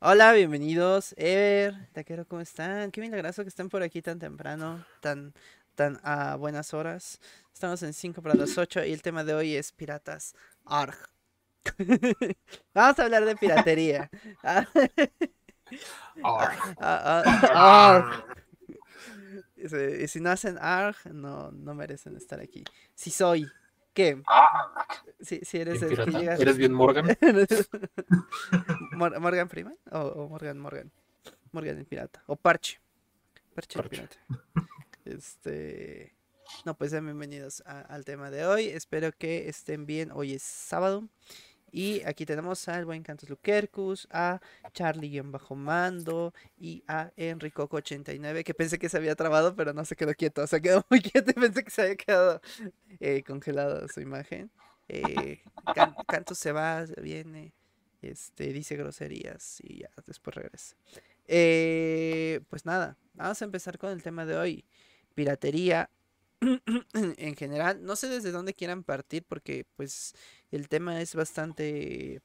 Hola, bienvenidos. Ever, Taquero, ¿cómo están? Qué milagroso que estén por aquí tan temprano, tan, tan a buenas horas. Estamos en 5 para las 8 y el tema de hoy es piratas. Arg. Vamos a hablar de piratería. Arg. Ah, ah, arg. Y si- y si no hacen ARG, no, no merecen estar aquí. Si soy, ¿qué? Ah, Si, si eres el que llega. ¿Eres bien Morgan? Mor- Morgan Freeman o, o Morgan Morgan. Morgan el pirata. O Parche. Parche el pirata. Este. No, pues sean bienvenidos a- al tema de hoy. Espero que estén bien. Hoy es sábado. Y aquí tenemos al buen Cantos Luquercus, a Charlie-Mando y a Enricoco89, que pensé que se había trabado, pero no se quedó quieto. Se quedó muy quieto y pensé que se había quedado eh, congelado su imagen. Eh, Can- Cantos se va, viene, este, dice groserías y ya después regresa. Eh, pues nada, vamos a empezar con el tema de hoy. Piratería en general. No sé desde dónde quieran partir porque pues el tema es bastante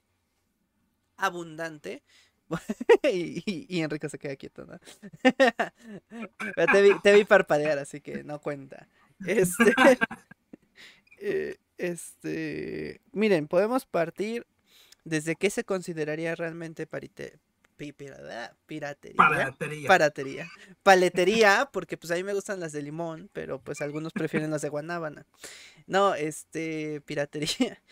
abundante. y, y- Enrico se queda quieto, ¿no? Pero te, vi, parpadear, así que no cuenta. Este, eh, este, miren, podemos partir desde qué se consideraría realmente parite- pi- pira- piratería. Piratería. Paratería. Paletería, porque pues a mí me gustan las de limón, pero pues algunos prefieren las de guanábana. No, este, piratería.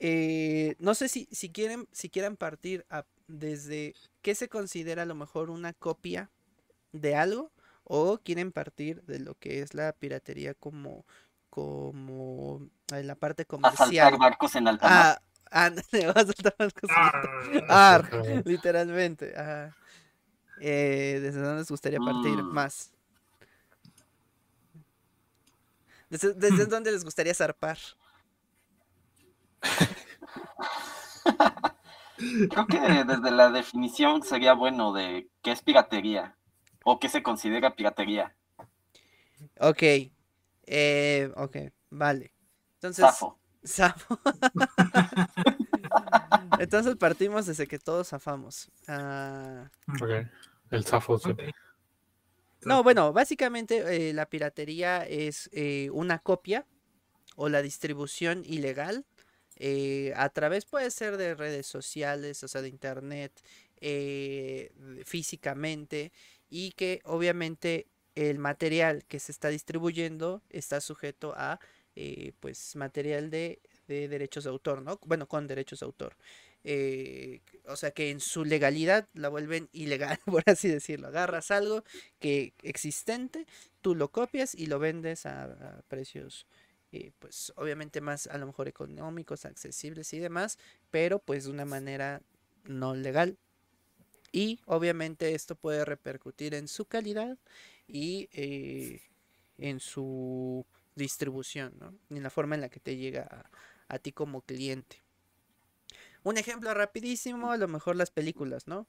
Eh, no sé si, si quieren, si quieran partir a- desde qué se considera a lo mejor una copia de algo, o quieren partir de lo que es la piratería como, como en la parte comercial. Asaltar barcos en alta mar. Ah, ándale, vas a saltar las cosas. Arr. Ar, literalmente. ajá. Eh, ¿Desde dónde les gustaría partir Mm. más? ¿Desde, desde dónde les gustaría zarpar? Creo que desde la definición sería bueno de qué es piratería o qué se considera piratería. Ok. eh, ok, vale. Entonces. Zafo. Entonces partimos desde que todos zafamos. Ah, Ok. El zafo. No, bueno, básicamente eh, la piratería es eh, una copia o la distribución ilegal eh, a través, puede ser de redes sociales, o sea, de internet, eh, físicamente, y que obviamente el material que se está distribuyendo está sujeto a, eh, pues, material de, de derechos de autor, ¿no? Bueno, con derechos de autor. Eh, o sea que en su legalidad la vuelven ilegal, por así decirlo. Agarras algo que existente, tú lo copias y lo vendes a, precios, eh, pues obviamente más a lo mejor económicos, accesibles y demás, pero pues de una manera no legal. Y obviamente esto puede repercutir en su calidad y en su distribución, ¿no? En la forma en la que te llega a, a ti como cliente. Un ejemplo rapidísimo, a lo mejor las películas, ¿no?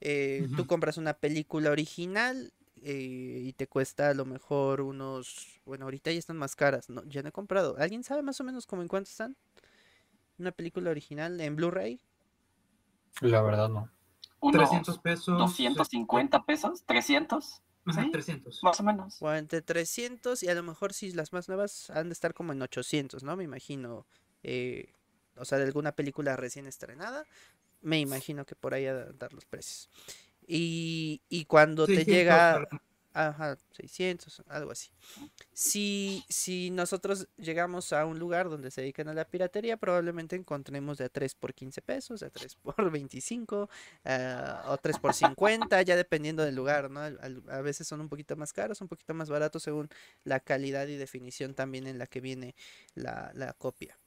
Eh, Tú compras una película original eh, y te cuesta a lo mejor unos, bueno, ahorita ya están más caras, no, ya no he comprado. ¿Alguien sabe más o menos como en cuánto están? Una película original en Blu-ray. La verdad, no. Unos 300 pesos. 250 pesos, 300, Ajá, ¿sí? 300. más o menos. O entre 300 y a lo mejor si las más nuevas han de estar como en 800, ¿no? Me imagino. eh, o sea, de alguna película recién estrenada. Me imagino que por ahí a dar los precios. Y, y cuando te 600 llega... Ajá, 600, algo así. Si, si nosotros llegamos a un lugar donde se dedican a la piratería, probablemente encontremos de a 3 por 15 pesos, a 3 por 25, ah, o 3 por 50, ya dependiendo del lugar, ¿no? Al- A veces son un poquito más caros, un poquito más baratos según la calidad y definición también en la que viene la, la copia.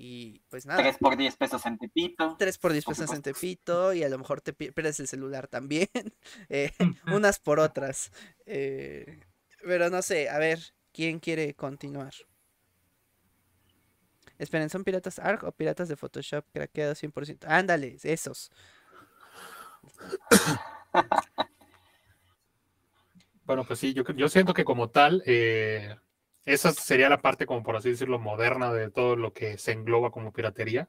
Y pues nada. 3 por 10 pesos en Tepito. 3 por 10 por pesos en. Tepito y a lo mejor te pi- pierdes el celular también. eh, unas por otras. eh, pero no sé, a ver, ¿quién quiere continuar? Esperen, ¿son piratas ARC o piratas de Photoshop craqueados 100%? Ándale, esos. Bueno, pues sí, yo, yo siento que como tal, eh, esa sería la parte, como por así decirlo, moderna de todo lo que se engloba como piratería.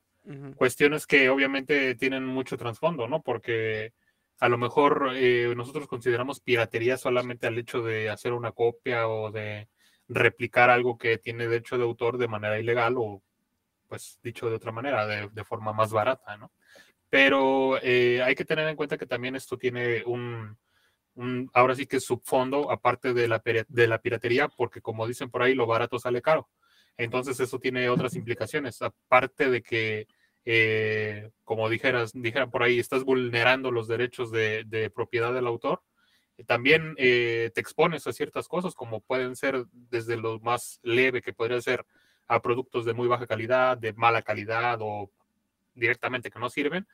Cuestiones que obviamente tienen mucho trasfondo, ¿no? Porque a lo mejor eh, nosotros consideramos piratería solamente al hecho de hacer una copia o de replicar algo que tiene derecho de autor de manera ilegal o, pues, dicho de otra manera, de, forma más barata, ¿no? Pero eh, hay que tener en cuenta que también esto tiene un, un ahora sí que es subfondo, aparte de la, de la piratería, porque como dicen por ahí, lo barato sale caro. Entonces eso tiene otras implicaciones, aparte de que eh, como dijeras, dijeran por ahí, estás vulnerando los derechos de, propiedad del autor, también eh, te expones a ciertas cosas, como pueden ser desde lo más leve, que podría ser a productos de muy baja calidad, de mala calidad o directamente que no sirven,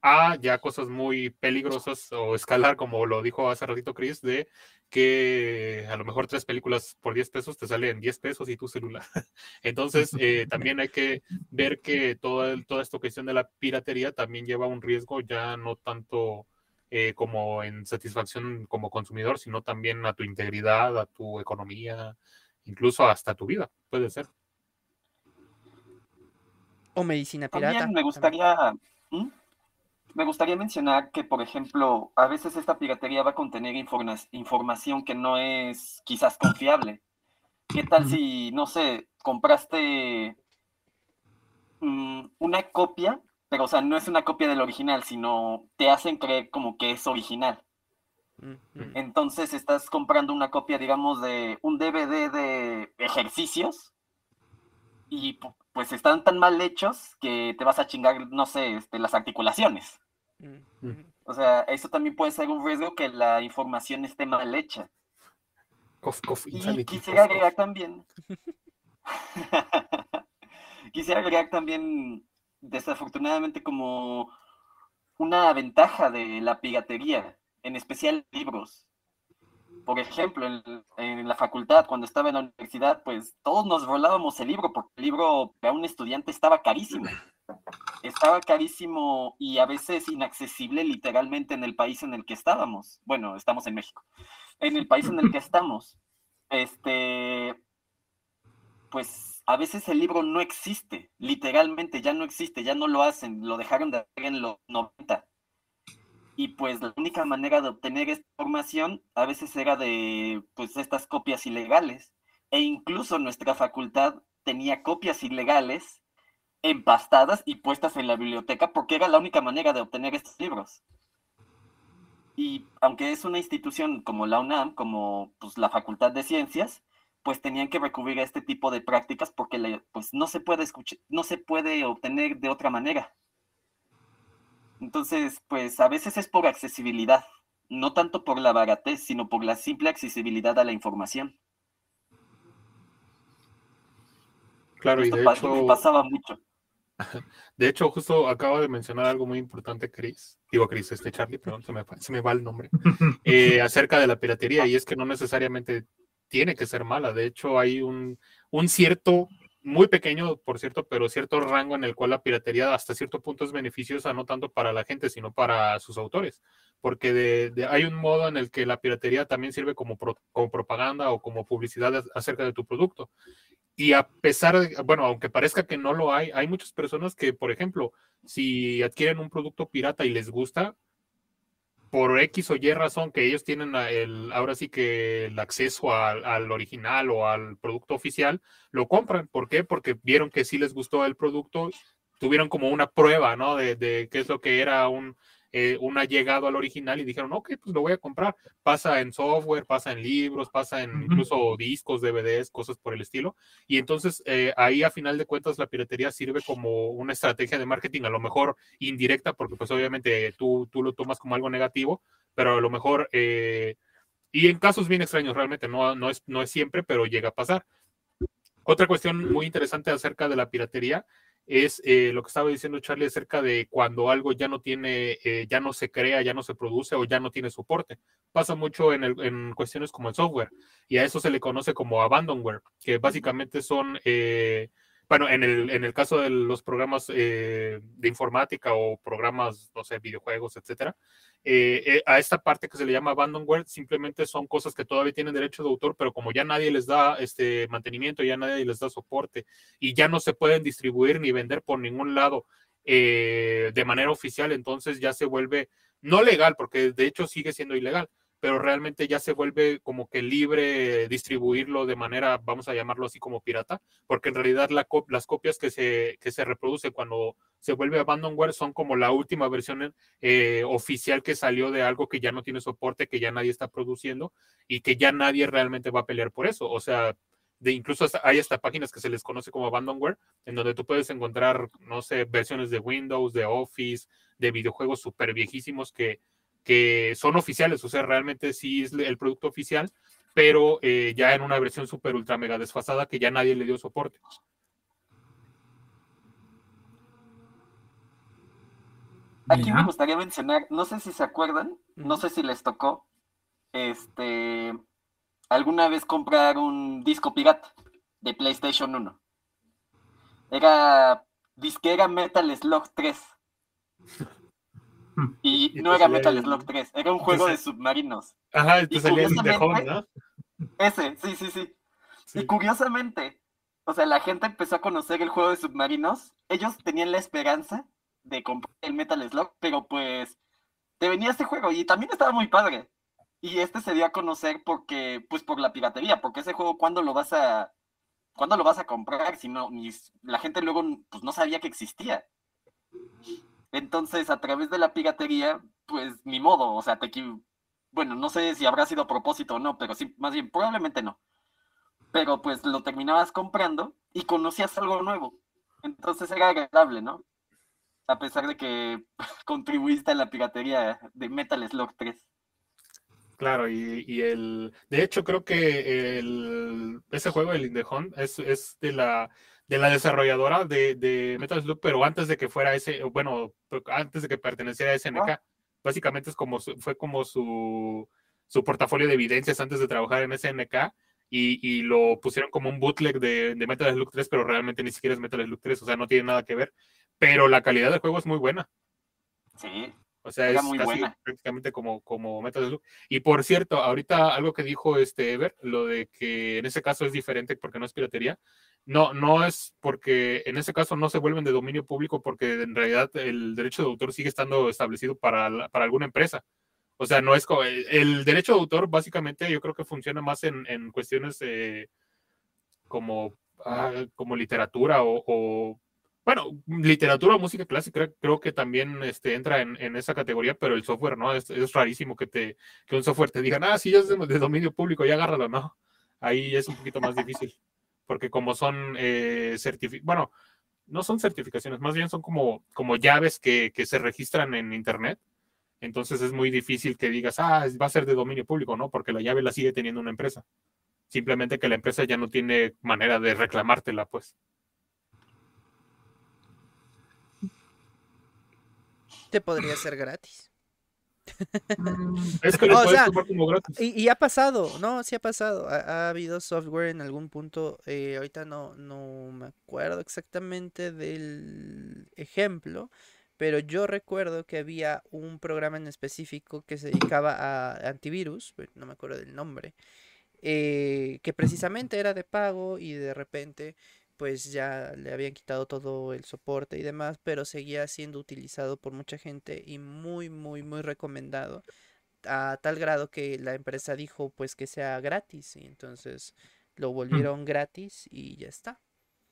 a ya cosas muy peligrosas o escalar, como lo dijo hace ratito Chris, de que a lo mejor tres películas por 10 pesos te salen 10 pesos y tu celular. Entonces, eh, también hay que ver que toda, toda esta cuestión de la piratería también lleva un riesgo ya no tanto eh, como en satisfacción como consumidor, sino también a tu integridad, a tu economía, incluso hasta tu vida, puede ser. O medicina pirata. También me gustaría... ¿Mm? Me gustaría mencionar que, por ejemplo, a veces esta piratería va a contener información que no es quizás confiable. ¿Qué tal si, no sé, compraste mm, una copia, pero o sea, no es una copia del original, sino te hacen creer como que es original? Entonces estás comprando una copia, digamos, de un DVD de ejercicios y pues están tan mal hechos que te vas a chingar, no sé, este, las articulaciones. Mm. O sea, eso también puede ser un riesgo que la información esté mal hecha. y quisiera agregar también. quisiera agregar también, desafortunadamente, como una ventaja de la piratería, en especial libros. Por ejemplo, en, en, la facultad, cuando estaba en la universidad, pues todos nos volábamos el libro, porque el libro para un estudiante estaba carísimo estaba carísimo y a veces inaccesible literalmente en el país en el que estábamos. Bueno, estamos en México. En el país en el que estamos, este, pues a veces el libro no existe, literalmente ya no existe, ya no lo hacen, lo dejaron de hacer en los 90. Y pues la única manera de obtener esta información a veces era de pues estas copias ilegales. E incluso nuestra facultad tenía copias ilegales empastadas y puestas en la biblioteca porque era la única manera de obtener estos libros. Y aunque es una institución como la UNAM, como pues, la Facultad de Ciencias, pues tenían que recurrir a este tipo de prácticas porque pues, no, se puede escuchar, no se puede obtener de otra manera. Entonces, pues a veces es por accesibilidad, no tanto por la baratez, sino por la simple accesibilidad a la información. Claro, y de hecho... pasaba mucho. De hecho, justo acaba de mencionar algo muy importante, Chris. Digo, Chris, este Charlie, perdón, se me, se me va el nombre. Eh, acerca de la piratería, y es que no necesariamente tiene que ser mala. De hecho, hay un, un cierto, muy pequeño, por cierto, pero cierto rango en el cual la piratería hasta cierto punto es beneficiosa, no tanto para la gente, sino para sus autores. Porque de, hay un modo en el que la piratería también sirve como, como propaganda o como publicidad acerca de tu producto. Y a pesar de, bueno, aunque parezca que no lo hay, hay muchas personas que, por ejemplo, si adquieren un producto pirata y les gusta, por X o Y razón que ellos tienen el, ahora sí que el acceso al, original o al producto oficial, lo compran. ¿Por qué? Porque vieron que sí les gustó el producto, tuvieron como una prueba, ¿no? De, de qué es lo que era un, eh, una llegado al original y dijeron, ok, pues lo voy a comprar. Pasa en software, pasa en libros, pasa en incluso discos, DVDs, cosas por el estilo. Y entonces eh, ahí a final de cuentas la piratería sirve como una estrategia de marketing, a lo mejor indirecta, porque pues obviamente tú, tú lo tomas como algo negativo, pero a lo mejor... Eh, y en casos bien extraños, realmente, no, no, es, no es siempre, pero llega a pasar. Otra cuestión muy interesante acerca de la piratería es eh, lo que estaba diciendo Charlie acerca de cuando algo ya no tiene, eh, ya no se crea, ya no se produce o ya no tiene soporte. Pasa mucho en, en cuestiones como el software y a eso se le conoce como abandonware, que básicamente son eh, bueno, en el, en el caso de los programas eh, de informática o programas, no sé, videojuegos, etcétera, eh, eh, a esta parte que se le llama abandonware simplemente son cosas que todavía tienen derecho de autor, pero como ya nadie les da este mantenimiento, ya nadie les da soporte y ya no se pueden distribuir ni vender por ningún lado de manera oficial, entonces ya se vuelve no legal, porque de hecho sigue siendo ilegal, pero realmente ya se vuelve como que libre distribuirlo de manera, vamos a llamarlo así como pirata, porque en realidad las copias que se, que se reproduce cuando se vuelve abandonware son como la última versión eh, oficial que salió de algo que ya no tiene soporte, que ya nadie está produciendo y que ya nadie realmente va a pelear por eso. O sea, de incluso hay hasta páginas que se les conoce como abandonware, en donde tú puedes encontrar, no sé, versiones de Windows, de Office, de videojuegos súper viejísimos que que son oficiales, o sea, realmente sí es el producto oficial, pero eh, ya en una versión super ultra mega desfasada que ya nadie le dio soporte. Aquí me gustaría mencionar, no sé si se acuerdan, no sé si les tocó, este, alguna vez comprar un disco pirata de PlayStation 1. Era disquera Metal Slug 3. Y, no era Metal Slug 3, era un juego de submarinos. Ajá, te salía de Home, ¿no? Ese, sí, sí, sí, Y curiosamente, o sea, la gente empezó a conocer el juego de submarinos. Ellos tenían la esperanza de comprar el Metal Slug, pero pues te venía este juego y también estaba muy padre. Y este se dio a conocer porque, pues por la piratería, porque ese juego, ¿cuándo lo vas a, ¿cuándo lo vas a comprar? Si no, la gente luego pues no sabía que existía. Entonces, a través de la piratería, pues ni modo, o sea, te bueno, no sé si habrá sido a propósito o no, pero sí, más bien, probablemente no. Pero pues lo terminabas comprando y conocías algo nuevo. Entonces era agradable, ¿no? A pesar de que contribuiste a la piratería de Metal Slug 3. Claro, y, el. De hecho, creo que el, ese juego, el Indehon, es, es de la de la desarrolladora de, Metal Slug, pero antes de que fuera ese, bueno, antes de que perteneciera a SNK, ah. básicamente es como fue como su, su portafolio de evidencias antes de trabajar en SNK y, lo pusieron como un bootleg de, de, Metal Slug 3, pero realmente ni siquiera es Metal Slug 3, o sea, no tiene nada que ver, pero la calidad del juego es muy buena. Sí. O sea, es muy casi prácticamente como, como Metal Slug. Y por cierto, ahorita algo que dijo este Ever, lo de que en ese caso es diferente porque no es piratería, no, no es porque en ese caso no se vuelven de dominio público porque en realidad el derecho de autor sigue estando establecido para, para alguna empresa. O sea, no es el derecho de autor básicamente yo creo que funciona más en, en cuestiones como, ah, como literatura o, bueno, literatura o música clásica creo que también este, entra en, en, esa categoría, pero el software no, es, es, rarísimo que, te, que un software te diga, ah, sí, es de, de dominio público, ya agárralo, no. Ahí es un poquito más difícil porque como son eh, bueno, no son certificaciones, más bien son como, como llaves que, se registran en Internet. Entonces es muy difícil que digas, ah, va a ser de dominio público, ¿no? Porque la llave la sigue teniendo una empresa. Simplemente que la empresa ya no tiene manera de reclamártela, pues. Te podría ser gratis. Mm. es que lo puedes como gratis. Y, ha pasado, no, sí ha pasado. Ha, habido software en algún punto. Eh, ahorita no, no me acuerdo exactamente del ejemplo. Pero yo recuerdo que había un programa en específico que se dedicaba a antivirus, no me acuerdo del nombre, eh, que precisamente era de pago y de repente pues ya le habían quitado todo el soporte y demás, pero seguía siendo utilizado por mucha gente y muy, muy, muy recomendado a tal grado que la empresa dijo pues que sea gratis y entonces lo mm. volvieron gratis y ya está.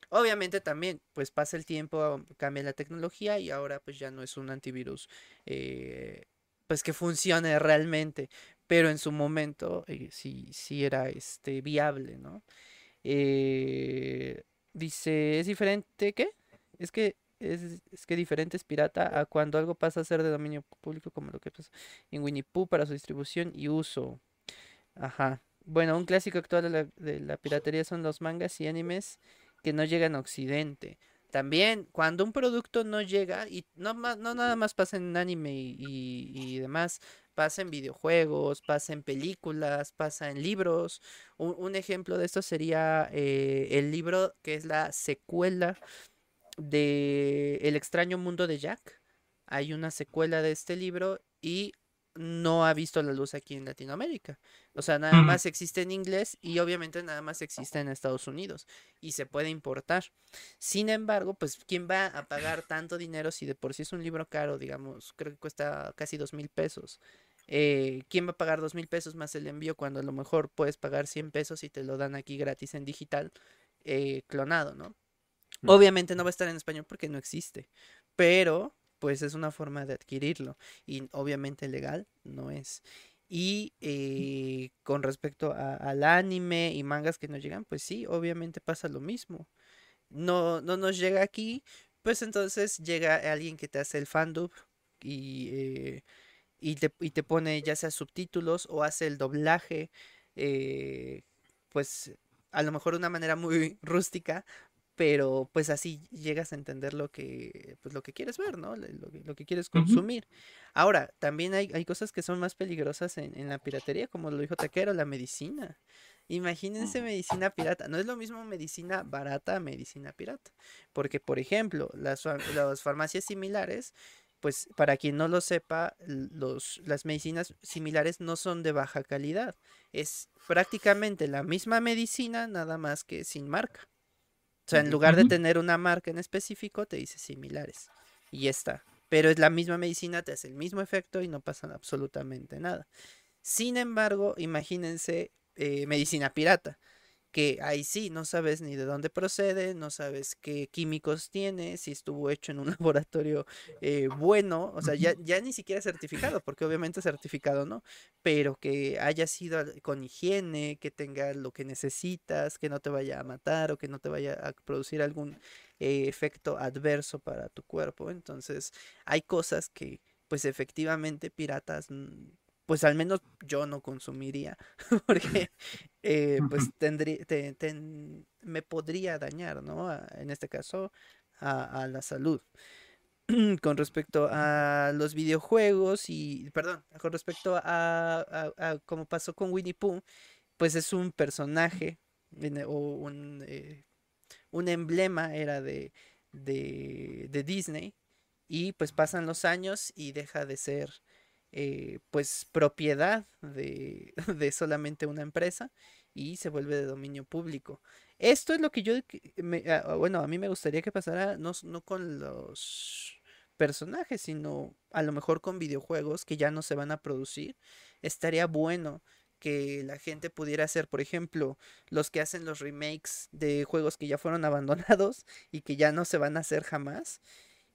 Obviamente también pues pasa el tiempo, cambia la tecnología y ahora pues ya no es un antivirus eh, pues que funcione realmente, pero en su momento eh, sí, sí era este viable, ¿no? Eh, Dice, ¿es diferente qué? Es que es, que diferente es pirata a cuando algo pasa a ser de dominio público como lo que pasa en Winnie Pooh para su distribución y uso. Ajá. Bueno, un clásico actual de la, de la piratería son los mangas y animes que no llegan a Occidente. También, cuando un producto no llega, y no, no nada más pasa en anime y, y demás, pasa en videojuegos, pasa en películas, pasa en libros. Un, ejemplo de esto sería eh, el libro que es la secuela de El extraño mundo de Jack. Hay una secuela de este libro y no ha visto la luz aquí en Latinoamérica. O sea, nada más existe en inglés y obviamente nada más existe en Estados Unidos y se puede importar. Sin embargo, pues, ¿quién va a pagar tanto dinero si de por sí es un libro caro, digamos, creo que cuesta casi dos mil pesos? Eh, ¿Quién va a pagar dos mil pesos más el envío cuando a lo mejor puedes pagar 100 pesos y te lo dan aquí gratis en digital eh, clonado, ¿no? Mm. Obviamente no va a estar en español porque no existe, pero pues es una forma de adquirirlo y obviamente legal no es. Y eh, con respecto al anime y mangas que nos llegan, pues sí, obviamente pasa lo mismo. No, no nos llega aquí, pues entonces llega alguien que te hace el fandub y, eh, y, te, y, te, pone ya sea subtítulos o hace el doblaje, eh, pues a lo mejor de una manera muy rústica, pero pues así llegas a entender lo que, pues, lo que quieres ver, ¿no? Lo, que quieres consumir. Ahora, también hay, hay, cosas que son más peligrosas en, en, la piratería, como lo dijo Taquero, la medicina. Imagínense medicina pirata. No es lo mismo medicina barata a medicina pirata. Porque, por ejemplo, las, las farmacias similares, pues para quien no lo sepa, los, las medicinas similares no son de baja calidad. Es prácticamente la misma medicina, nada más que sin marca. O sea, en lugar de tener una marca en específico, te dice similares. Y ya está. Pero es la misma medicina, te hace el mismo efecto y no pasa absolutamente nada. Sin embargo, imagínense eh, medicina pirata que ahí sí, no sabes ni de dónde procede, no sabes qué químicos tiene, si estuvo hecho en un laboratorio eh, bueno, o sea, ya, ya ni siquiera certificado, porque obviamente certificado no, pero que haya sido con higiene, que tenga lo que necesitas, que no te vaya a matar o que no te vaya a producir algún eh, efecto adverso para tu cuerpo. Entonces, hay cosas que pues efectivamente piratas pues al menos yo no consumiría, porque eh, pues tendría, me podría dañar, ¿no? en este caso, a, la salud. con respecto a los videojuegos y, perdón, con respecto a, a, como pasó con Winnie Pooh, pues es un personaje o un, eh, un emblema era de, de, de Disney y pues pasan los años y deja de ser eh, pues propiedad de, de, solamente una empresa y se vuelve de dominio público. Esto es lo que yo, ah, bueno, a mí me gustaría que pasara no, no con los personajes, sino a lo mejor con videojuegos que ya no se van a producir. Estaría bueno que la gente pudiera hacer, por ejemplo, los que hacen los remakes de juegos que ya fueron abandonados y que ya no se van a hacer jamás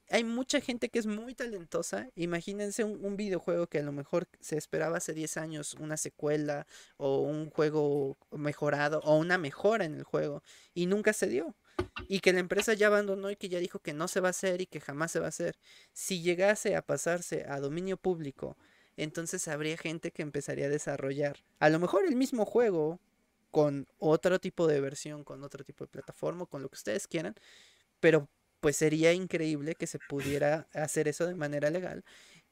hay mucha gente que es muy talentosa. Imagínense un, videojuego que a lo mejor se esperaba hace 10 años una secuela o un juego mejorado o una mejora en el juego y nunca se dio. Y que la empresa ya abandonó y que ya dijo que no se va a hacer y que jamás se va a hacer. Si llegase a pasarse a dominio público, entonces habría gente que empezaría a desarrollar a lo mejor el mismo juego con otro tipo de versión, con otro tipo de plataforma, con lo que ustedes quieran, pero pues sería increíble que se pudiera hacer eso de manera legal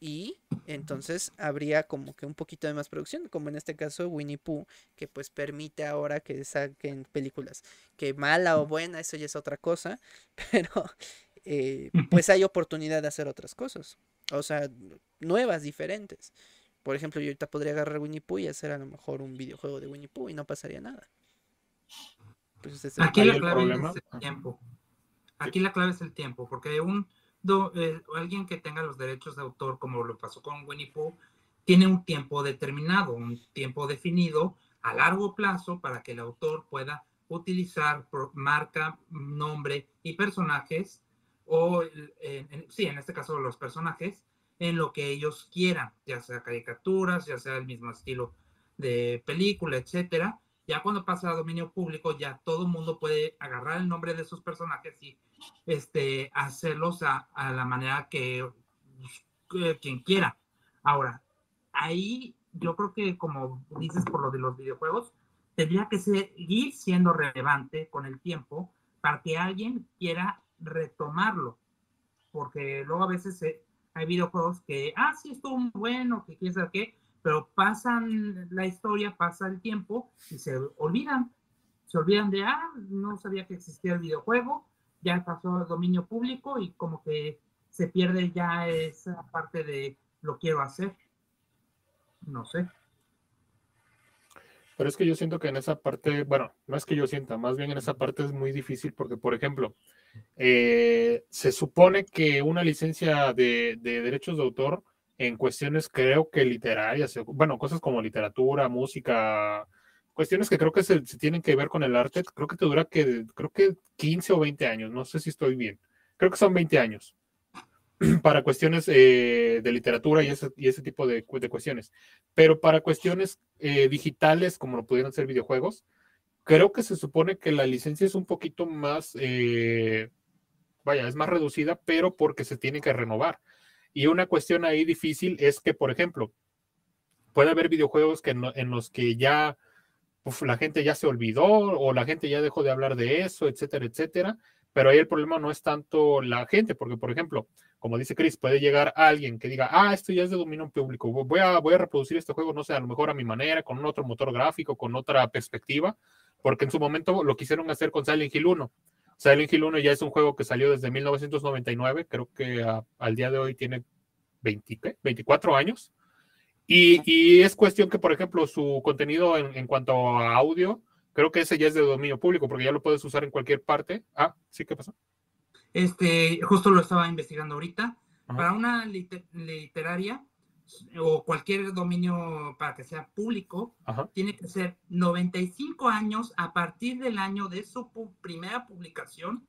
y entonces habría como que un poquito de más producción, como en este caso Winnie Pooh, que pues permite ahora que saquen películas, que mala o buena, eso ya es otra cosa, pero eh, pues hay oportunidad de hacer otras cosas, o sea, nuevas, diferentes. Por ejemplo, yo ahorita podría agarrar Winnie Pooh y hacer a lo mejor un videojuego de Winnie Pooh y no pasaría nada. Pues Aquí la clave es el tiempo. Aquí la clave es el tiempo, porque un eh, alguien que tenga los derechos de autor, como lo pasó con Winnie Pooh, tiene un tiempo determinado, un tiempo definido a largo plazo para que el autor pueda utilizar marca, nombre y personajes, o sí, en este caso los personajes, en lo que ellos quieran, ya sea caricaturas, ya sea el mismo estilo de película, etcétera, ya cuando pasa a dominio público, ya todo el mundo puede agarrar el nombre de esos personajes y este, hacerlos a, la manera que, quien quiera. Ahora, ahí yo creo que, como dices por lo de los videojuegos, tendría que seguir siendo relevante con el tiempo para que alguien quiera retomarlo. Porque luego a veces hay videojuegos que, ah, sí, estuvo muy bueno, que quién sabe qué, pero pasan la historia, pasa el tiempo y se olvidan. Se olvidan de, ah, no sabía que existía el videojuego, ya pasó dominio público y como que se pierde ya esa parte de lo quiero hacer. No sé. Pero es que yo siento que en esa parte, bueno, no es que yo sienta, más bien en esa parte es muy difícil porque, por ejemplo, eh, se supone que una licencia de, derechos de autor en cuestiones creo que literarias, bueno, cosas como literatura, música, cuestiones que creo que se, tienen que ver con el arte, creo que te dura que, creo que 15 o 20 años, no sé si estoy bien, creo que son 20 años para cuestiones eh, de literatura y ese, y ese tipo de, cuestiones. Pero para cuestiones eh, digitales, como lo pudieran ser videojuegos, creo que se supone que la licencia es un poquito más, eh, vaya, es más reducida, pero porque se tiene que renovar. Y una cuestión ahí difícil es que, por ejemplo, puede haber videojuegos que en los que ya la gente ya se olvidó o la gente ya dejó de hablar de eso, etcétera, etcétera. Pero ahí el problema no es tanto la gente, porque, por ejemplo, como dice Chris, puede llegar alguien que diga, ah, esto ya es de dominio público, voy a, voy a reproducir este juego, no sé, a lo mejor a mi manera, con un otro motor gráfico, con otra perspectiva, porque en su momento lo quisieron hacer con Silent Hill 1. Silent Hill 1 ya es un juego que salió desde 1999, creo que al día de hoy tiene 20, 24 años. Y, y, es cuestión que, por ejemplo, su contenido en, en, cuanto a audio, creo que ese ya es de dominio público, porque ya lo puedes usar en cualquier parte. Ah, sí, ¿qué pasó? Este, justo lo estaba investigando ahorita. Para una literaria o cualquier dominio para que sea público, tiene que ser 95 años a partir del año de su primera publicación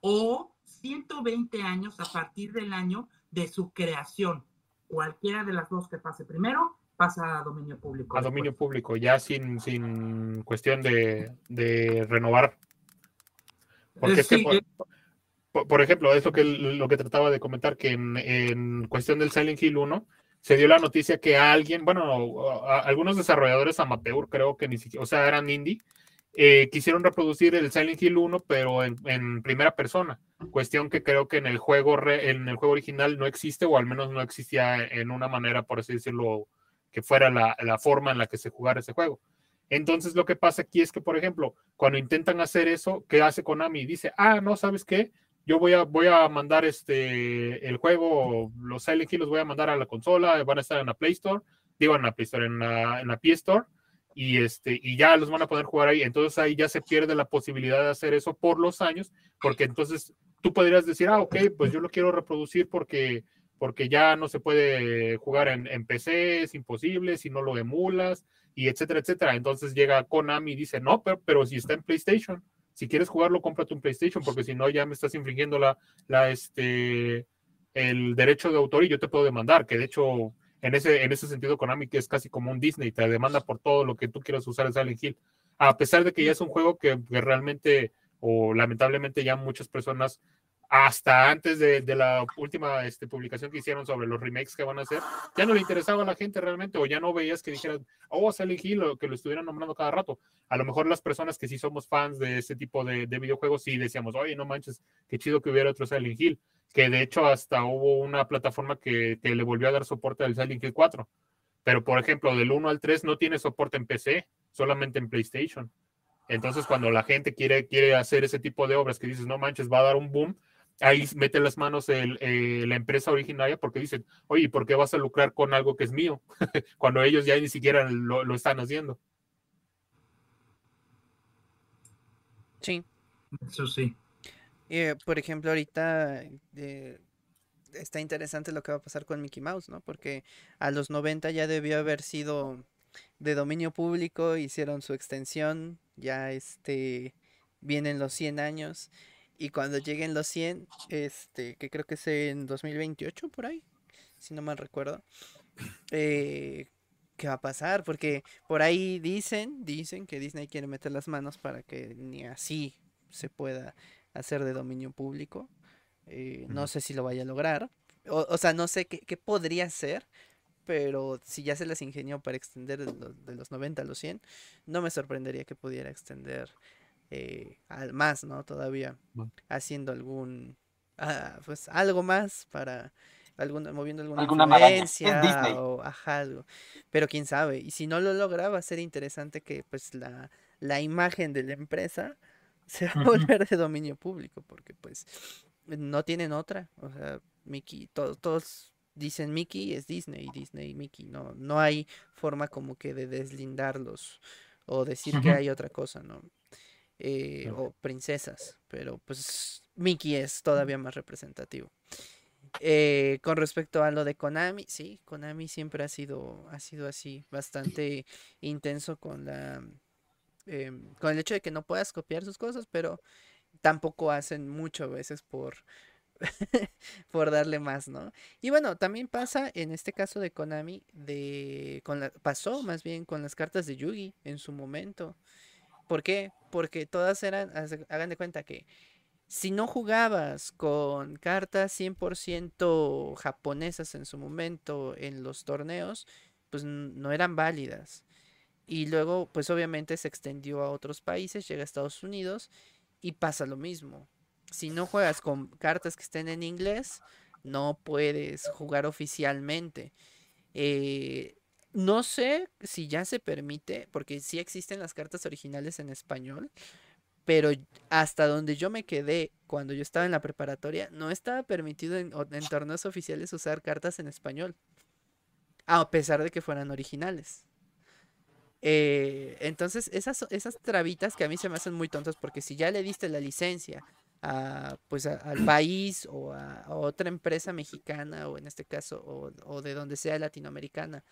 o 120 años a partir del año de su creación. Cualquiera de las dos que pase primero pasa a dominio público. A dominio público, ya sin, sin cuestión de, de renovar. Porque es que, eh, por, ejemplo, eso que lo que trataba de comentar, que en, cuestión del Silent Hill 1, se dio la noticia que alguien, bueno, algunos desarrolladores amateur, creo que ni siquiera, o sea, eran indie, eh, quisieron reproducir el Silent Hill 1, pero en, primera persona. Cuestión que creo que en el juego en el juego original no existe, o al menos no existía en una manera, por así decirlo, que fuera la, forma en la que se jugara ese juego. Entonces lo que pasa aquí es que, por ejemplo, cuando intentan hacer eso, ¿qué hace Konami? Dice, ah, no, ¿sabes qué? yo voy a, voy a mandar este, el juego, los Silent Hill los voy a mandar a la consola, van a estar en la Play Store, digo en la Play Store, en la, en la P Store, y, este, y ya los van a poder jugar ahí. Entonces ahí ya se pierde la posibilidad de hacer eso por los años, porque entonces tú podrías decir, ah, ok, pues yo lo quiero reproducir porque, porque ya no se puede jugar en, en PC, es imposible si no lo emulas, y etcétera, etcétera. Entonces llega Konami y dice, no, pero, pero si está en PlayStation si quieres jugarlo, cómprate un PlayStation, porque si no, ya me estás infringiendo la, la, este, el derecho de autor y yo te puedo demandar, que de hecho, en ese, en ese sentido, Konami es casi como un Disney, te demanda por todo lo que tú quieras usar en Silent Hill. A pesar de que ya es un juego que, que realmente, o lamentablemente ya muchas personas hasta antes de, la última este, publicación que hicieron sobre los remakes que van a hacer, ya no le interesaba a la gente realmente, o ya no veías que dijeran, oh, Silent Hill, o que lo estuvieran nombrando cada rato. A lo mejor las personas que sí somos fans de ese tipo de, videojuegos, sí decíamos, oye, no manches, qué chido que hubiera otro Silent Hill, que de hecho hasta hubo una plataforma que, que le volvió a dar soporte al Silent Hill 4. Pero, por ejemplo, del 1 al 3 no tiene soporte en PC, solamente en PlayStation. Entonces, cuando la gente quiere, quiere hacer ese tipo de obras que dices, no manches, va a dar un boom, ahí mete las manos el, eh, la empresa originaria porque dicen, oye, ¿por qué vas a lucrar con algo que es mío? Cuando ellos ya ni siquiera lo, están haciendo. Sí. Eso sí. Eh, por ejemplo, ahorita eh, está interesante lo que va a pasar con Mickey Mouse, ¿no? Porque a los 90 ya debió haber sido de dominio público, hicieron su extensión, ya este vienen los 100 años y cuando lleguen los 100, este, que creo que es en 2028 por ahí, si no mal recuerdo, eh, ¿qué va a pasar? Porque por ahí dicen, dicen que Disney quiere meter las manos para que ni así se pueda hacer de dominio público. Eh, no sé si lo vaya a lograr. O, sea, no sé qué, qué, podría ser. Pero si ya se las ingenió para extender de los, de los 90 a los 100, no me sorprendería que pudiera extender eh, al más, ¿no? Todavía haciendo algún, ah, pues algo más para alguna, moviendo alguna, ¿Alguna influencia o algo. Pero quién sabe. Y si no lo logra, va a ser interesante que pues la, la imagen de la empresa se va a volver de dominio público, porque pues no tienen otra. O sea, Mickey, todos, todos dicen Mickey es Disney, Disney Mickey, no, no hay forma como que de deslindarlos o decir que hay otra cosa, ¿no? Eh, o princesas, pero pues Mickey es todavía más representativo. Eh, con respecto a lo de Konami, sí, Konami siempre ha sido, ha sido así, bastante intenso con la em, con el hecho de que no puedas copiar sus cosas, pero tampoco hacen mucho a veces por por darle más, ¿no? Y bueno, también pasa en este caso de Konami, de con la, pasó más bien con las cartas de Yugi en su momento. ¿Por qué? Porque todas eran, hagan de cuenta que si no jugabas con cartas 100% japonesas en su momento en los torneos, pues no eran válidas. Y luego, pues obviamente se extendió a otros países, llega a Estados Unidos y pasa lo mismo. Si no juegas con cartas que estén en inglés, no puedes jugar oficialmente. Eh, no sé si ya se permite, porque sí existen las cartas originales en español, pero hasta donde yo me quedé cuando yo estaba en la preparatoria, no estaba permitido en, torneos oficiales usar cartas en español, a pesar de que fueran originales. Eh, entonces, esas, esas trabitas que a mí se me hacen muy tontas, porque si ya le diste la licencia a, pues al país o a, otra empresa mexicana, o en este caso, o, de donde sea latinoamericana,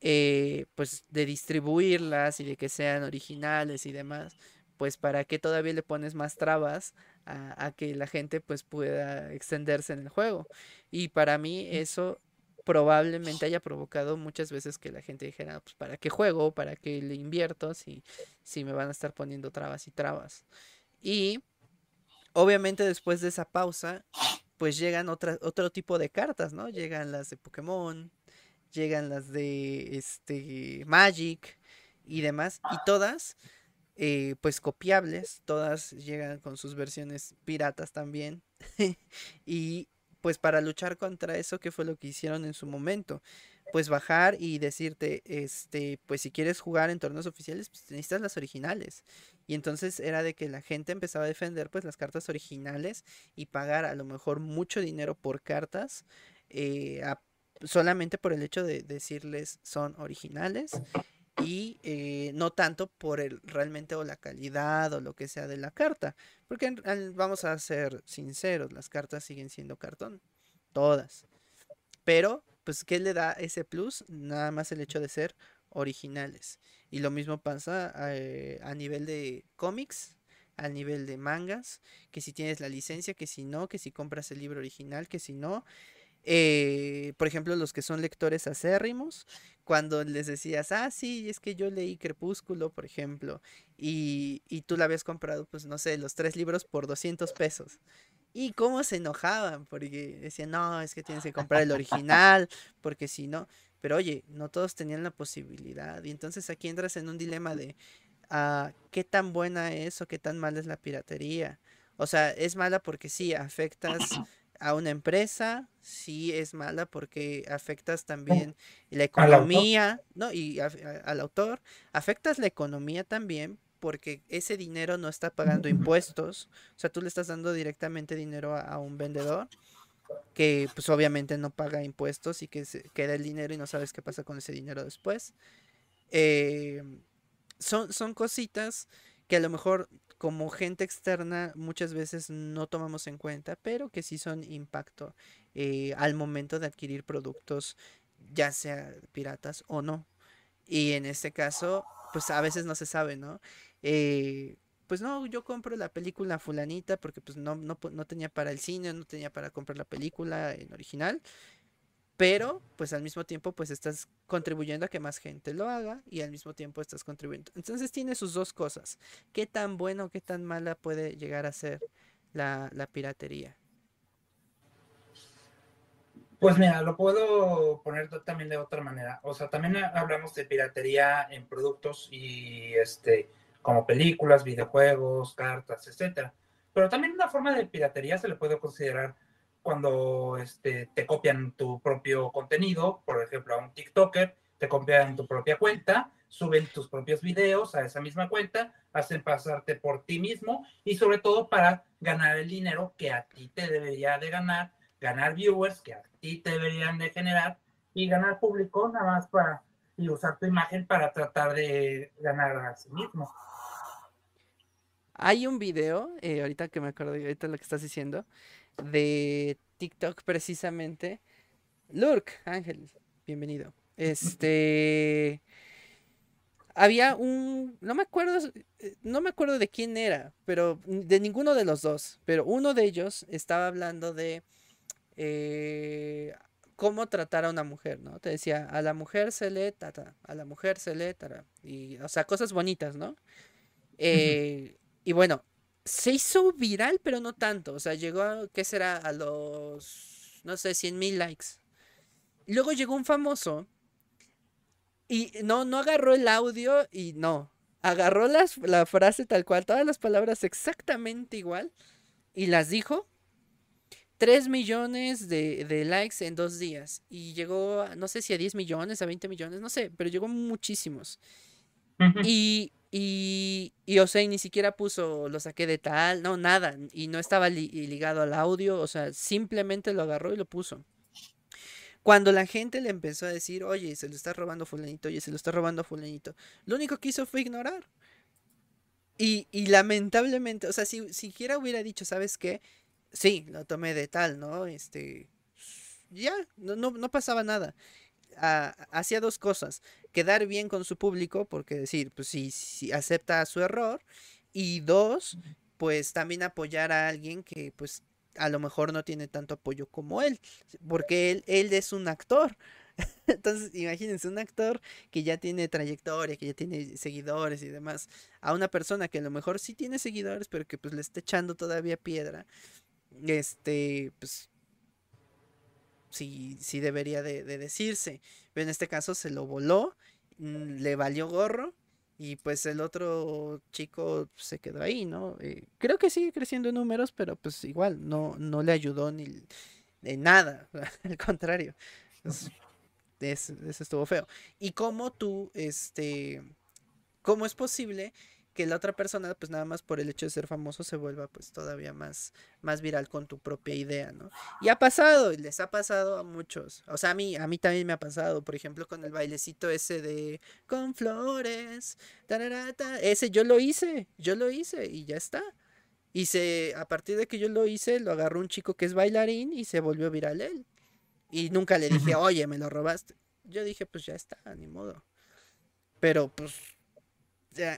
eh, pues de distribuirlas y de que sean originales y demás, pues para qué todavía le pones más trabas a, que la gente pues pueda extenderse en el juego. Y para mí eso probablemente haya provocado muchas veces que la gente dijera, pues para qué juego, para qué le invierto si, si me van a estar poniendo trabas y trabas. Y obviamente después de esa pausa, pues llegan otra, otro tipo de cartas, ¿no? Llegan las de Pokémon, llegan las de este Magic y demás, y todas eh, pues copiables, todas llegan con sus versiones piratas también. y pues para luchar contra eso, ¿qué fue lo que hicieron en su momento? Pues bajar y decirte, este, pues si quieres jugar en torneos oficiales, pues necesitas las originales. Y entonces era de que la gente empezaba a defender pues las cartas originales y pagar a lo mejor mucho dinero por cartas, eh, solamente por el hecho de decirles son originales y eh, no tanto por el realmente o la calidad o lo que sea de la carta, porque vamos a ser sinceros, las cartas siguen siendo cartón, todas. Pero, pues, ¿qué le da ese plus? Nada más el hecho de ser originales. Y lo mismo pasa eh, a nivel de cómics, a nivel de mangas, que si tienes la licencia, que si no, que si compras el libro original, que si no. Eh, por ejemplo, los que son lectores acérrimos, cuando les decías, ah, sí, es que yo leí Crepúsculo, por ejemplo, y, y tú la habías comprado, pues no sé, los tres libros por 200 pesos. Y cómo se enojaban, porque decían, no, es que tienes que comprar el original, porque si no, pero oye, no todos tenían la posibilidad. Y entonces aquí entras en un dilema de ah, qué tan buena es o qué tan mala es la piratería. O sea, es mala porque sí, afectas a una empresa, sí es mala porque afectas también la economía, ¿no? Y al autor, afectas la economía también porque ese dinero no está pagando impuestos, o sea, tú le estás dando directamente dinero a, un vendedor que pues obviamente no paga impuestos y que se queda el dinero y no sabes qué pasa con ese dinero después. Eh, son, son cositas que a lo mejor como gente externa muchas veces no tomamos en cuenta, pero que sí son impacto eh, al momento de adquirir productos, ya sea piratas o no. Y en este caso, pues a veces no se sabe, ¿no? Eh, pues no, yo compro la película fulanita porque pues no, no, no tenía para el cine, no tenía para comprar la película en original pero pues al mismo tiempo pues estás contribuyendo a que más gente lo haga y al mismo tiempo estás contribuyendo. Entonces tiene sus dos cosas. ¿Qué tan bueno, qué tan mala puede llegar a ser la, piratería? Pues mira, lo puedo poner también de otra manera. O sea, también hablamos de piratería en productos y este, como películas, videojuegos, cartas, etcétera. Pero también una forma de piratería se le puede considerar cuando este, te copian tu propio contenido, por ejemplo, a un TikToker, te copian tu propia cuenta, suben tus propios videos a esa misma cuenta, hacen pasarte por ti mismo y sobre todo para ganar el dinero que a ti te debería de ganar ganar viewers que a ti te deberían de generar y ganar público nada más para y usar tu imagen para tratar de ganar a sí mismo. Hay un video, eh, ahorita que me acuerdo, ahorita lo que estás diciendo, de TikTok precisamente. Lurk, Ángel, bienvenido. Este había un, no me acuerdo, eh, no me acuerdo de quién era, pero de ninguno de los dos, pero uno de ellos estaba hablando de eh, cómo tratar a una mujer, ¿no? Te decía, a la mujer se le tata, a la mujer se le tata, y, o sea, cosas bonitas, ¿no? Eh, y bueno, se hizo viral, pero no tanto, o sea, llegó, ¿qué será? A los, no sé, 100 mil likes. Luego llegó un famoso y no, no agarró el audio y no. Agarró las, la frase tal cual, todas las palabras exactamente igual. Y las dijo. 3 millones de, likes en dos días. Y llegó, no sé si a 10 millones, a 20 millones, no sé, pero llegó muchísimos. y, y, y, o sea, ni siquiera puso, lo saqué de tal, no, nada. Y no estaba ligado al audio, o sea, simplemente lo agarró y lo puso. Cuando la gente le empezó a decir, oye, se lo está robando fulanito, oye, se lo está robando fulanito, lo único que hizo fue ignorar. Y, y lamentablemente, o sea, si siquiera hubiera dicho, ¿sabes qué? Sí, lo tomé de tal, ¿no? Este, ya, no, no, pasaba nada. Ah, hacía dos cosas, quedar bien con su público, porque decir, pues sí, sí, acepta su error, y dos, pues también apoyar a alguien que pues a lo mejor no tiene tanto apoyo como él, porque él, él es un actor. Entonces, imagínense, un actor que ya tiene trayectoria, que ya tiene seguidores y demás, a una persona que a lo mejor sí tiene seguidores, pero que pues le está echando todavía piedra, este, pues sí, sí debería de, de decirse. En este caso se lo voló, mm, le valió gorro y pues el otro chico se quedó ahí, ¿no? Eh, creo que sigue creciendo en números, pero pues igual, no, no le ayudó ni en nada, al contrario. eso estuvo feo. Y cómo tú, este, cómo es posible que la otra persona, pues nada más por el hecho de ser famoso, se vuelva pues todavía más, más viral con tu propia idea, ¿no? Y ha pasado, y les ha pasado a muchos. O sea, a mí, a mí también me ha pasado, por ejemplo, con el bailecito ese de con flores, ese yo lo hice, yo lo hice y ya está. Y se, a partir de que yo lo hice, lo agarró un chico que es bailarín y se volvió viral él. Y nunca le dije, oye, me lo robaste. Yo dije, pues ya está, ni modo. Pero pues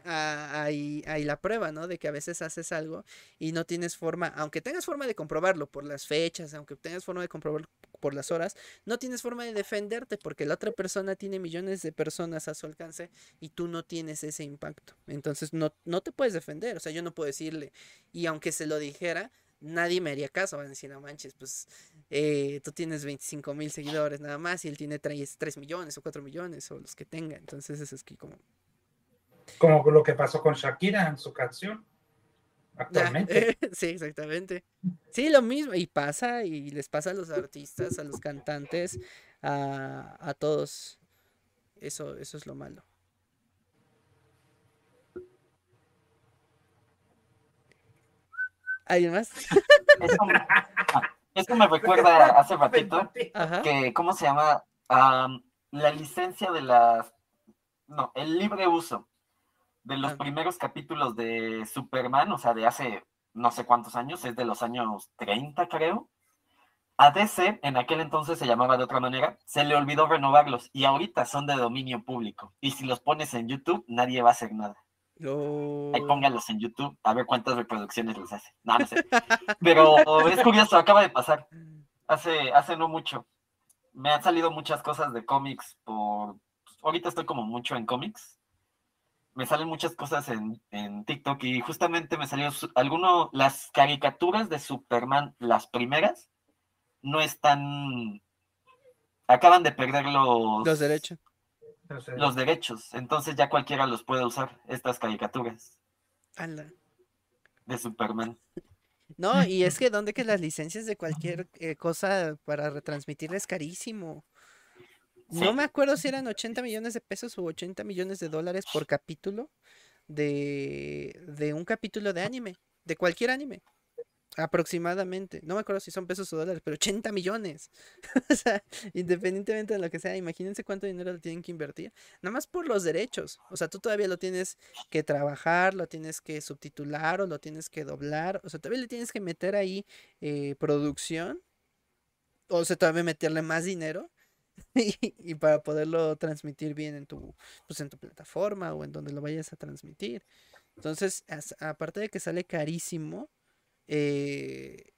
hay, hay, la prueba, ¿no? De que a veces haces algo y no tienes forma, aunque tengas forma de comprobarlo por las fechas, aunque tengas forma de comprobarlo por las horas, no tienes forma de defenderte porque la otra persona tiene millones de personas a su alcance y tú no tienes ese impacto. Entonces no, no te puedes defender, o sea, yo no puedo decirle, y aunque se lo dijera, nadie me haría caso, van a decir, no manches, pues eh, tú tienes 25 mil seguidores nada más y él tiene 3, 3 millones o 4 millones o los que tenga, entonces eso es que como como lo que pasó con Shakira en su canción actualmente. sí, exactamente. Sí, lo mismo. Y pasa, y les pasa a los artistas, a los cantantes, a, a todos. Eso, eso es lo malo. ¿Hay más? Eso, me recuerda hace ratito que, ¿cómo se llama? la licencia de las... No, el libre uso de los primeros capítulos de Superman, o sea, de hace no sé cuántos años, es de los años 30, creo. A DC, en aquel entonces se llamaba de otra manera, se le olvidó renovarlos y ahorita son de dominio público. Y si los pones en YouTube, nadie va a hacer nada. Ahí póngalos en YouTube a ver cuántas reproducciones les hace. No, no sé. Pero es curioso, acaba de pasar. Hace, hace no mucho. Me han salido muchas cosas de cómics por. Ahorita estoy como mucho en cómics me salen muchas cosas en, en TikTok y justamente me salió alguno, las caricaturas de Superman, las primeras, no están, acaban de perder los, los derechos. Los derechos, entonces ya cualquiera los puede usar, estas caricaturas. De Superman. No, y es que donde que las licencias de cualquier eh, cosa para retransmitir es carísimo. No me acuerdo si eran 80 millones de pesos o 80 millones de dólares por capítulo de, de un capítulo de anime, de cualquier anime. Aproximadamente, no me acuerdo si son pesos o dólares, pero 80 millones. o sea, independientemente de lo que sea, imagínense cuánto dinero tienen que invertir. Nada más por los derechos. O sea, tú todavía lo tienes que trabajar, lo tienes que subtitular o lo tienes que doblar. O sea, todavía le tienes que meter ahí eh, producción. O sea, todavía meterle más dinero. y, para poderlo transmitir bien en tu, pues en tu plataforma o en donde lo vayas a transmitir. Entonces, aparte de que sale carísimo, eh,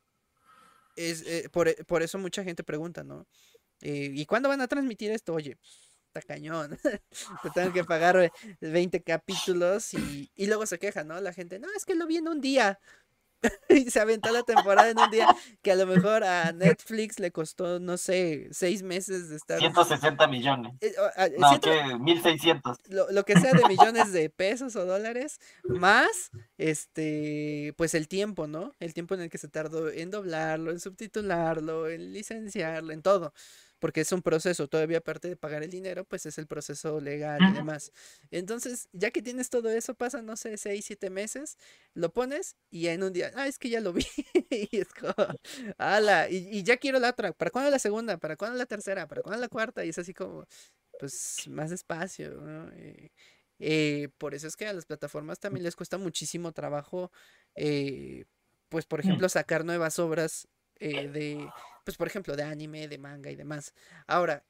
es, eh, por, por, eso mucha gente pregunta, ¿no? Eh, ¿Y cuándo van a transmitir esto? Oye, pues, está cañón. Te tengo que pagar 20 capítulos y, y, luego se queja, ¿no? La gente, no, es que lo vi en un día. y se aventó la temporada en un día que a lo mejor a Netflix le costó, no sé, seis meses de estar. 160 millones. Eh, no, que 1600. Lo, lo que sea de millones de pesos o dólares, más este, pues el tiempo, ¿no? El tiempo en el que se tardó en doblarlo, en subtitularlo, en licenciarlo, en todo porque es un proceso, todavía aparte de pagar el dinero, pues es el proceso legal y demás. Entonces, ya que tienes todo eso, pasa, no sé, seis, siete meses, lo pones y en un día, ah, es que ya lo vi. y es como, ala, y, ya quiero la otra. ¿Para cuándo la segunda? ¿Para cuándo la tercera? ¿Para cuándo la cuarta? Y es así como, pues, más despacio, ¿no? Eh, eh, por eso es que a las plataformas también les cuesta muchísimo trabajo, eh, pues, por mm. ejemplo, sacar nuevas obras de pues por ejemplo, de anime, de manga y demás. Ahora,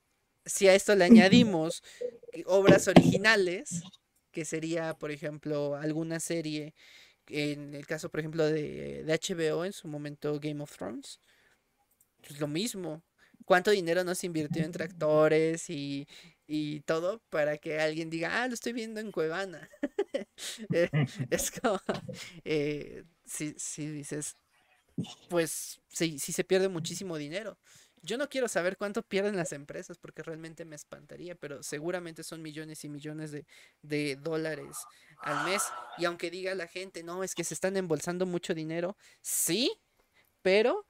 si a esto le añadimos obras originales, que sería, por ejemplo, alguna serie, en el caso, por ejemplo, de, de HBO, en su momento Game of Thrones, pues lo mismo. ¿Cuánto dinero nos invirtió entre actores y, y todo para que alguien diga, ah, lo estoy viendo en Cuevana? Eh, es como, eh, si, si dices, pues sí, sí se pierde muchísimo dinero. Yo no quiero saber cuánto pierden las empresas porque realmente me espantaría, pero seguramente son millones y millones de, de, dólares al mes. Y aunque diga la gente, no, es que se están embolsando mucho dinero, sí, pero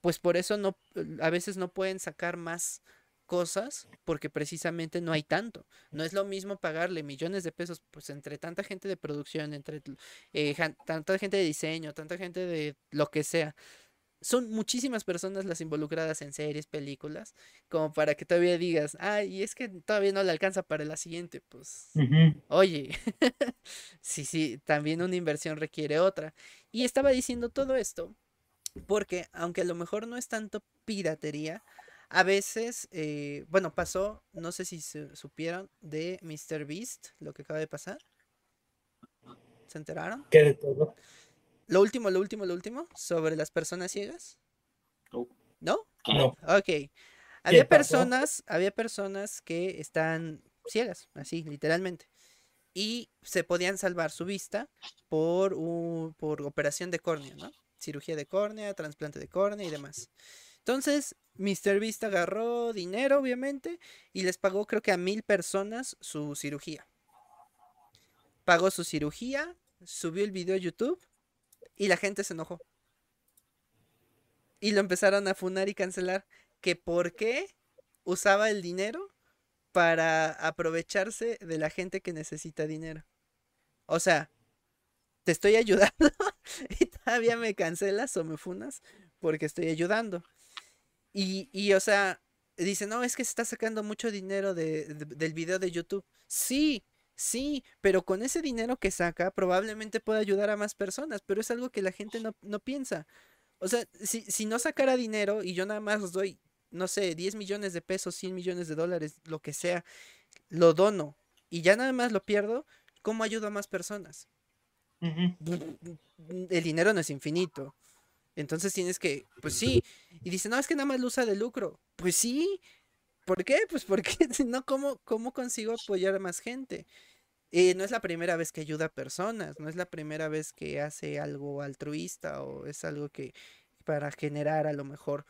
pues por eso no, a veces no pueden sacar más cosas porque precisamente no hay tanto. No es lo mismo pagarle millones de pesos pues entre tanta gente de producción, entre eh, tanta gente de diseño, tanta gente de lo que sea. Son muchísimas personas las involucradas en series, películas, como para que todavía digas, ay, es que todavía no le alcanza para la siguiente. Pues, oye, sí, sí, también una inversión requiere otra. Y estaba diciendo todo esto porque, aunque a lo mejor no es tanto piratería, a veces, eh, bueno, pasó, no sé si se supieron, de Mr. Beast, lo que acaba de pasar. ¿Se enteraron? ¿Qué de todo? Lo último, lo último, lo último, sobre las personas ciegas. ¿No? No. Ok. Había personas, había personas que están ciegas, así, literalmente. Y se podían salvar su vista por, un, por operación de córnea, ¿no? Cirugía de córnea, trasplante de córnea y demás. Entonces, Mr. Beast agarró dinero, obviamente, y les pagó creo que a mil personas su cirugía. Pagó su cirugía, subió el video a YouTube y la gente se enojó. Y lo empezaron a funar y cancelar. Que por qué usaba el dinero para aprovecharse de la gente que necesita dinero. O sea, te estoy ayudando y todavía me cancelas o me funas porque estoy ayudando. Y, y, o sea, dice, no, es que se está sacando mucho dinero de, del video de YouTube. Sí, sí, pero con ese dinero que saca probablemente pueda ayudar a más personas, pero es algo que la gente no, no piensa. O sea, si, si no sacara dinero y yo nada más doy, no sé, 10 millones de pesos, 100 millones de dólares, lo que sea, lo dono y ya nada más lo pierdo, ¿cómo ayudo a más personas? El dinero no es infinito. Entonces tienes que, pues sí. Y dice, no, es que nada más lo de lucro. Pues sí. ¿Por qué? Pues porque no, ¿cómo, ¿cómo consigo apoyar a más gente? Eh, no es la primera vez que ayuda a personas, no es la primera vez que hace algo altruista o es algo que para generar a lo mejor,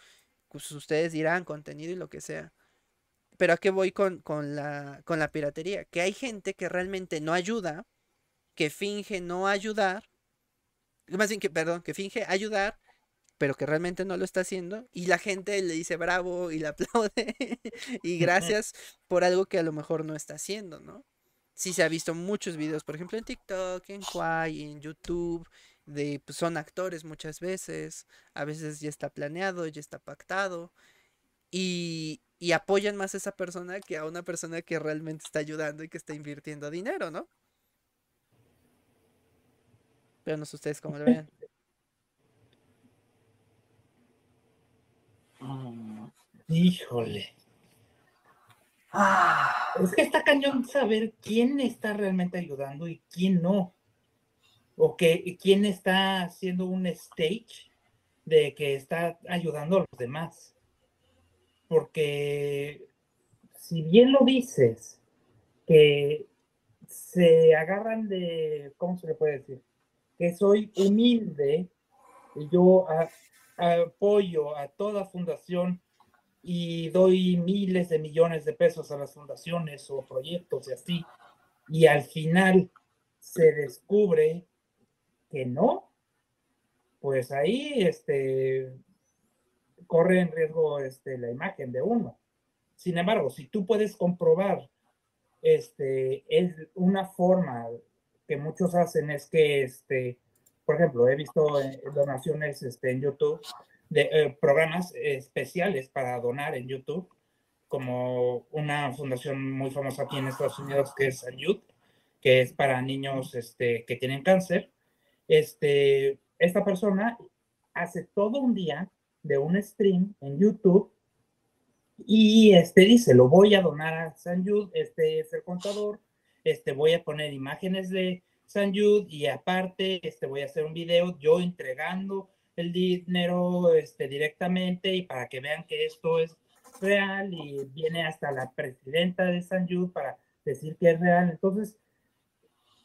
pues ustedes dirán contenido y lo que sea. Pero a qué voy con, con, la, con la piratería? Que hay gente que realmente no ayuda, que finge no ayudar, más bien que, perdón, que finge ayudar pero que realmente no lo está haciendo y la gente le dice bravo y le aplaude y gracias por algo que a lo mejor no está haciendo, ¿no? Sí se ha visto muchos videos, por ejemplo en TikTok, en Kwai, en YouTube, de pues, son actores muchas veces, a veces ya está planeado, ya está pactado, y, y apoyan más a esa persona que a una persona que realmente está ayudando y que está invirtiendo dinero, ¿no? Pero no sé ustedes cómo lo vean. Híjole. Ah, es que está cañón saber quién está realmente ayudando y quién no. O que quién está haciendo un stage de que está ayudando a los demás. Porque si bien lo dices, que se agarran de, ¿cómo se le puede decir? Que soy humilde, y yo apoyo a toda fundación y doy miles de millones de pesos a las fundaciones o proyectos y así, y al final se descubre que no, pues ahí este, corre en riesgo este, la imagen de uno. Sin embargo, si tú puedes comprobar, este, es una forma que muchos hacen es que, este, por ejemplo, he visto eh, donaciones este, en YouTube de eh, programas especiales para donar en YouTube, como una fundación muy famosa aquí en Estados Unidos que es San que es para niños este, que tienen cáncer. Este, esta persona hace todo un día de un stream en YouTube y este dice, lo voy a donar a San Jude, este es el contador, este voy a poner imágenes de San Jude y aparte este voy a hacer un video yo entregando el dinero este, directamente y para que vean que esto es real y viene hasta la presidenta de San Jude para decir que es real. Entonces,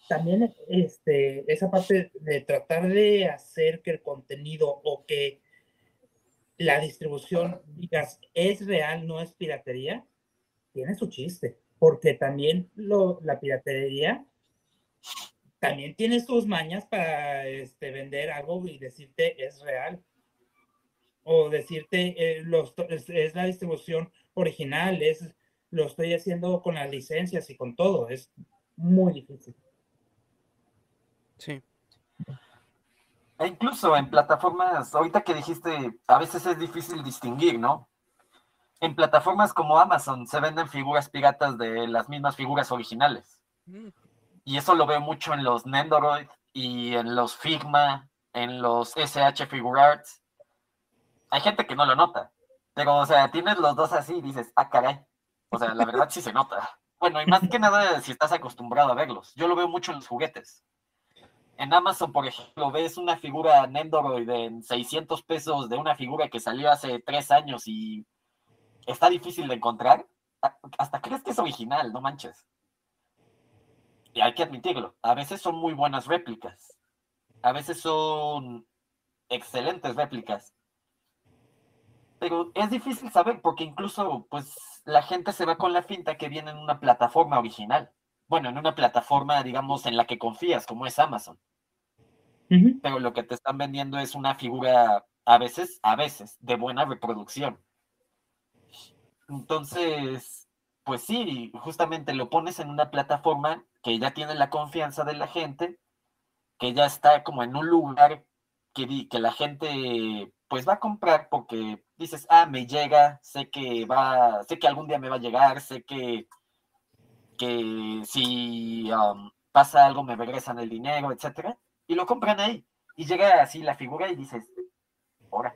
también este, esa parte de tratar de hacer que el contenido o que la distribución, digas, es real, no es piratería, tiene su chiste, porque también lo, la piratería también tiene sus mañas para este, vender algo y decirte es real. O decirte eh, es, la distribución original, es, lo estoy haciendo con las licencias y con todo. Es muy difícil. Sí. E incluso en plataformas, ahorita que dijiste, a veces es difícil distinguir, ¿no? En plataformas como Amazon se venden figuras piratas de las mismas figuras originales. Mm y eso lo veo mucho en los Nendoroid y en los Figma, en los SH Figuarts. Hay gente que no lo nota, pero, o sea, tienes los dos así y dices, ah, caray. O sea, la verdad sí se nota. Bueno, y más que nada si estás acostumbrado a verlos. Yo lo veo mucho en los juguetes. En Amazon, por ejemplo, ves una figura Nendoroid en 600 pesos de una figura que salió hace tres años y está difícil de encontrar. Hasta crees que es original, no manches y hay que admitirlo, a veces son muy buenas réplicas, a veces son excelentes réplicas, pero es difícil saber porque incluso pues la gente se va con la finta que viene en una plataforma original, bueno, en una plataforma digamos en la que confías como es Amazon. Pero lo que te están vendiendo es una figura a veces, a veces, de buena reproducción. Entonces, pues sí, justamente lo pones en una plataforma que ya tiene la confianza de la gente, que ya está como en un lugar que, que la gente pues va a comprar porque dices, ah, me llega, sé que va, sé que algún día me va a llegar, sé que, que si um, pasa algo me regresan el dinero, etcétera, y lo compran ahí. Y llega así la figura y dices, ahora,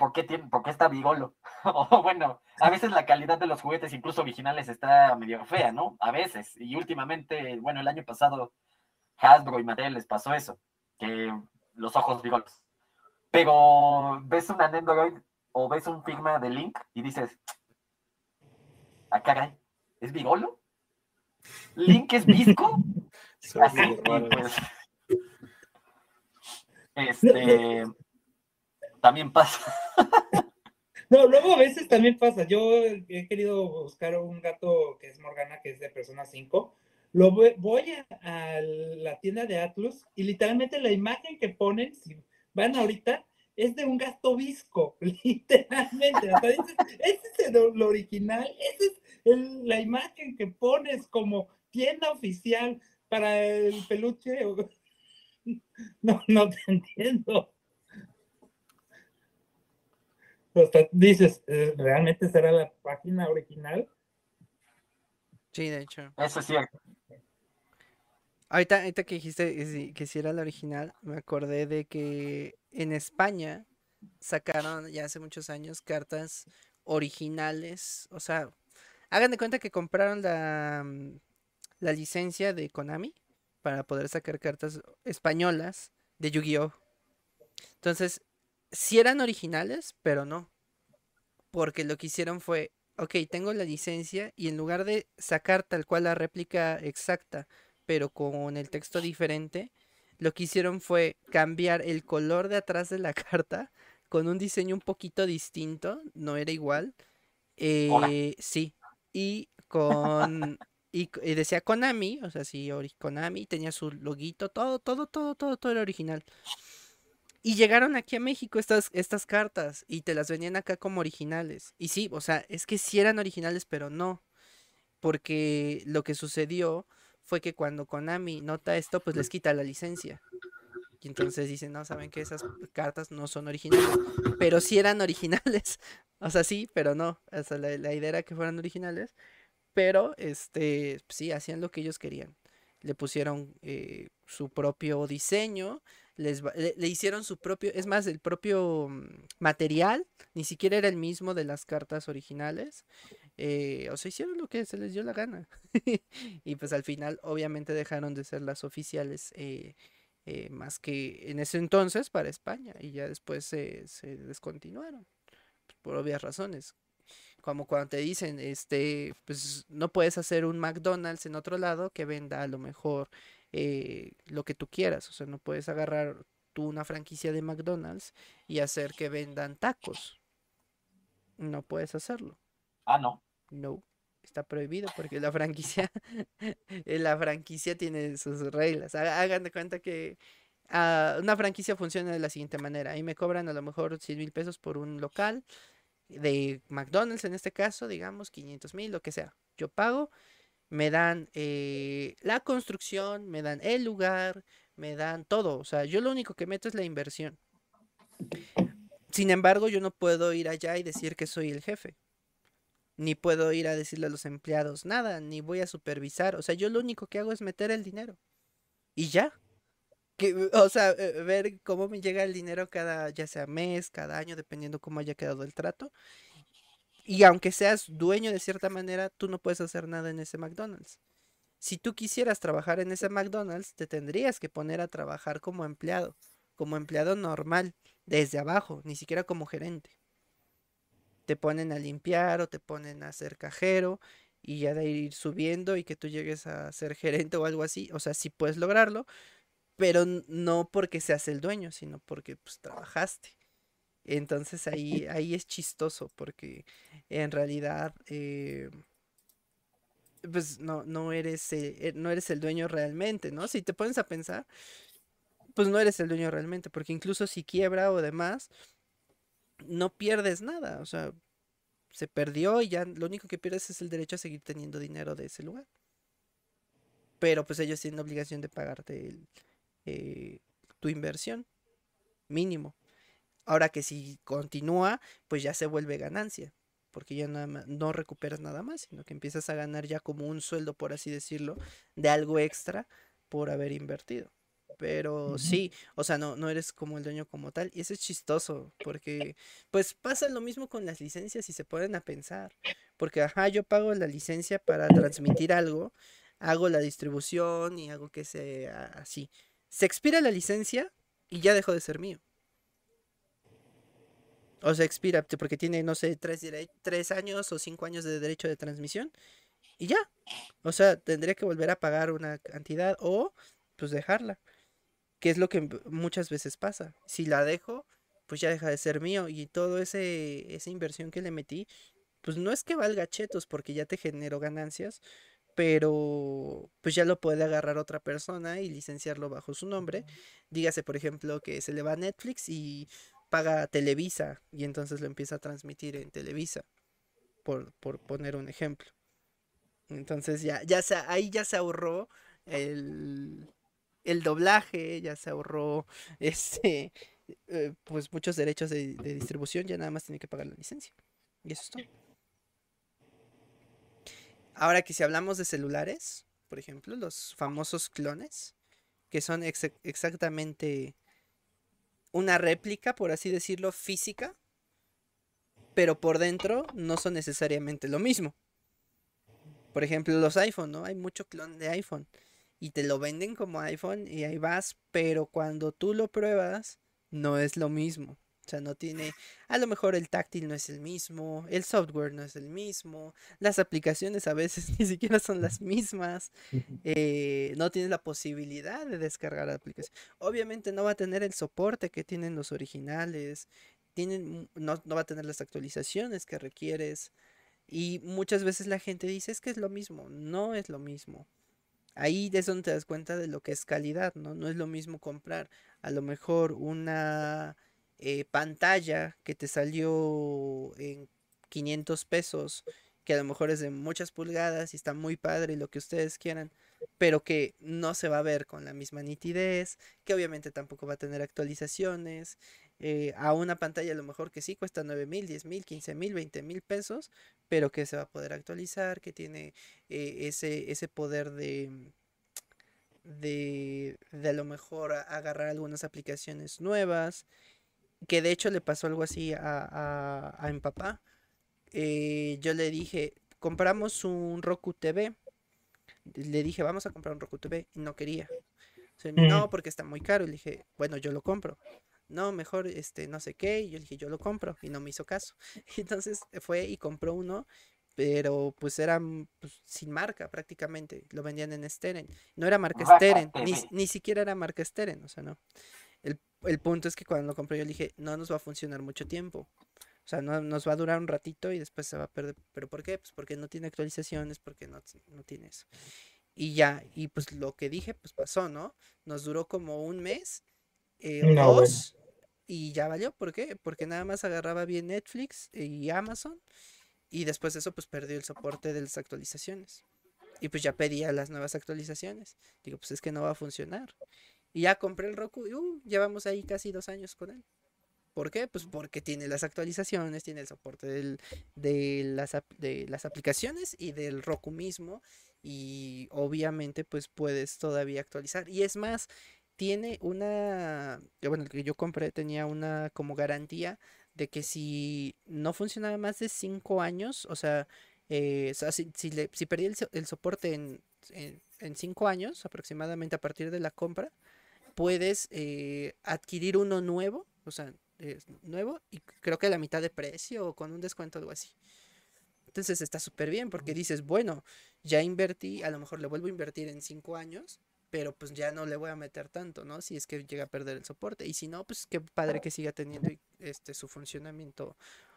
¿por qué, tiene, ¿por qué está Vigolo? o bueno, a veces la calidad de los juguetes, incluso originales, está medio fea, ¿no? A veces. Y últimamente, bueno, el año pasado, Hasbro y Mattel les pasó eso, que los ojos Vigolos. Pero ves un Android o ves un Figma de Link y dices, ah, caray, ¿es Vigolo? ¿Link es Visco? pues, este, también pasa. No, luego a veces también pasa. Yo he querido buscar un gato que es Morgana, que es de persona 5. Lo voy, a, la tienda de Atlus y literalmente la imagen que ponen, si van ahorita, es de un gato visco, literalmente. ese es lo original, esa es la imagen que pones como tienda oficial para el peluche. no, no te entiendo. Dices, eh, ¿realmente será la página original? Sí, de hecho. Eso es cierto. Ahorita, ahorita que dijiste que si era la original, me acordé de que en España sacaron ya hace muchos años cartas originales. O sea, hagan de cuenta que compraron la, mm, la licencia de Konami para poder sacar cartas españolas de Yu-Gi-Oh! Entonces, sí eran originales, pero no. Porque lo que hicieron fue, ok, tengo la licencia y en lugar de sacar tal cual la réplica exacta, pero con el texto diferente, lo que hicieron fue cambiar el color de atrás de la carta con un diseño un poquito distinto, no era igual. Eh, sí, y con... Y, decía Konami, o sea, sí, Konami, tenía su loguito, todo, todo, todo, todo, todo era original. Y llegaron aquí a México estas, estas cartas y te las venían acá como originales. Y sí, o sea, es que sí eran originales, pero no. Porque lo que sucedió fue que cuando Konami nota esto, pues les quita la licencia. Y entonces dicen, no, saben que esas cartas no son originales. Pero sí eran originales. O sea, sí, pero no. O sea, la, la idea era que fueran originales. Pero, este, sí, hacían lo que ellos querían. Le pusieron eh, su propio diseño le, hicieron su propio, es más, el propio mm, material, ni siquiera era el mismo de las cartas originales. Eh, o sea, hicieron lo que se les dio la gana. y pues al final, obviamente, dejaron de ser las oficiales. Eh, eh, más que en ese entonces para España y ya después se, se descontinuaron por obvias razones como cuando te dicen este pues no puedes hacer un McDonald's en otro lado que venda a lo mejor eh, lo que tú quieras. O sea, no puedes agarrar tú una franquicia de McDonald's y hacer que vendan tacos. No puedes hacerlo. Ah, no. No, está prohibido porque la franquicia, la franquicia tiene sus reglas. Hagan de cuenta que ah, una franquicia funciona de la siguiente manera. Ahí me cobran a lo mejor 100 mil pesos por un local de McDonald's en este caso, digamos 500 mil, lo que sea. Yo pago me dan eh, la construcción, me dan el lugar, me dan todo. O sea, yo lo único que meto es la inversión. Sin embargo, yo no puedo ir allá y decir que soy el jefe. Ni puedo ir a decirle a los empleados nada, ni voy a supervisar. O sea, yo lo único que hago es meter el dinero. Y ya. Que, o sea, eh, ver cómo me llega el dinero cada, ya sea mes, cada año, dependiendo cómo haya quedado el trato. Y aunque seas dueño de cierta manera, tú no puedes hacer nada en ese McDonald's. Si tú quisieras trabajar en ese McDonald's, te tendrías que poner a trabajar como empleado, como empleado normal, desde abajo, ni siquiera como gerente. Te ponen a limpiar o te ponen a ser cajero y ya de ir subiendo y que tú llegues a ser gerente o algo así. O sea, sí puedes lograrlo, pero no porque seas el dueño, sino porque pues trabajaste. Entonces ahí, ahí es chistoso porque en realidad eh, pues no, no, eres, eh, no eres el dueño realmente, ¿no? Si te pones a pensar, pues no eres el dueño realmente, porque incluso si quiebra o demás, no pierdes nada, o sea, se perdió y ya lo único que pierdes es el derecho a seguir teniendo dinero de ese lugar. Pero pues ellos tienen obligación de pagarte eh, tu inversión, mínimo. Ahora que si continúa, pues ya se vuelve ganancia, porque ya no, no recuperas nada más, sino que empiezas a ganar ya como un sueldo, por así decirlo, de algo extra por haber invertido. Pero sí, o sea, no, no eres como el dueño como tal. Y eso es chistoso, porque pues pasa lo mismo con las licencias y se ponen a pensar. Porque, ajá, yo pago la licencia para transmitir algo, hago la distribución y hago que sea así. Se expira la licencia y ya dejó de ser mío. O sea, expira porque tiene, no sé, tres, tres años o cinco años de derecho de transmisión. Y ya. O sea, tendría que volver a pagar una cantidad o pues dejarla. Que es lo que muchas veces pasa. Si la dejo, pues ya deja de ser mío. Y todo ese esa inversión que le metí, pues no es que valga chetos porque ya te generó ganancias. Pero pues ya lo puede agarrar otra persona y licenciarlo bajo su nombre. Dígase, por ejemplo, que se le va a Netflix y paga Televisa y entonces lo empieza a transmitir en Televisa, por, por poner un ejemplo. Entonces ya, ya se, ahí ya se ahorró el, el doblaje, ya se ahorró este, eh, pues muchos derechos de, distribución, ya nada más tiene que pagar la licencia. Y eso es todo. Ahora que si hablamos de celulares, por ejemplo, los famosos clones, que son exactamente una réplica, por así decirlo, física, pero por dentro no son necesariamente lo mismo. Por ejemplo, los iPhone, ¿no? Hay mucho clon de iPhone y te lo venden como iPhone y ahí vas, pero cuando tú lo pruebas no es lo mismo. O sea, no tiene, a lo mejor el táctil no es el mismo, el software no es el mismo, las aplicaciones a veces ni siquiera son las mismas, eh, no tienes la posibilidad de descargar la aplicación. Obviamente no va a tener el soporte que tienen los originales, tienen, no, no va a tener las actualizaciones que requieres. Y muchas veces la gente dice es que es lo mismo, no es lo mismo. Ahí es donde te das cuenta de lo que es calidad, ¿no? No es lo mismo comprar a lo mejor una eh, pantalla que te salió en 500 pesos, que a lo mejor es de muchas pulgadas y está muy padre y lo que ustedes quieran, pero que no se va a ver con la misma nitidez, que obviamente tampoco va a tener actualizaciones, eh, a una pantalla a lo mejor que sí cuesta 9 mil, 10 mil, 15 mil, 20 mil pesos, pero que se va a poder actualizar, que tiene eh, ese, ese poder de, de, de a lo mejor agarrar algunas aplicaciones nuevas, que de hecho le pasó algo así a, a, mi papá. Eh, yo le dije, compramos un Roku TV. Le dije, vamos a comprar un Roku TV. Y no quería. no, porque está muy caro. Y le dije, bueno, yo lo compro no, mejor este, no sé qué, y yo dije, yo lo compro, y no me hizo caso. Entonces fue y compró uno, pero pues era mm, pues, sin marca prácticamente, lo vendían en Steren. No era marca Steren, ni, ni siquiera era marca Steren, o sea, no. El, punto es que cuando lo compré yo le dije, no nos va a funcionar mucho tiempo. O sea, no, nos va a durar un ratito y después se va a perder. ¿Pero por qué? Pues porque no tiene actualizaciones, porque no, no tiene eso. Y ya, y pues lo que dije, pues pasó, ¿no? Nos duró como un mes, eh, dos, y ya valió. ¿Por qué? Porque nada más agarraba bien Netflix y Amazon y después de eso pues perdió el soporte de las actualizaciones. Y pues ya pedía las nuevas actualizaciones. Digo, pues es que no va a funcionar. Y ya compré el Roku y uh, llevamos ahí casi dos años con él. ¿Por qué? Pues porque tiene las actualizaciones, tiene el soporte del, de, las, de las aplicaciones y del Roku mismo. Y obviamente pues puedes todavía actualizar. Y es más, tiene una, bueno, el que yo compré tenía una como garantía de que si no funcionaba más de 5 años, o sea, eh, si, si, le, si perdí el, soporte en 5 años, aproximadamente a partir de la compra, puedes eh, adquirir uno nuevo, o sea, nuevo, y creo que a la mitad de precio o con un descuento o algo así. Entonces está súper bien porque dices, bueno, ya invertí, a lo mejor le vuelvo a invertir en 5 años pero pues ya no le voy a meter tanto, ¿no? Si es que llega a perder el soporte. Y si no, pues qué padre que siga teniendo este su funcionamiento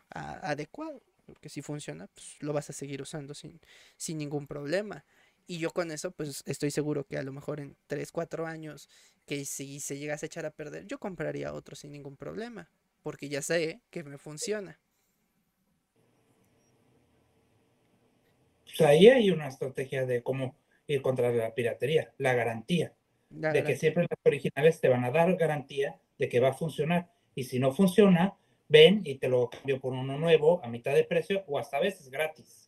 adecuado. Porque si funciona, pues lo vas a seguir usando sin, sin ningún problema. Y yo con eso, pues estoy seguro que a lo mejor en 3, 4 años, que si se llegase a echar a perder, yo compraría otro sin ningún problema. Porque ya sé que me funciona. Pues ahí hay una estrategia de cómo ir contra la piratería, la garantía. de que siempre las originales te van a dar garantía de que va a funcionar. Y si no funciona, ven y te lo cambio por uno nuevo a mitad de precio o hasta a veces gratis.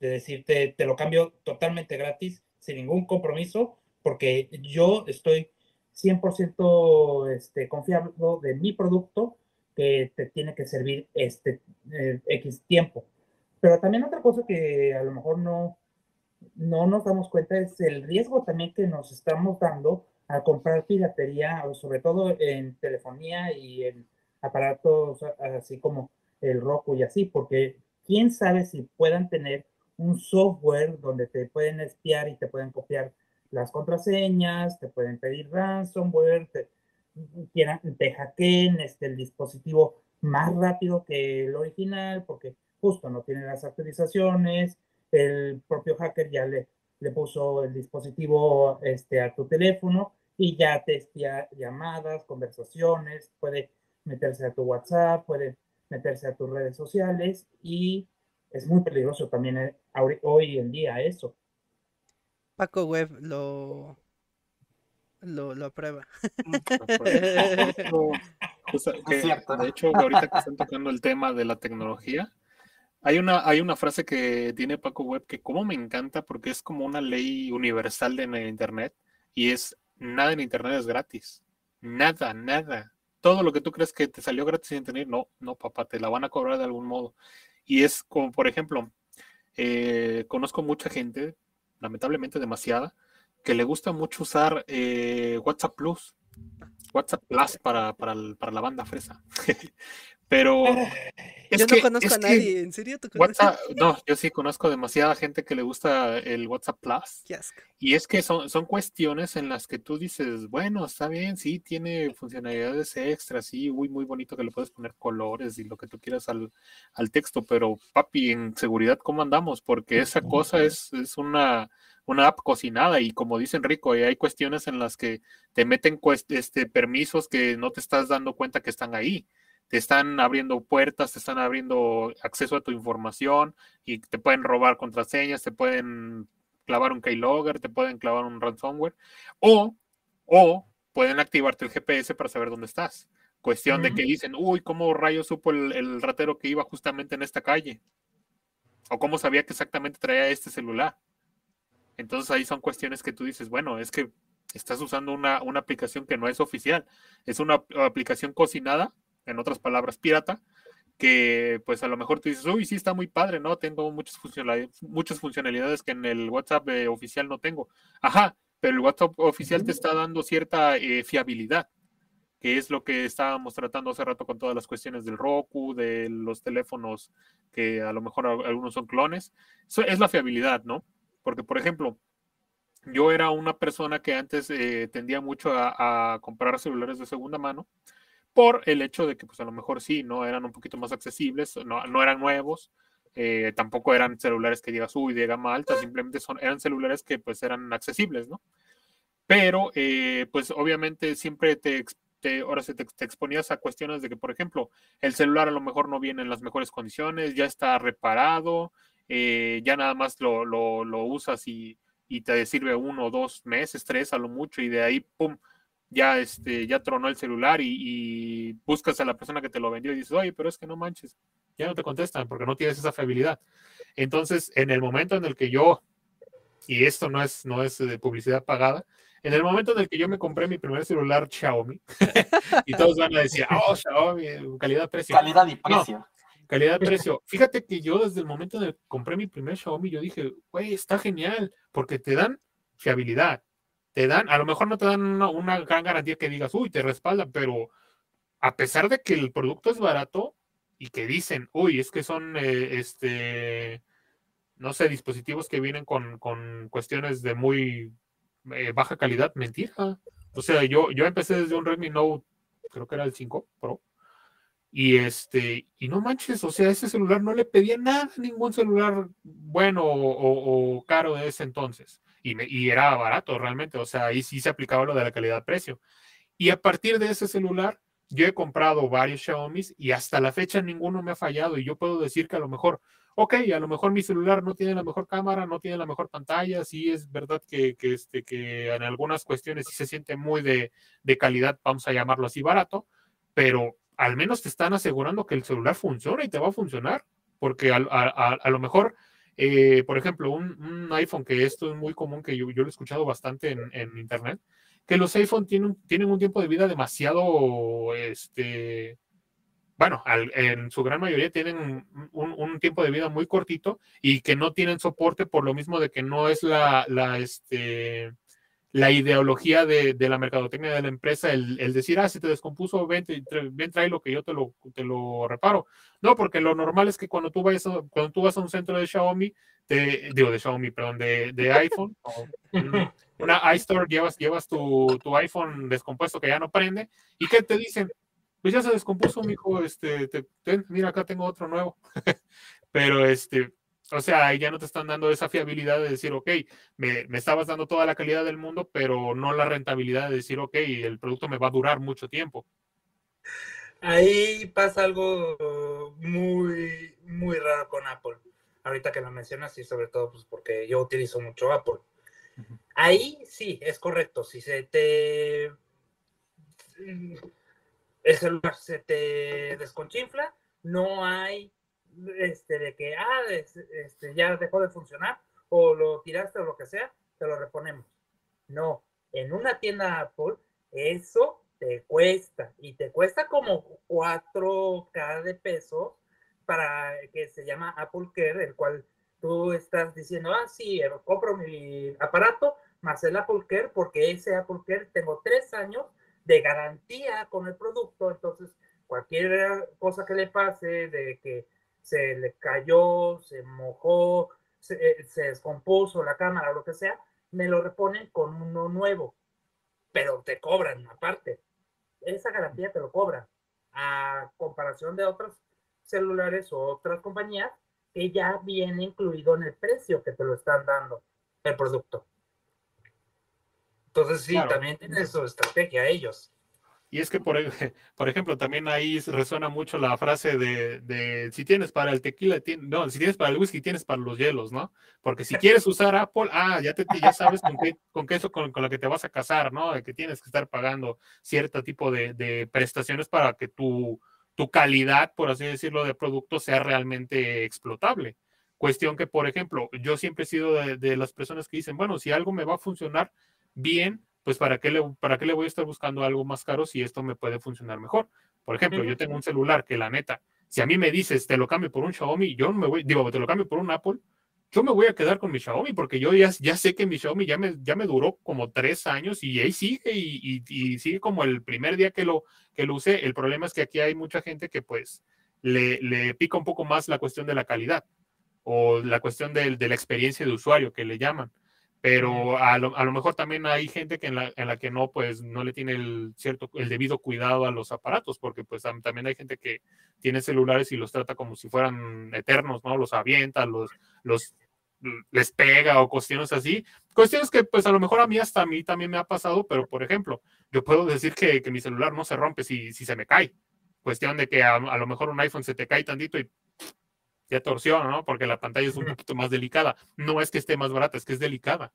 De decirte, te lo cambio totalmente gratis, sin ningún compromiso, porque yo estoy 100% este, confiado de mi producto que te tiene que servir este eh, X tiempo. Pero también otra cosa que a lo mejor no, no nos damos cuenta es el riesgo también que nos estamos dando a comprar piratería, sobre todo en telefonía y en aparatos así como el Roku y así, porque quién sabe si puedan tener un software donde te pueden espiar y te pueden copiar las contraseñas, te pueden pedir ransomware, te, quieran, te hackeen este, el dispositivo más rápido que el original, porque justo no tiene las actualizaciones, el propio hacker ya le, le puso el dispositivo este, a tu teléfono y ya te espía llamadas, conversaciones, puede meterse a tu WhatsApp, puede meterse a tus redes sociales y es muy peligroso también eh, hoy en día eso. Paco Web lo lo, lo aprueba. de hecho, ahorita que están tocando el tema de la tecnología, hay una, hay una frase que tiene Paco Web que como me encanta porque es como una ley universal en el Internet y es nada en Internet es gratis. Nada, nada. Todo lo que tú crees que te salió gratis sin Internet, no, no, papá, te la van a cobrar de algún modo. Y es como, por ejemplo, eh, conozco mucha gente, lamentablemente demasiada, que le gusta mucho usar eh, WhatsApp Plus. WhatsApp Plus para, para, para la banda fresa. Pero yo no conozco a nadie, ¿en serio? no, yo sí conozco demasiada gente que le gusta el WhatsApp Plus. Y es que son, son cuestiones en las que tú dices, bueno, está bien, sí, tiene funcionalidades extras, sí, muy, muy bonito que le puedes poner colores y lo que tú quieras al, al texto, pero papi, en seguridad, ¿cómo andamos? Porque esa cosa es, es una, una app cocinada y como dice Enrico, hay cuestiones en las que te meten este, permisos que no te estás dando cuenta que están ahí te están abriendo puertas, te están abriendo acceso a tu información y te pueden robar contraseñas, te pueden clavar un keylogger, te pueden clavar un ransomware o, o pueden activarte el GPS para saber dónde estás. Cuestión de que dicen, uy, ¿cómo rayos supo el, el, ratero que iba justamente en esta calle? ¿O cómo sabía que exactamente traía este celular? Entonces ahí son cuestiones que tú dices, bueno, es que estás usando una, una aplicación que no es oficial, es una aplicación cocinada en otras palabras, pirata, que pues a lo mejor tú dices, uy, sí está muy padre, ¿no? Tengo muchas funcionalidades, muchas funcionalidades que en el WhatsApp eh, oficial no tengo. Ajá, pero el WhatsApp oficial te está dando cierta eh, fiabilidad, que es lo que estábamos tratando hace rato con todas las cuestiones del Roku, de los teléfonos que a lo mejor algunos son clones. Eso es la fiabilidad, ¿no? Porque, por ejemplo, yo era una persona que antes eh, tendía mucho a comprar celulares de segunda mano por el hecho de que pues a lo mejor sí, ¿no? Eran un poquito más accesibles, no, no eran nuevos, eh, tampoco eran celulares que digas, uy, de gama alta, simplemente son, eran celulares que pues eran accesibles, ¿no? Pero eh, pues obviamente siempre te, ahora se te, exponías a cuestiones de que, por ejemplo, el celular a lo mejor no viene en las mejores condiciones, ya está reparado, eh, ya nada más lo, lo, lo usas y, y, te sirve uno, dos meses, tres a lo mucho, y de ahí, pum, ya, este, ya tronó el celular y, buscas a la persona que te lo vendió y dices, oye, pero es que no manches, ya no te contestan porque no tienes esa fiabilidad. Entonces, en el momento en el que yo, y esto no es, no es de publicidad pagada, en el momento en el que yo me compré mi primer celular Xiaomi, y todos van a decir, oh, Xiaomi, calidad-precio. Calidad y precio. Calidad-precio. Fíjate que yo desde el momento que compré mi primer Xiaomi, yo dije, güey, está genial, porque te dan fiabilidad, te dan, a lo mejor no te dan una, gran garantía que digas, uy, te respaldan, pero a pesar de que el producto es barato y que dicen, uy, es que son, eh, este, no sé, dispositivos que vienen con, cuestiones de muy eh, baja calidad, mentira. O sea, yo, yo empecé desde un Redmi Note, creo que era el 5 Pro, y este, y no manches, o sea, ese celular no le pedía nada ningún celular bueno o caro de ese entonces y, era barato realmente, o sea, ahí sí se aplicaba lo de la calidad-precio. Y a partir de ese celular, yo he comprado varios Xiaomi y hasta la fecha ninguno me ha fallado y yo puedo decir que a lo mejor, ok, a lo mejor mi celular no tiene la mejor cámara, no tiene la mejor pantalla, sí es verdad que, que, este, que en algunas cuestiones se siente muy de, de calidad, vamos a llamarlo así barato, pero al menos te están asegurando que el celular funciona y te va a funcionar, porque a, lo mejor eh, por ejemplo, un, iPhone, que esto es muy común, que yo, lo he escuchado bastante en, Internet, que los iPhone tienen, tienen un tiempo de vida demasiado, este, bueno, en su gran mayoría tienen un, tiempo de vida muy cortito y que no tienen soporte por lo mismo de que no es la, la este, la ideología de, la mercadotecnia de la empresa, el, decir, ah, si te descompuso, ven, ven, trae lo que yo te lo, te lo reparo. No, porque lo normal es que cuando tú, vayas cuando tú vas a un centro de Xiaomi, te, digo de Xiaomi, perdón, de, iPhone, una iStore, llevas, llevas tu, tu, iPhone descompuesto que ya no prende, y que te dicen, pues ya se descompuso, mijo, este, mira, acá tengo otro nuevo. Pero este, o sea, ya no te están dando esa fiabilidad de decir, ok, me, me, estabas dando toda la calidad del mundo, pero no la rentabilidad de decir, ok, el producto me va a durar mucho tiempo. Ahí pasa algo muy, muy raro con Apple. Ahorita que lo mencionas y sobre todo pues porque yo utilizo mucho Apple. Ahí sí, es correcto. Si se te. El celular se te desconchinfla, no hay este, de que, ah, este, ya dejó de funcionar, o lo tiraste o lo que sea, te lo reponemos. No, en una tienda Apple, eso te cuesta, y te cuesta como 4K de pesos para que se llama Apple Care, el cual tú estás diciendo, ah, sí, eh, compro mi aparato más el Apple Care, porque ese Apple Care tengo tres años de garantía con el producto, entonces cualquier cosa que le pase, de que se le cayó, se mojó, se, eh, se descompuso la cámara o lo que sea, me lo reponen con uno nuevo, pero te cobran aparte. Esa garantía te lo cobran, a comparación de otros celulares o otras compañías que ya viene incluido en el precio que te lo están dando el producto. Entonces sí, también tiene su estrategia ellos. Y es que, por, por ejemplo, también ahí resuena mucho la frase de, si tienes para el tequila, no, si tienes para el whisky, tienes para los hielos, ¿no? Porque si quieres usar Apple, ah, ya, te, ya sabes con qué, con qué eso con, con, lo que te vas a casar, ¿no? De que tienes que estar pagando cierto tipo de, de prestaciones para que tu, tu calidad, por así decirlo, de producto sea realmente explotable. Cuestión que, por ejemplo, yo siempre he sido de, las personas que dicen, bueno, si algo me va a funcionar bien, pues ¿para qué, le, ¿para qué le voy a estar buscando algo más caro si esto me puede funcionar mejor? Por ejemplo, yo tengo un celular que la neta, si a mí me dices, te lo cambio por un Xiaomi, yo no me voy, digo, te lo cambio por un Apple, yo me voy a quedar con mi Xiaomi porque yo ya, ya sé que mi Xiaomi ya me, ya me duró como tres años y ahí sigue y, y, sigue como el primer día que lo, que lo usé. El problema es que aquí hay mucha gente que pues le, le pica un poco más la cuestión de la calidad o la cuestión de, de la experiencia de usuario que le llaman. Pero a lo, a lo, mejor también hay gente que en la, en la que no, pues no le tiene el cierto, el debido cuidado a los aparatos, porque pues también hay gente que tiene celulares y los trata como si fueran eternos, ¿no? Los avienta, los, los les pega o cuestiones así. Cuestiones que pues a lo mejor a mí hasta a mí también me ha pasado, pero por ejemplo, yo puedo decir que, que mi celular no se rompe si, si se me cae. Cuestión de que a, a, lo mejor un iPhone se te cae tantito y ya torsiona, ¿no? Porque la pantalla es un poquito más delicada. No es que esté más barata, es que es delicada.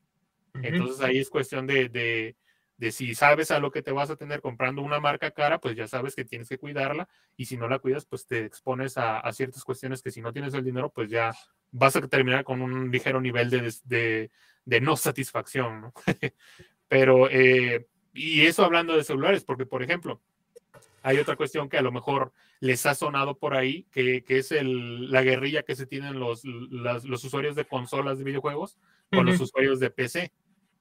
Entonces ahí es cuestión de, de, de, si sabes a lo que te vas a tener comprando una marca cara, pues ya sabes que tienes que cuidarla y si no la cuidas, pues te expones a, a ciertas cuestiones que si no tienes el dinero, pues ya vas a terminar con un ligero nivel de, de, no satisfacción, ¿no? Pero, eh, y eso hablando de celulares, porque por ejemplo, hay otra cuestión que a lo mejor les ha sonado por ahí, que, que es el, la guerrilla que se tienen los, los usuarios de consolas de videojuegos con los usuarios de PC.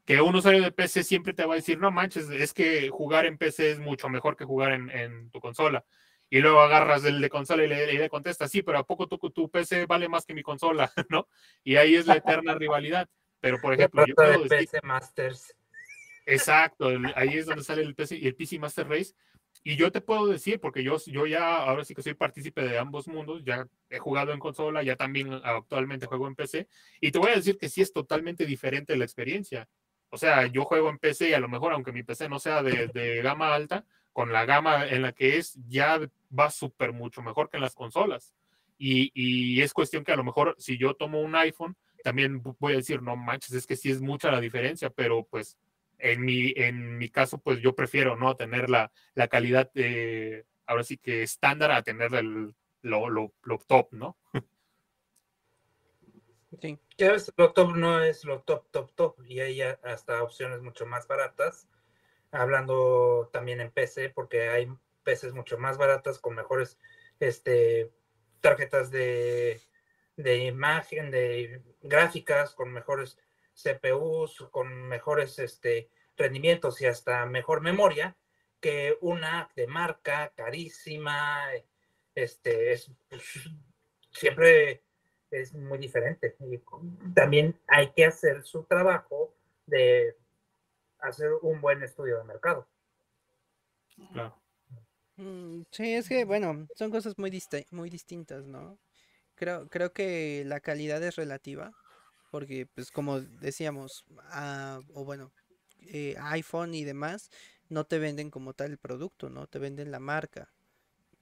Que un usuario de PC siempre te va a decir, no manches, es que jugar en PC es mucho mejor que jugar en, en tu consola y luego agarras el de consola y le, le contestas, sí, pero ¿a poco tu, tu, PC vale más que mi consola? ¿no? Y ahí es la eterna rivalidad. Pero, por ejemplo, yo puedo decir, PC Masters. Exacto, ahí es donde sale el PC, el PC Master Race. Y yo te puedo decir, porque yo, yo ya ahora sí que soy partícipe de ambos mundos, ya he jugado en consola, ya también actualmente juego en PC, y te voy a decir que sí es totalmente diferente la experiencia. O sea, yo juego en PC y a lo mejor, aunque mi PC no sea de, de gama alta, con la gama en la que es, ya va súper mucho mejor que en las consolas. Y, y, es cuestión que a lo mejor si yo tomo un iPhone, también voy a decir, no manches, es que sí es mucha la diferencia, pero pues en mi, en mi caso, pues yo prefiero no tener la, la calidad, de, ahora sí que estándar a tener el, lo, lo, lo top, ¿no? Sí. Que lo top no es lo top, top, top, y hay hasta opciones mucho más baratas hablando también en PC, porque hay PCs mucho más baratas con mejores este, tarjetas de, de imagen, de gráficas, con mejores CPUs, con mejores este, rendimientos y hasta mejor memoria que una de marca carísima. Este, es, pues, siempre es muy diferente. Y también hay que hacer su trabajo de hacer un buen estudio de mercado. Claro. Mm, sí, es que, bueno, son cosas muy, muy distintas, ¿no? Creo, creo que la calidad es relativa, porque, pues, como decíamos, ah, o bueno, eh, iPhone y demás, no te venden como tal el producto, ¿no? Te venden la marca.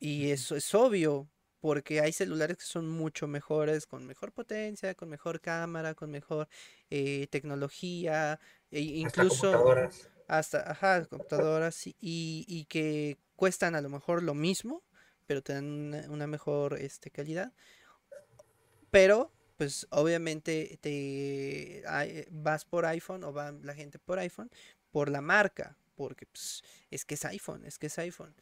Y eso es obvio, porque hay celulares que son mucho mejores, con mejor potencia, con mejor cámara, con mejor eh, tecnología, e incluso hasta computadoras, hasta, ajá, computadoras y, y, que cuestan a lo mejor lo mismo, pero te dan una, mejor este, calidad. Pero, pues obviamente te vas por iPhone o va la gente por iPhone por la marca, porque pues, es que es iPhone, es que es iPhone.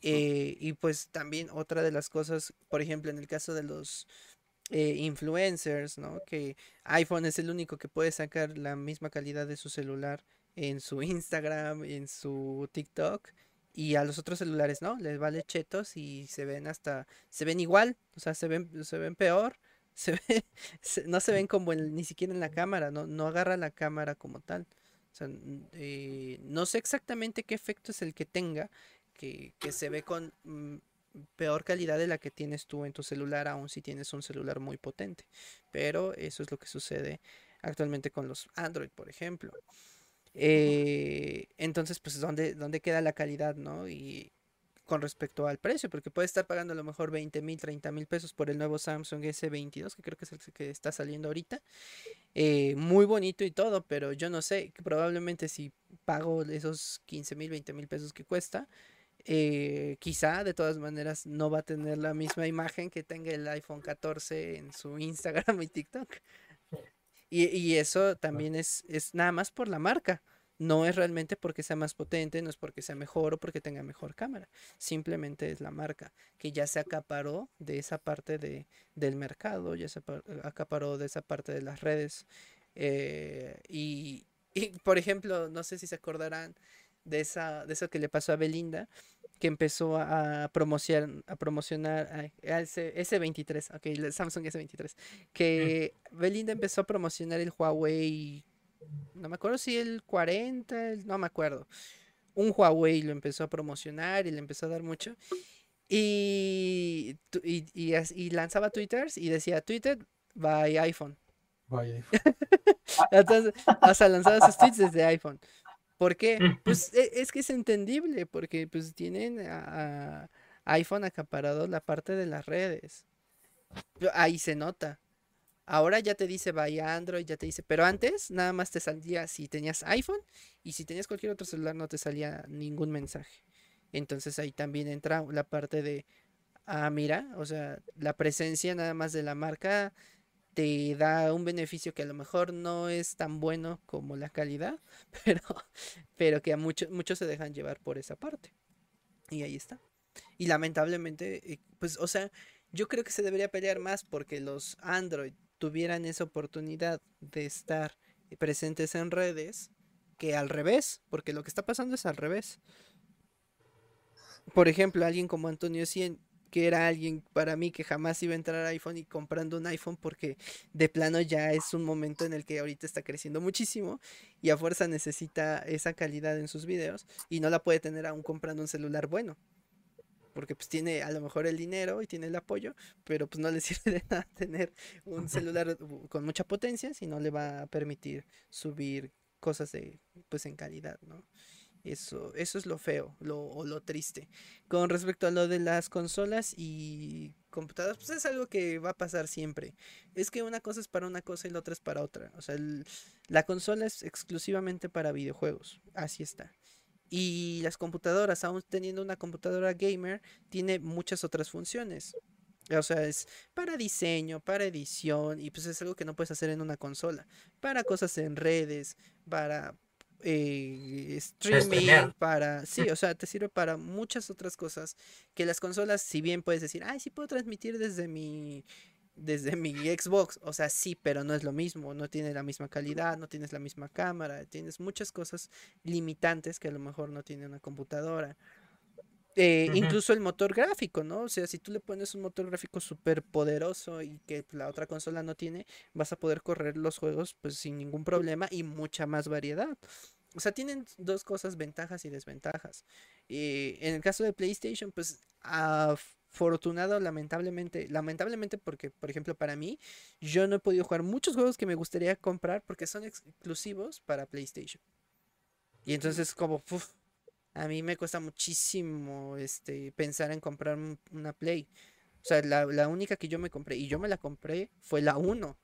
Eh, y pues también otra de las cosas, por ejemplo, en el caso de los eh, influencers, ¿no? Que iPhone es el único que puede sacar la misma calidad de su celular en su Instagram, en su TikTok. Y a los otros celulares, ¿no? Les vale chetos y se ven hasta, se ven igual, o sea, se ven, se ven peor, se ve, no se ven como ni siquiera en la cámara, no, no agarra la cámara como tal. O sea, eh, no sé exactamente qué efecto es el que tenga, que, se ve con mm, peor calidad de la que tienes tú en tu celular, aun si tienes un celular muy potente. Pero eso es lo que sucede actualmente con los Android, por ejemplo. Eh, entonces, pues, ¿dónde, ¿dónde queda la calidad, no? Y con respecto al precio, porque puede estar pagando a lo mejor 20 mil, 30 mil pesos por el nuevo Samsung S22, que creo que es el que está saliendo ahorita. Eh, muy bonito y todo, pero yo no sé, probablemente si pago esos 15 mil, 20 mil pesos que cuesta, eh, quizá de todas maneras no va a tener la misma imagen que tenga el iPhone 14 en su Instagram y TikTok. Y, y eso también es, es nada más por la marca. No es realmente porque sea más potente, no es porque sea mejor o porque tenga mejor cámara. Simplemente es la marca que ya se acaparó de esa parte de, del mercado, ya se acaparó de esa parte de las redes. Eh, y, por ejemplo, no sé si se acordarán de, esa, de eso que le pasó a Belinda, que empezó a promocionar, a promocionar al S23, ok, el Samsung S23, que Belinda empezó a promocionar el Huawei no me acuerdo si el 40, no me acuerdo. Un Huawei lo empezó a promocionar y le empezó a dar mucho. Y, y, lanzaba twitters y decía Twitter by iPhone. By iPhone. Entonces, hasta lanzaba sus tweets desde iPhone. ¿Por qué? Pues e, es que es entendible, porque pues tienen a, a iPhone acaparado la parte de las redes. Ahí se nota. Ahora ya te dice vaya Android, ya te dice, pero antes nada más te salía si tenías iPhone y si tenías cualquier otro celular no te salía ningún mensaje. Entonces ahí también entra la parte de, ah, mira, o sea, la presencia nada más de la marca te da un beneficio que a lo mejor no es tan bueno como la calidad, pero, pero que a muchos, muchos se dejan llevar por esa parte. Y ahí está. Y lamentablemente, eh, pues, o sea, yo creo que se debería pelear más porque los Android tuvieran esa oportunidad de estar presentes en redes que al revés, porque lo que está pasando es al revés. Por ejemplo, alguien como Antonio Cien, que era alguien para mí que jamás iba a entrar a iPhone y comprando un iPhone porque de plano ya es un momento en el que ahorita está creciendo muchísimo y a fuerza necesita esa calidad en sus videos y no la puede tener aún comprando un celular bueno porque pues tiene a lo mejor el dinero y tiene el apoyo, pero pues no le sirve de nada tener un celular con mucha potencia si no le va a permitir subir cosas de pues en calidad, ¿no? Eso, eso es lo feo, lo, o lo triste. Con respecto a lo de las consolas y computadoras, pues es algo que va a pasar siempre. Es que una cosa es para una cosa y la otra es para otra. O sea, la consola es exclusivamente para videojuegos. Así está. Y las computadoras, aún teniendo una computadora gamer, tiene muchas otras funciones. O sea, es para diseño, para edición, y pues es algo que no puedes hacer en una consola. Para cosas en redes, para eh, streaming, para... Sí, o sea, te sirve para muchas otras cosas que las consolas, si bien puedes decir, ay, sí puedo transmitir desde mi desde mi Xbox. O sea, sí, pero no es lo mismo. No tiene la misma calidad, no tienes la misma cámara. Tienes muchas cosas limitantes que a lo mejor no tiene una computadora. Eh, incluso el motor gráfico, ¿no? O sea, si tú le pones un motor gráfico súper poderoso y que la otra consola no tiene, vas a poder correr los juegos pues sin ningún problema y mucha más variedad. O sea, tienen dos cosas, ventajas y desventajas. Y en el caso de PlayStation, pues a afortunado, lamentablemente, lamentablemente porque, por ejemplo, para mí, yo no he podido jugar muchos juegos que me gustaría comprar porque son exclusivos para PlayStation. Y entonces como, a mí me cuesta muchísimo este, pensar en comprar una Play. O sea, la, la única que yo me compré, y yo me la compré, fue la 1.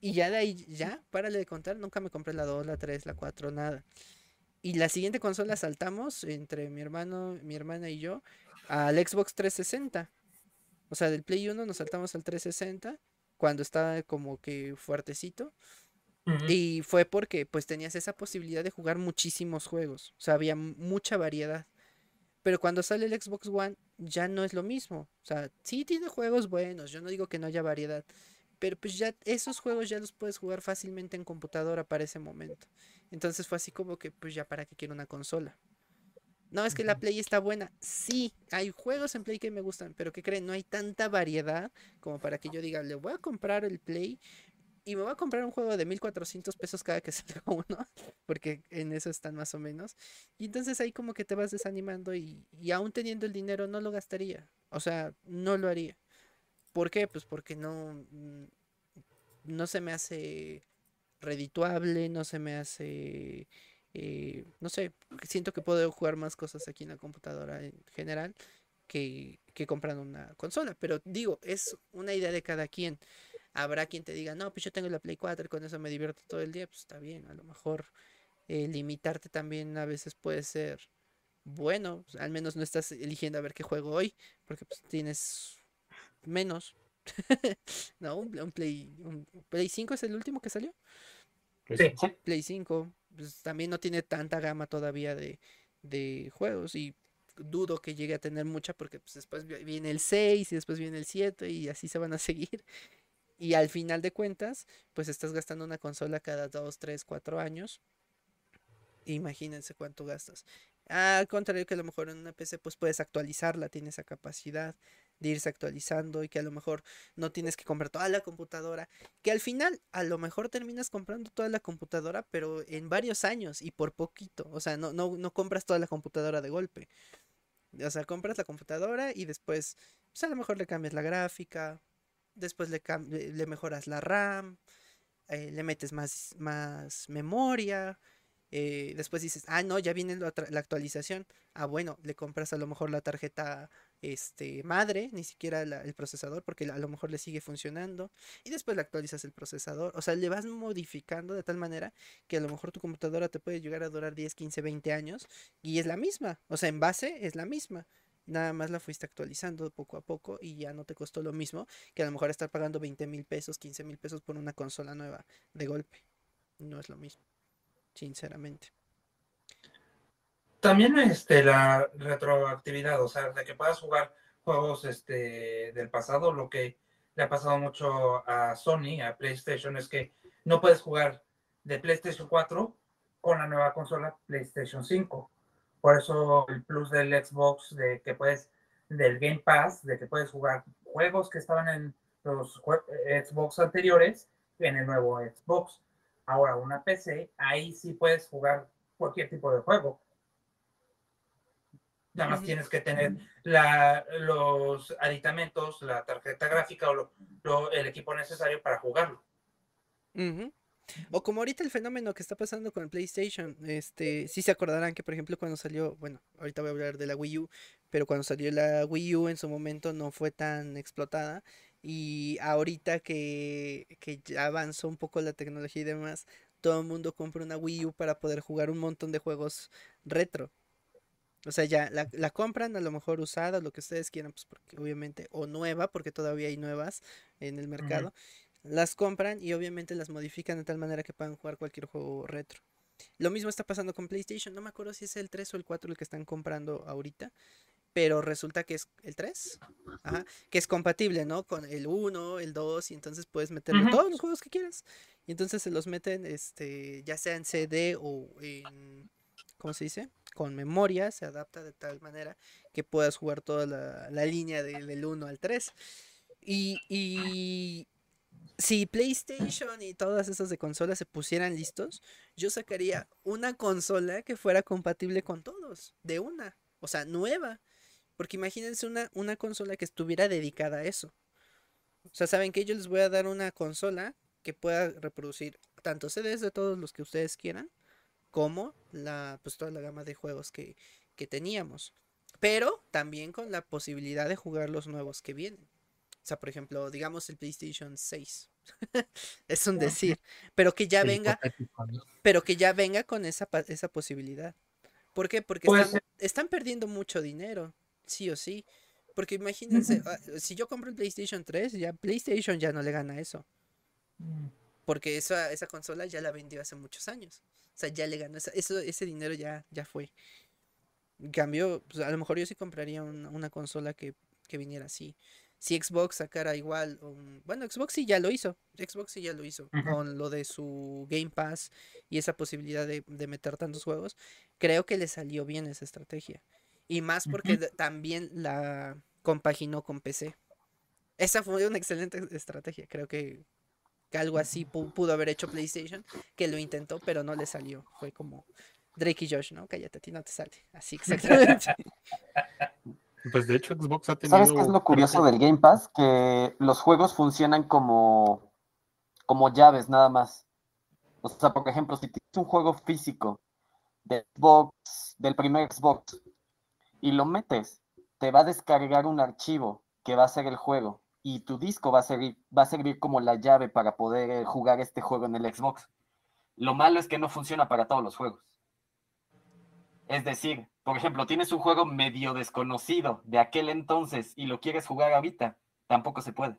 Y ya de ahí, ya, párale de contar, nunca me compré la 2, la 3, la 4, nada. Y la siguiente consola saltamos entre mi hermano, mi hermana y yo al Xbox 360. O sea, del Play 1 nos saltamos al 360 cuando estaba como que fuertecito. Y fue porque pues tenías esa posibilidad de jugar muchísimos juegos. O sea, había mucha variedad. Pero cuando sale el Xbox One ya no es lo mismo. O sea, sí tiene juegos buenos. Yo no digo que no haya variedad. Pero pues ya esos juegos ya los puedes jugar fácilmente en computadora para ese momento. Entonces fue así como que pues ya para qué quiero una consola. No, es que la Play está buena. Sí, hay juegos en Play que me gustan, pero que creen, no hay tanta variedad como para que yo diga, le voy a comprar el Play y me voy a comprar un juego de 1400 pesos cada que salga uno, porque en eso están más o menos. Y entonces ahí como que te vas desanimando y, y aún teniendo el dinero no lo gastaría. O sea, no lo haría. ¿Por qué? Pues porque no, mm, no se me hace redituable, no se me hace eh, no sé, siento que puedo jugar más cosas aquí en la computadora en general que, que comprando una consola. Pero digo, es una idea de cada quien. Habrá quien te diga, no, pues yo tengo la Play 4 y con eso me divierto todo el día. Pues está bien, a lo mejor eh, limitarte también a veces puede ser bueno. Al menos no estás eligiendo a ver qué juego hoy, porque pues tienes menos. no, un, Play, un Play 5 es el último que salió. Play 5 pues, también no tiene tanta gama todavía de, juegos y dudo que llegue a tener mucha porque pues, después viene el 6 y después viene el 7 y así se van a seguir. Y al final de cuentas, pues estás gastando una consola cada 2, 3, 4 años. Imagínense cuánto gastas. Al contrario que a lo mejor en una PC pues puedes actualizarla, tiene esa capacidad de irse actualizando y que a lo mejor no tienes que comprar toda la computadora, que al final a lo mejor terminas comprando toda la computadora, pero en varios años y por poquito, o sea, no, no, no compras toda la computadora de golpe. O sea, compras la computadora y después, pues a lo mejor le cambias la gráfica, después le, le mejoras la RAM, eh, le metes más, más memoria, eh, después dices, ah, no, ya viene la, actualización. Ah, bueno, le compras a lo mejor la tarjeta este, madre, ni siquiera el procesador, porque a lo mejor le sigue funcionando. Y después le actualizas el procesador. O sea, le vas modificando de tal manera que a lo mejor tu computadora te puede llegar a durar 10, 15, 20 años. Y es la misma. O sea, en base es la misma. Nada más la fuiste actualizando poco a poco y ya no te costó lo mismo que a lo mejor estar pagando 20 mil pesos, 15 mil pesos por una consola nueva de golpe. No es lo mismo sinceramente. También este, la retroactividad, o sea, de que puedas jugar juegos este, del pasado, lo que le ha pasado mucho a Sony, a PlayStation, es que no puedes jugar de PlayStation 4 con la nueva consola PlayStation 5. Por eso el plus del Xbox, de que puedes, del Game Pass, de que puedes jugar juegos que estaban en los Xbox anteriores en el nuevo Xbox. Ahora, una PC, ahí sí puedes jugar cualquier tipo de juego. Nada más tienes que tener los aditamentos, la tarjeta gráfica o el equipo necesario para jugarlo. O como ahorita el fenómeno que está pasando con el PlayStation, este, sí se acordarán que por ejemplo cuando salió, bueno, ahorita voy a hablar de la Wii U, pero cuando salió la Wii U en su momento no fue tan explotada y ahorita que, ya avanzó un poco la tecnología y demás, todo el mundo compra una Wii U para poder jugar un montón de juegos retro. O sea, ya la, compran a lo mejor usada, lo que ustedes quieran, pues porque obviamente, o nueva, porque todavía hay nuevas en el mercado. Las compran y obviamente las modifican de tal manera que puedan jugar cualquier juego retro. Lo mismo está pasando con PlayStation, no me acuerdo si es el 3 o el 4 el que están comprando ahorita, pero resulta que es el 3, que es compatible, ¿no? Con el 1, el 2, y entonces puedes meterle todos los juegos que quieras. Y entonces se los meten, este, ya sea en CD o en, ¿cómo se dice? Con memoria, se adapta de tal manera que puedas jugar toda la, línea del 1 al 3. Y, y si PlayStation y todas esas de consolas se pusieran listos, yo sacaría una consola que fuera compatible con todos, de una, o sea, nueva. Porque imagínense una, una consola que estuviera dedicada a eso. O sea, saben que yo les voy a dar una consola que pueda reproducir tanto CDs de todos los que ustedes quieran, como la, pues toda la gama de juegos que, teníamos. Pero también con la posibilidad de jugar los nuevos que vienen. sea, por ejemplo, digamos el PlayStation 6. es un decir, pero que ya venga, pero que ya venga con esa, esa posibilidad. ¿Por qué? Porque están, perdiendo mucho dinero, sí o sí. Porque imagínense, ah, si yo compro el PlayStation 3, ya PlayStation ya no le gana eso. Porque esa, esa consola ya la vendió hace muchos años. O sea, ya le ganó, eso, ese dinero ya, ya fue. En cambio, pues, a lo mejor yo sí compraría una, consola que, viniera así. Si Xbox sacara igual, bueno, Xbox sí ya lo hizo, Xbox sí ya lo hizo, con lo de su Game Pass y esa posibilidad de, meter tantos juegos, creo que le salió bien esa estrategia. Y más porque también la compaginó con PC. Esa fue una excelente estrategia, creo que, algo así pudo haber hecho PlayStation, que lo intentó, pero no le salió. Fue como, Drake y Josh, ¿no? Cállate, a ti no te sale. Así exactamente. Pues de hecho Xbox ha tenido... ¿Sabes qué es lo curioso del Game Pass? Que los juegos funcionan como, como llaves nada más. O sea, por ejemplo, si tienes un juego físico de Xbox, del primer Xbox, y lo metes, te va a descargar un archivo que va a ser el juego. Y tu disco va a servir, va a servir como la llave para poder jugar este juego en el Xbox. Lo malo es que no funciona para todos los juegos. Es decir, por ejemplo, tienes un juego medio desconocido de aquel entonces y lo quieres jugar ahorita, tampoco se puede.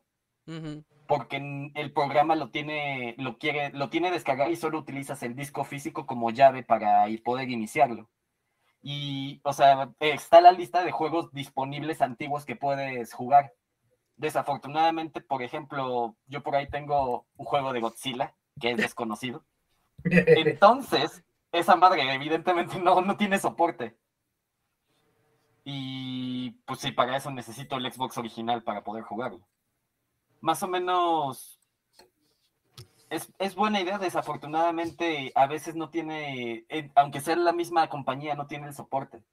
Porque el programa lo tiene, lo quiere, lo tiene descargar y solo utilizas el disco físico como llave para poder iniciarlo. Y, o sea, está la lista de juegos disponibles antiguos que puedes jugar. Desafortunadamente, por ejemplo, yo por ahí tengo un juego de Godzilla que es desconocido. Entonces, esa madre evidentemente no, no tiene soporte. Y pues sí, para eso necesito el Xbox original para poder jugarlo. Más o menos es, buena idea, desafortunadamente a veces no tiene, aunque sea la misma compañía, no tiene el soporte.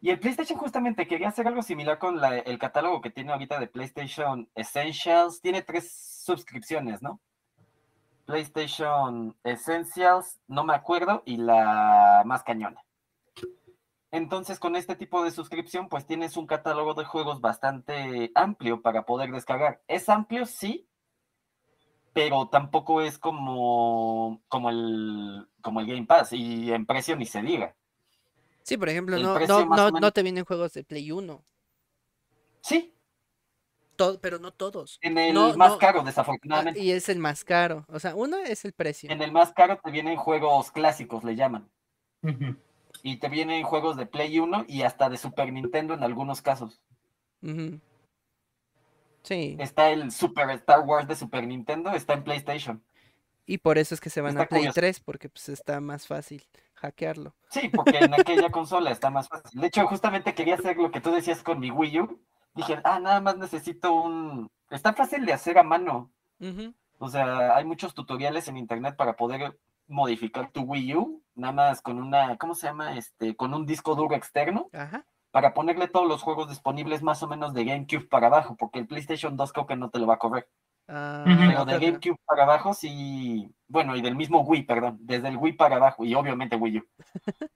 Y el PlayStation justamente quería hacer algo similar con el catálogo que tiene ahorita de PlayStation Essentials. Tiene tres suscripciones, ¿no? PlayStation Essentials, no me acuerdo, y la más cañona. Entonces, con este tipo de suscripción, pues tienes un catálogo de juegos bastante amplio para poder descargar. Es amplio, sí, pero tampoco es como, como, el, como el Game Pass, y en precio ni se diga. Sí, por ejemplo, no, no, no, te vienen juegos de Play 1. Sí, pero no todos. En el más caro, desafortunadamente. Y es el más caro. O sea, uno es el precio. En el más caro te vienen juegos clásicos, le llaman. Y te vienen juegos de Play 1 y hasta de Super Nintendo en algunos casos. Sí. Está el Super Star Wars de Super Nintendo, está en PlayStation. Y por eso es que se van a Play 3, porque pues está más fácil hackearlo. Sí, porque en aquella consola está más fácil. De hecho, justamente quería hacer lo que tú decías con mi Wii U dije, ah, nada más necesito un... Está fácil de hacer a mano. O sea, hay muchos tutoriales en internet para poder modificar tu Wii U, nada más con una, ¿cómo se llama? Este, con un disco duro externo. Para ponerle todos los juegos disponibles más o menos de GameCube para abajo, porque el PlayStation 2 creo que no te lo va a correr. Ah, Pero de GameCube para abajo sí, bueno, y del mismo Wii, perdón, desde el Wii para abajo, y obviamente Wii U.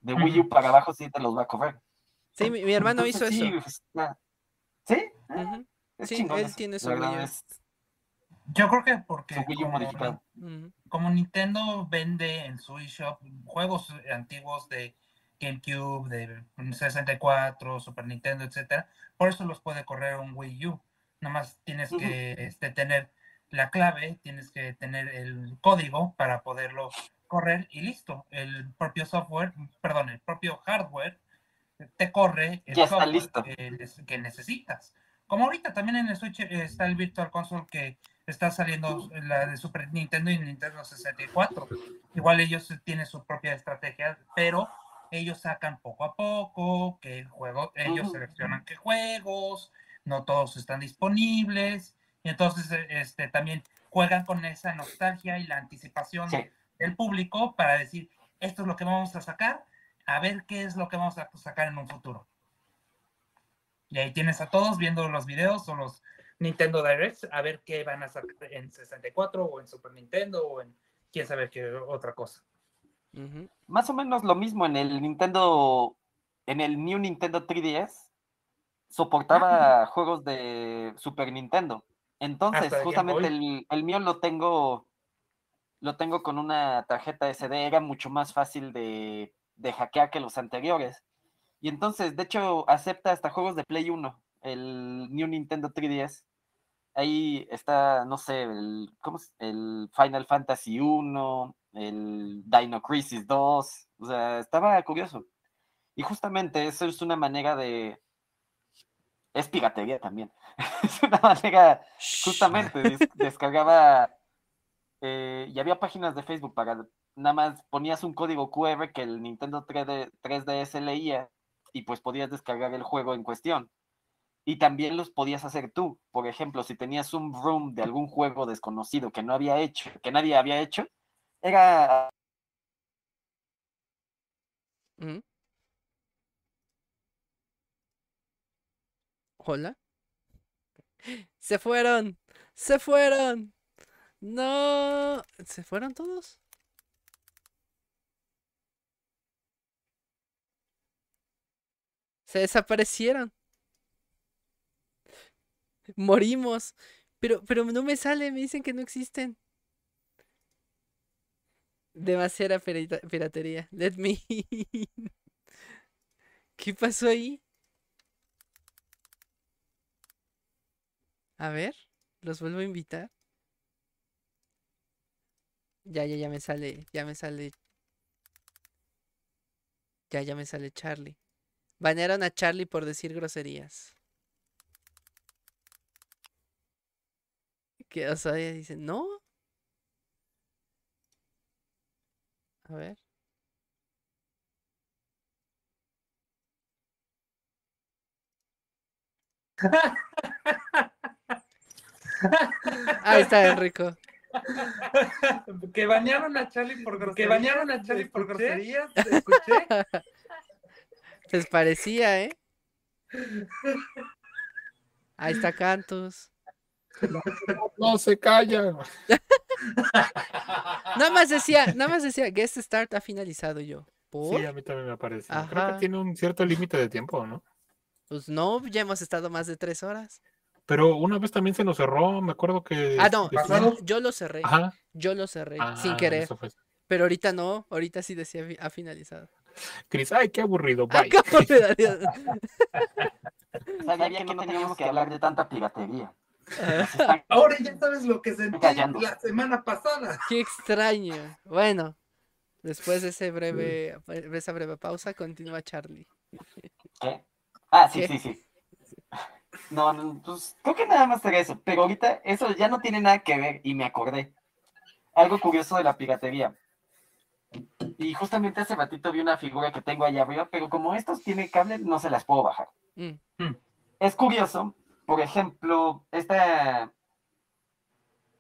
De Wii U para abajo sí te los va a correr. Sí, mi, hermano hizo eso. Pues, ¿Sí? sí, él tiene su Yo creo que porque como, Nintendo vende en su eShop juegos antiguos de GameCube, de 64, Super Nintendo, etcétera, por eso los puede correr un Wii U. Nada más tienes que este, tener la clave, tienes que tener el código para poderlo correr y listo. El propio software, perdón, el propio hardware te corre el ya listo. Que, necesitas. Como ahorita también en el Switch está el Virtual Console que está saliendo la de Super Nintendo y Nintendo 64. Igual ellos tienen su propia estrategia, pero ellos sacan poco a poco, que juego, ellos seleccionan qué juegos, no todos están disponibles, y entonces este, también juegan con esa nostalgia y la anticipación del público para decir, esto es lo que vamos a sacar, a ver qué es lo que vamos a sacar en un futuro. Y ahí tienes a todos viendo los videos o los Nintendo Directs, a ver qué van a sacar en 64 o en Super Nintendo o en quién sabe qué otra cosa. Más o menos lo mismo en el Nintendo, en el New Nintendo 3DS. soportaba juegos de Super Nintendo. Entonces, justamente el, mío lo tengo, lo tengo con una tarjeta SD, era mucho más fácil de, de hackear que los anteriores. Y entonces, de hecho, acepta hasta juegos de Play 1, el New Nintendo 3DS. Ahí está, no sé, el, ¿cómo es? el Final Fantasy 1, el Dino Crisis 2. O sea, estaba curioso. Y justamente eso es una manera de, es piratería también. es una manera, justamente, descargaba, eh, y había páginas de Facebook para, nada más ponías un código QR que el Nintendo 3D, 3DS leía y pues podías descargar el juego en cuestión. Y también los podías hacer tú. Por ejemplo, si tenías un room de algún juego desconocido que no había hecho, que nadie había hecho, era... Hola. Se fueron. Se fueron. No. ¿Se fueron todos? Se desaparecieron. Morimos. Pero, pero no me sale, me dicen que no existen. Demasiada piratería. Let me. ¿Qué pasó ahí? A ver, los vuelvo a invitar. Ya, ya, ya me sale, ya me sale. Ya, ya me sale Charlie. Banearon a Charlie por decir groserías. ¿Qué? O sea, dicen, no. A ver. Ahí está Enrico. que bañaron a Charlie por groserías. Que bañaron a Charlie por groserías. Escuché. Les parecía, ¿eh? Ahí está Cantus. No, se callan. nada más decía, nada más decía, Guest Start ha finalizado yo. Sí, a mí también me parece. Creo que tiene un cierto límite de tiempo, ¿no? Pues no, ya hemos estado más de tres horas. Pero una vez también se nos cerró, me acuerdo que... Ah, no, yo, lo cerré. Yo lo cerré, sin ah, querer. Pero ahorita no, ahorita sí decía ha finalizado. Cris, ay, qué aburrido, bye. Sabía que no teníamos que hablar de tanta piratería. Ahora ya sabes lo que sentí la semana pasada. Qué extraño. Bueno, después de ese breve, esa breve pausa, continúa Charlie. ¿Qué? Ah, sí, sí, sí. No, no, pues creo que nada más era eso. Pero ahorita eso ya no tiene nada que ver y me acordé. Algo curioso de la piratería. Y justamente hace ratito vi una figura que tengo allá arriba, pero como estos tienen cable, no se las puedo bajar. Mm. Mm. Es curioso, por ejemplo, esta...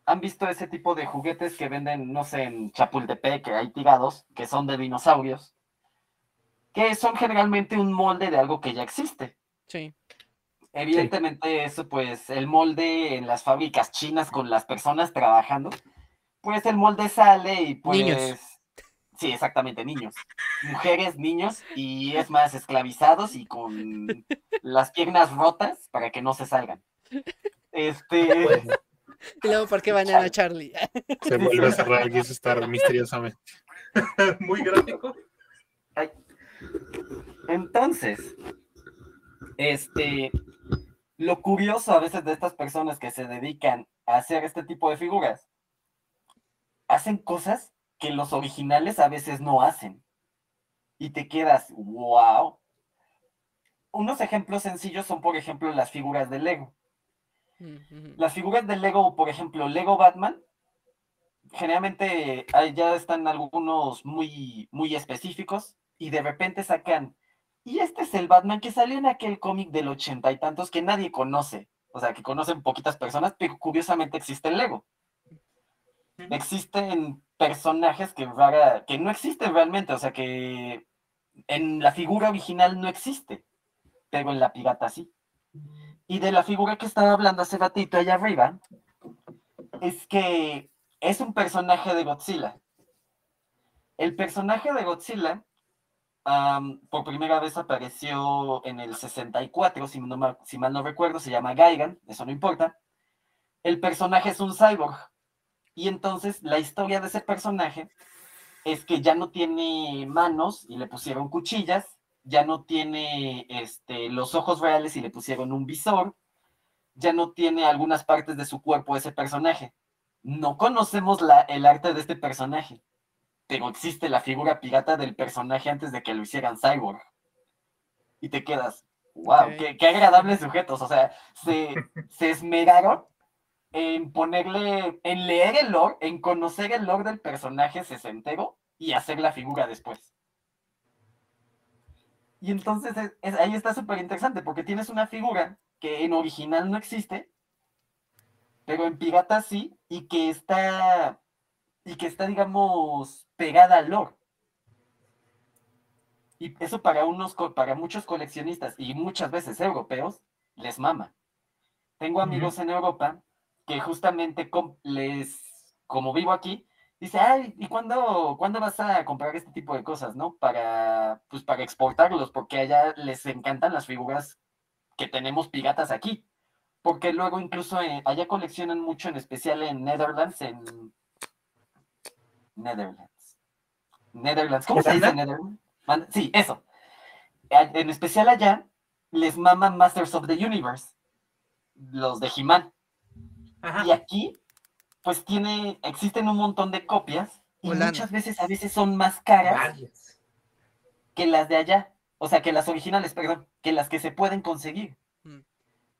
¿Han visto ese tipo de juguetes que venden, no sé, en Chapultepec, que hay tirados, que son de dinosaurios? Que son generalmente un molde de algo que ya existe. Sí. Evidentemente eso, pues, el molde en las fábricas chinas con las personas trabajando, pues el molde sale y pues... Sí, exactamente, niños. Mujeres, niños y es más, esclavizados y con las piernas rotas para que no se salgan. Este... Y luego, ¿por qué bañan a Charlie? Se vuelve a cerrar y eso está misteriosamente. Muy gráfico. Entonces, este, lo curioso a veces de estas personas que se dedican a hacer este tipo de figuras, hacen cosas que los originales a veces no hacen. Y te quedas, wow. Unos ejemplos sencillos son, por ejemplo, las figuras de Lego. Las figuras de Lego, por ejemplo, Lego Batman, generalmente ya están algunos muy, muy específicos y de repente sacan y este es el Batman que salió en aquel cómic del ochenta y tantos que nadie conoce. O sea, que conocen poquitas personas, pero curiosamente existe el Lego. Existen personajes que, que no existen realmente, o sea, que en la figura original no existe, pero en la pirata sí. Y de la figura que estaba hablando hace ratito allá arriba, es que es un personaje de Godzilla. El personaje de Godzilla por primera vez apareció en el 64, si, si mal no recuerdo, se llama Gaigan, eso no importa. El personaje es un cyborg. Y entonces la historia de ese personaje es que ya no tiene manos y le pusieron cuchillas, ya no tiene este, los ojos reales y le pusieron un visor, ya no tiene algunas partes de su cuerpo ese personaje. No conocemos la, el arte de este personaje pero existe la figura pirata del personaje antes de que lo hicieran Cyborg. Y te quedas, wow, qué, agradables sujetos. O sea, se, se esmeraron en ponerle, en leer el lore, en conocer el lore del personaje sesentero y hacer la figura después. Y entonces ahí está súper interesante porque tienes una figura que en original no existe, pero en pirata sí, y que está y que está, digamos, pegada al lore. Y eso para, unos, para muchos coleccionistas y muchas veces europeos les mama. Tengo amigos en Europa que justamente les, como vivo aquí, dice, ay, ¿y cuándo, cuándo vas a comprar este tipo de cosas, no? Para, pues para exportarlos, porque allá les encantan las figuras que tenemos piratas aquí. Porque luego incluso eh, allá coleccionan mucho, en especial en Netherlands, en Netherlands. Netherlands. ¿Cómo se dice Netherlands? Sí, eso. En especial allá, les maman Masters of the Universe, los de He-Man. Y aquí, pues tiene, existen un montón de copias y muchas veces, a veces son más caras que las de allá. O sea, que las originales, perdón, que las que se pueden conseguir. Mm.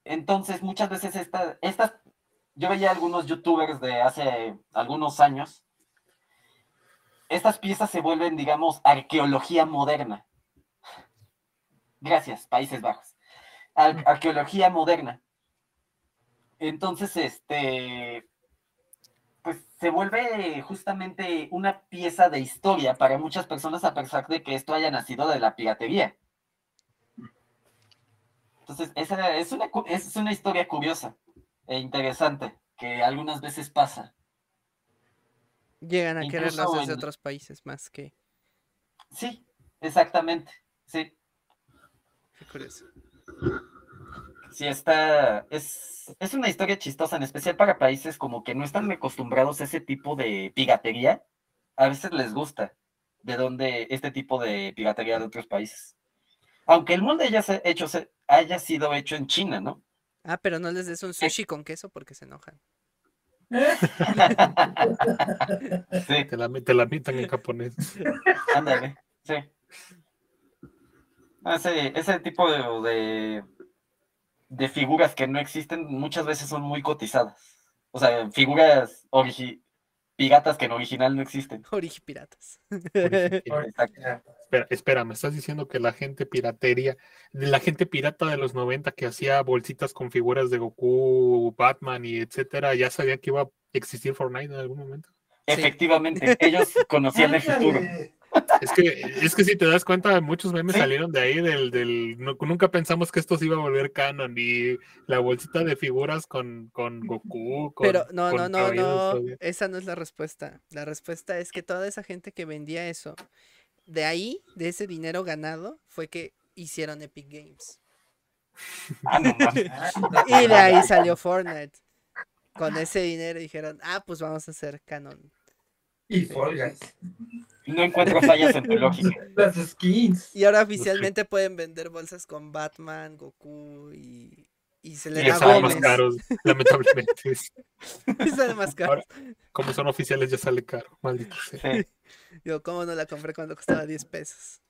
Entonces, muchas veces estas, estas, yo veía algunos youtubers de hace algunos años estas piezas se vuelven, digamos, arqueología moderna. Gracias, Países Bajos. arqueología moderna. Entonces, este, pues se vuelve justamente una pieza de historia para muchas personas a pesar de que esto haya nacido de la piratería. Entonces, esa es una, es una historia curiosa e interesante que algunas veces pasa. Llegan a quererlos desde otros países más que. Sí, exactamente. Sí. Qué curioso. Sí, está. Es, es una historia chistosa, en especial para países como que no están acostumbrados a ese tipo de piratería. A veces les gusta de dónde este tipo de piratería de otros países. Aunque el mundo haya, hecho, haya sido hecho en China, ¿no? Ah, pero no les des un sushi con queso porque se enojan sí. Te la, te la mitan en japonés. Ándale, sí. Ese, ese tipo de, de, figuras que no existen muchas veces son muy cotizadas. O sea, figuras piratas que en original no existen. Origi piratas. Espera, espera, me estás diciendo que la gente piratería, la gente pirata de los 90 que hacía bolsitas con figuras de Goku, Batman y etcétera, ya sabía que iba a existir Fortnite en algún momento. Efectivamente, ellos conocían el futuro. Es que, es que si te das cuenta, muchos memes salieron de ahí, del, del nunca pensamos que esto se iba a volver canon, y la bolsita de figuras con, con Goku. Pero no, no, no, no, esa no es la respuesta. La respuesta es que toda esa gente que vendía eso, de ahí, de ese dinero ganado, fue que hicieron Epic Games. Ah, y de ahí salió Fortnite. Con ese dinero dijeron, ah, pues vamos a hacer canon. Y Fall No encuentro fallas en tu lógica. Las skins. Y ahora oficialmente pueden vender bolsas con Batman, Goku y, y se le da salen más caros, lamentablemente. y salen más caros. como son oficiales ya sale caro, maldito sea. Yo, ¿cómo no la compré cuando costaba 10 pesos?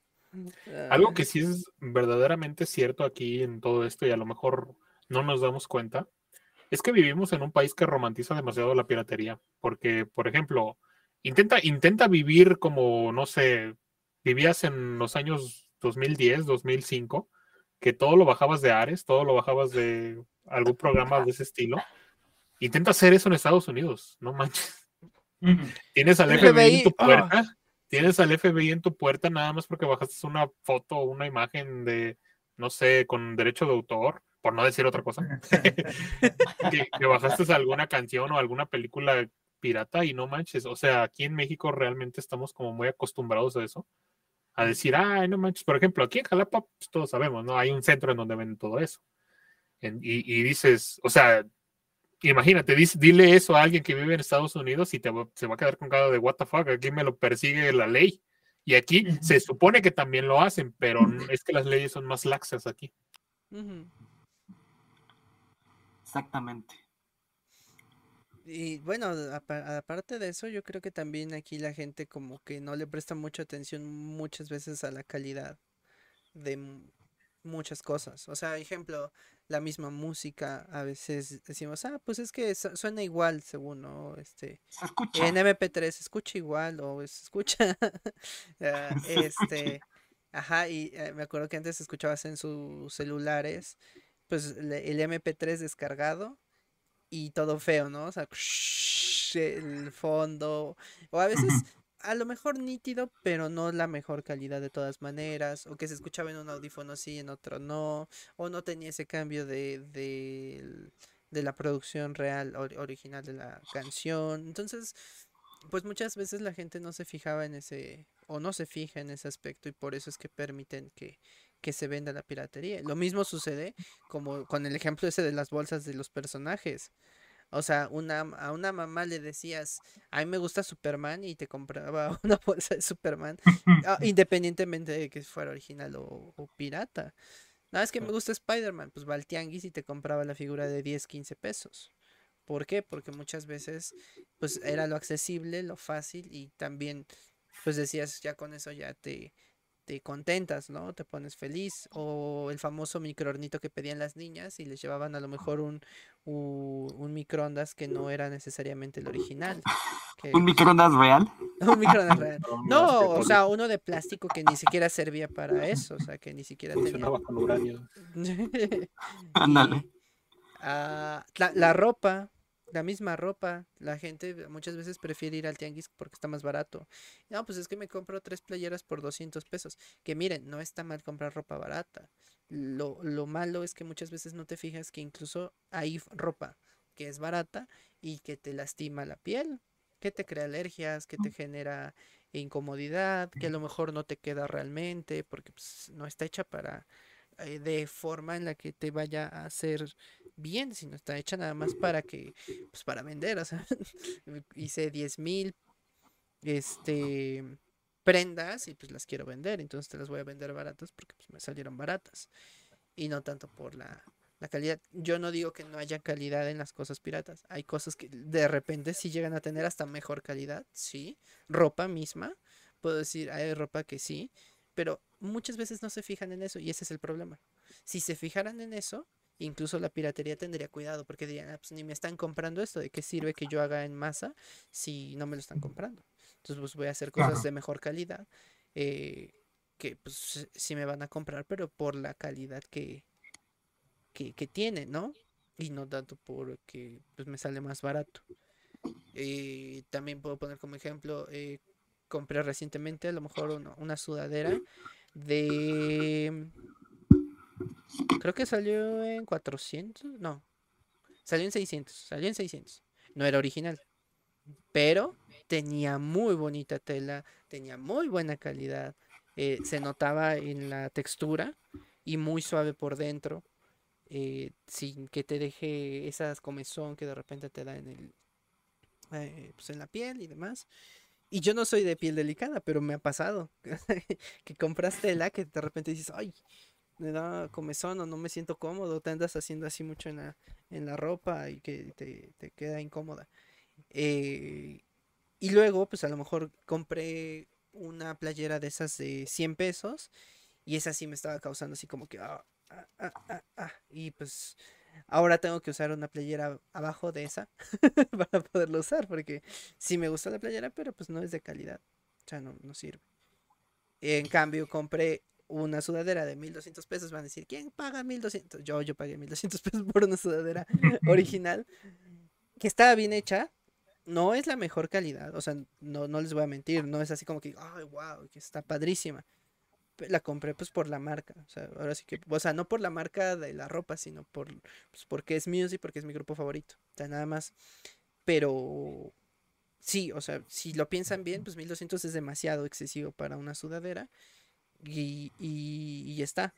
Algo que sí es verdaderamente cierto aquí en todo esto y a lo mejor no nos damos cuenta, es que vivimos en un país que romantiza demasiado la piratería, porque, por ejemplo, intenta, intenta vivir como, no sé, vivías en los años 2010, 2005, que todo lo bajabas de Ares, todo lo bajabas de algún programa de ese estilo. Intenta hacer eso en Estados Unidos, no manches. Tienes al FBI en tu puerta, ah. tienes al FBI en tu puerta nada más porque bajaste una foto o una imagen de, no sé, con derecho de autor, por no decir otra cosa. que, bajaste alguna canción o alguna película pirata y no manches, o sea, aquí en México realmente estamos como muy acostumbrados a eso, a decir, ay, no manches, por ejemplo, aquí en Jalapa, pues todos sabemos, ¿no? Hay un centro en donde venden todo eso. y, dices, o sea, imagínate, dile eso a alguien que vive en Estados Unidos y te se va a quedar con cara de what the fuck, aquí me lo persigue la ley. Y aquí se supone que también lo hacen, pero es que las leyes son más laxas aquí. Exactamente. Y bueno, aparte de eso, yo creo que también aquí la gente como que no le presta mucha atención muchas veces a la calidad de muchas cosas. O sea, ejemplo, la misma música, a veces decimos, ah, pues es que suena igual, según, ¿no? Este, En MP3 se escucha igual o se escucha, ah, este, ajá, y eh, me acuerdo que antes escuchabas en sus celulares, pues el MP3 descargado y todo feo, ¿no? O sea, el fondo, o a veces a lo mejor nítido, pero no la mejor calidad de todas maneras, o que se escuchaba en un audífono sí, en otro no, o no tenía ese cambio de, de, de la producción real, original de la canción. Entonces, pues muchas veces la gente no se fijaba en ese, o no se fija en ese aspecto, y por eso es que permiten que, que se venda la piratería. Lo mismo sucede como con el ejemplo ese de las bolsas de los personajes. O sea, una, a una mamá le decías, a mí me gusta Superman y te compraba una bolsa de Superman, ah, independientemente de que fuera original o, pirata. No, es que me gusta Spider-Man, pues va al tianguis y te compraba la figura de 10, 15 pesos. ¿Por qué? Porque muchas veces pues era lo accesible, lo fácil y también pues decías ya con eso ya te, te contentas, ¿no? Te pones feliz. O el famoso microornito que pedían las niñas y les llevaban a lo mejor un, un, microondas que no era necesariamente el original. ¿Un microondas real? un microondas real. No, o sea, uno de plástico que ni siquiera servía para eso, o sea, que ni siquiera tenía. con uranio. Ándale. Ah, la ropa, la misma ropa. La gente muchas veces prefiere ir al tianguis porque está más barato. No, pues es que me compro tres playeras por 200 pesos. Que miren, no está mal comprar ropa barata. Lo, lo malo es que muchas veces no te fijas que incluso hay ropa que es barata y que te lastima la piel, que te crea alergias, que te genera incomodidad, que a lo mejor no te queda realmente porque pues, no está hecha para eh, de forma en la que te vaya a hacer bien, sino está hecha nada más para que, pues para vender, o sea, hice 10 mil este, prendas y pues las quiero vender, entonces te las voy a vender baratas porque pues, me salieron baratas y no tanto por la, la calidad. Yo no digo que no haya calidad en las cosas piratas, hay cosas que de repente sí llegan a tener hasta mejor calidad, sí, ropa misma, puedo decir, hay ropa que sí, pero muchas veces no se fijan en eso y ese es el problema. Si se fijaran en eso, incluso la piratería tendría cuidado porque dirían, ah, pues ni me están comprando esto, ¿de qué sirve que yo haga en masa si no me lo están comprando? Entonces pues voy a hacer cosas de mejor calidad eh, que pues sí me van a comprar, pero por la calidad que, que, tiene, ¿no? Y no tanto porque pues me sale más barato. Eh, también puedo poner como ejemplo, eh, compré recientemente a lo mejor una sudadera de Creo que salió en 400, no. Salió en 600, salió en 600. No era original. Pero tenía muy bonita tela, tenía muy buena calidad. Eh, se notaba en la textura y muy suave por dentro. Eh, sin que te deje esas comezón que de repente te da en el eh, pues en la piel y demás. Y yo no soy de piel delicada, pero me ha pasado que compras tela que de repente dices, ay, me da comezón o no me siento cómodo, te andas haciendo así mucho en la, en la ropa y que te, queda incómoda. Eh, y luego, pues a lo mejor compré una playera de esas de 100 pesos y esa sí me estaba causando así como que... Ah, ah, ah, y pues ahora tengo que usar una playera abajo de esa para poderlo usar porque sí me gusta la playera, pero pues no es de calidad. O sea, no, no sirve. En cambio, compré una sudadera de 1200 pesos, van a decir, ¿quién paga 1200? Yo, yo pagué 1200 pesos por una sudadera original que estaba bien hecha. No es la mejor calidad, o sea, no, no les voy a mentir, no es así como que, ay, wow, que está padrísima. La compré pues por la marca, o sea, ahora sí que, o sea, no por la marca de la ropa, sino por, pues, porque es Music, porque es mi grupo favorito, nada más. Pero sí, o sea, si lo piensan bien, pues 1200 es demasiado excesivo para una sudadera Y, y, y está.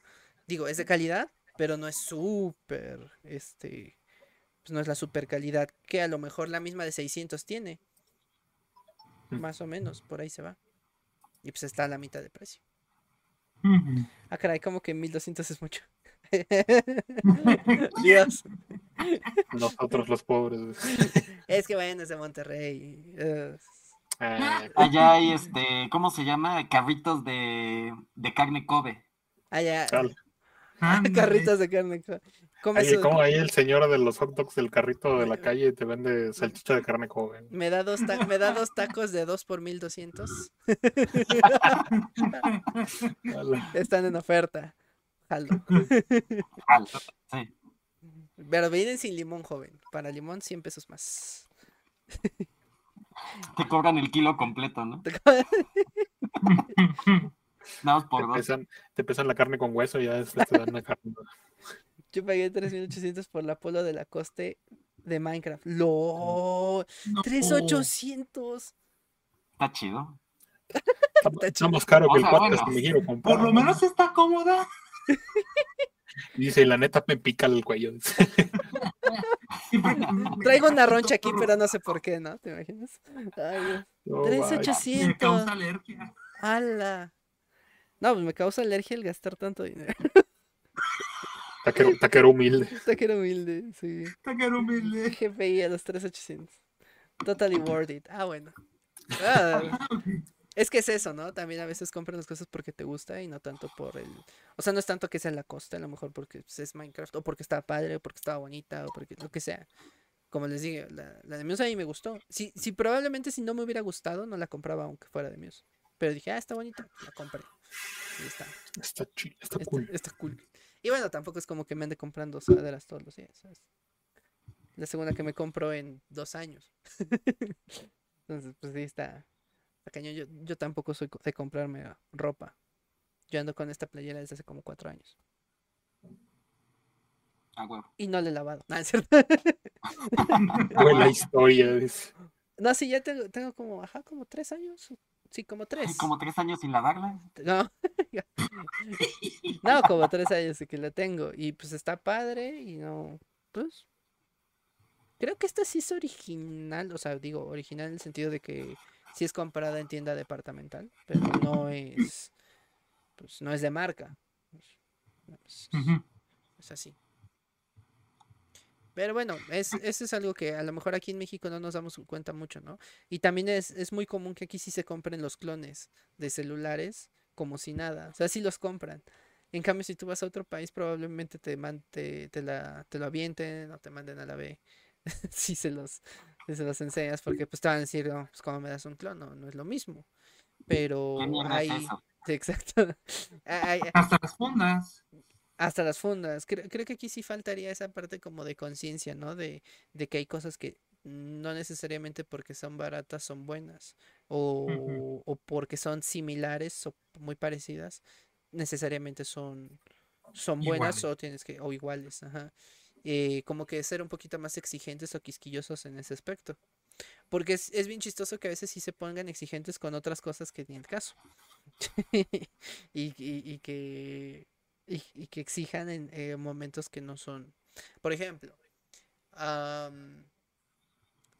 Digo, es de calidad, pero no es súper, este, pues no es la super calidad que a lo mejor la misma de 600 tiene. Mm. Más o menos, por ahí se va. Y pues está a la mitad de precio. Ah, caray, como que 1200 es mucho. Dios. Nosotros los pobres. Es que bueno, es de Monterrey. Ah, Allá hay este, ¿cómo se llama? Carritos de, de carne Kobe. Allá. Carritos de carne Kobe. como ahí el señor de los hot dogs del carrito de la calle te vende salchicha de carne Kobe. Me da dos, me da dos tacos de dos por mil doscientos. Están en oferta. Pero vienen sin limón, joven. Para limón, 100 pesos más. Te cobran el kilo completo, ¿no? Vamos por te, pesan, te pesan la carne con hueso y ya después te dan la carne. Yo pagué 3.800 por la polo de la coste de Minecraft. ¡Lo! ¡3.800! Está chido. Está, más caro que el podcast que me quiero comprar. Por lo menos está cómoda. Dice, la neta me pica el cuello. Traigo una roncha aquí, pero no sé por qué, ¿no? ¿Te imaginas? Ay, 3800. Me causa alergia. ¡Hala! No, pues me causa alergia el gastar tanto dinero. Taquero, taquero humilde. Taquero humilde, sí. Taquero humilde. GPI a los 3800. Totally worth it. Ah, bueno. Ah, es que es eso, ¿no? También a veces compras las cosas porque te gusta y no tanto por el... O sea, no es tanto que sea la costa, a lo mejor porque pues, es Minecraft, o porque estaba padre, o porque estaba bonita, o porque lo que sea. Como les dije, la, la de Muse a mí me gustó. Si, si probablemente si no me hubiera gustado, no la compraba aunque fuera de Muse. Pero dije, ah, está bonita, la compré. Y está. Está, chido, está, cool. Está cool. Y bueno, tampoco es como que me ande comprando sudaderas todos los días. ¿sabes? La segunda que me compro en dos años. Entonces, pues sí, está, yo, yo tampoco soy de comprarme ropa. Yo ando con esta playera desde hace como cuatro años. Ah, y no le he lavado. No, es cierto. Buena historia. No, sí, ya tengo, tengo como, ajá, como tres años. Sí, como tres. ¿Como tres años sin lavarla? No. no, como tres años que la tengo. Y pues está padre y no, pues. Creo que esta sí es original, o sea, digo, original en el sentido de que si es comprada en tienda departamental, pero no es, pues no es de marca. Es, así. Pero bueno, es, eso es algo que a lo mejor aquí en México no nos damos cuenta mucho, ¿no? Y también es, es muy común que aquí sí se compren los clones de celulares como si nada. O sea, sí los compran. En cambio, si tú vas a otro país, probablemente te, te, te, la, te lo avienten o te manden a la B. si se los, y se las enseñas porque pues te van a decir, no, pues como me das un clon, no, es lo mismo. Pero hay... exacto. hasta las fundas. Hasta las fundas. Creo, creo, que aquí sí faltaría esa parte como de conciencia, ¿no? De, de que hay cosas que no necesariamente porque son baratas son buenas o, o porque son similares o muy parecidas necesariamente son son buenas o tienes que o iguales ajá eh, como que ser un poquito más exigentes o quisquillosos en ese aspecto. Porque es, bien chistoso que a veces sí se pongan exigentes con otras cosas que ni el caso. y, que, y, que exijan en eh, momentos que no son. Por ejemplo,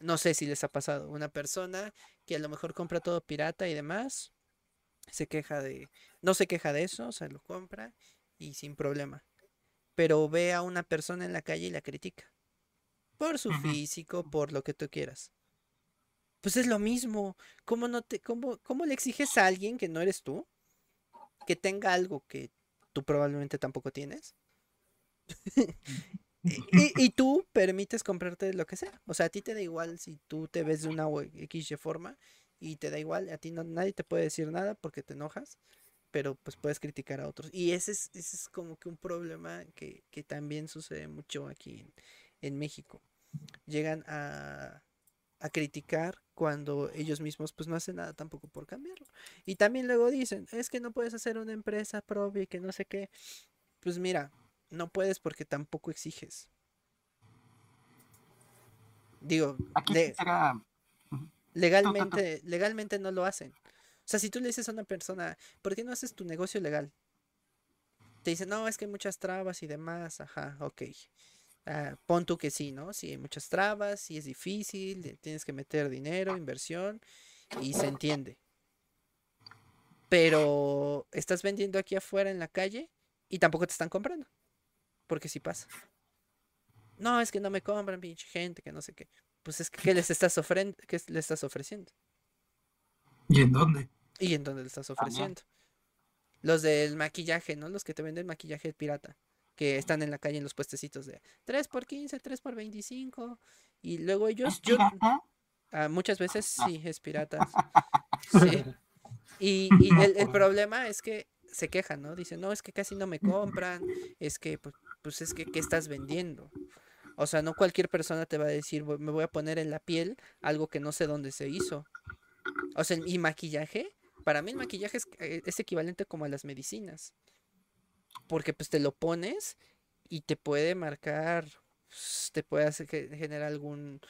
no sé si les ha pasado, una persona que a lo mejor compra todo pirata y demás, se queja de, no se queja de eso, o sea, lo compra y sin problema pero ve a una persona en la calle y la critica. Por su físico, por lo que tú quieras. Pues es lo mismo. ¿Cómo, no te, cómo, ¿Cómo le exiges a alguien que no eres tú que tenga algo que tú probablemente tampoco tienes? y, tú permites comprarte lo que sea. O sea, a ti te da igual si tú te ves de una X forma y te da igual, a ti no, nadie te puede decir nada porque te enojas pero pues puedes criticar a otros. Y ese es, ese es como que un problema que, también sucede mucho aquí en, México. Llegan a, a, criticar cuando ellos mismos pues no hacen nada tampoco por cambiarlo. Y también luego dicen, es que no puedes hacer una empresa propia y que no sé qué. Pues mira, no puedes porque tampoco exiges. Digo, legalmente, legalmente no lo hacen. Sea, si tú le dices a una persona, ¿por qué no haces tu negocio legal? Te dice, no, es que hay muchas trabas y demás, ajá, ok. Ah, pon tú que sí, ¿no? Si hay muchas trabas, si es difícil, tienes que meter dinero, inversión, y se entiende. Pero estás vendiendo aquí afuera en la calle y tampoco te están comprando. Porque sí pasa. No, es que no me compran, pinche gente, que no sé qué. Pues es que ¿qué les estás, ofreciendo? ¿qué le estás ofreciendo? ¿Y en dónde? ¿Y en dónde le estás ofreciendo? Los del maquillaje, ¿no? Los que te venden maquillaje pirata. Que están en la calle en los puestecitos de 3 por 15, 3 por 25. Y luego ellos. Yo, ah, muchas veces sí, es pirata. Sí. Y, el, problema es que se quejan, ¿no? Dicen, no, es que casi no me compran. Es que, pues, pues es que, ¿qué estás vendiendo? O sea, no cualquier persona te va a decir, me voy a poner en la piel algo que no sé dónde se hizo. O sea, y maquillaje, para mí el maquillaje es, eh, es equivalente como a las medicinas. Porque pues te lo pones y te puede marcar, te puede hacer generar algún,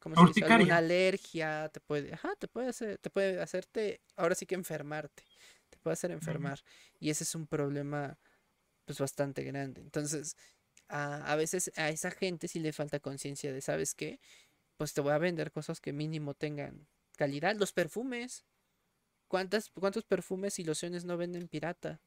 ¿cómo se dice? alguna alergia, te puede, ajá, te puede hacer, te puede hacerte, ahora sí que enfermarte, te puede hacer enfermar. Y ese es un problema pues bastante grande. Entonces, a, a veces a esa gente sí le falta conciencia de, ¿sabes qué? Pues te voy a vender cosas que mínimo tengan calidad. Los perfumes. ¿Cuántas, ¿Cuántos perfumes y lociones no venden pirata?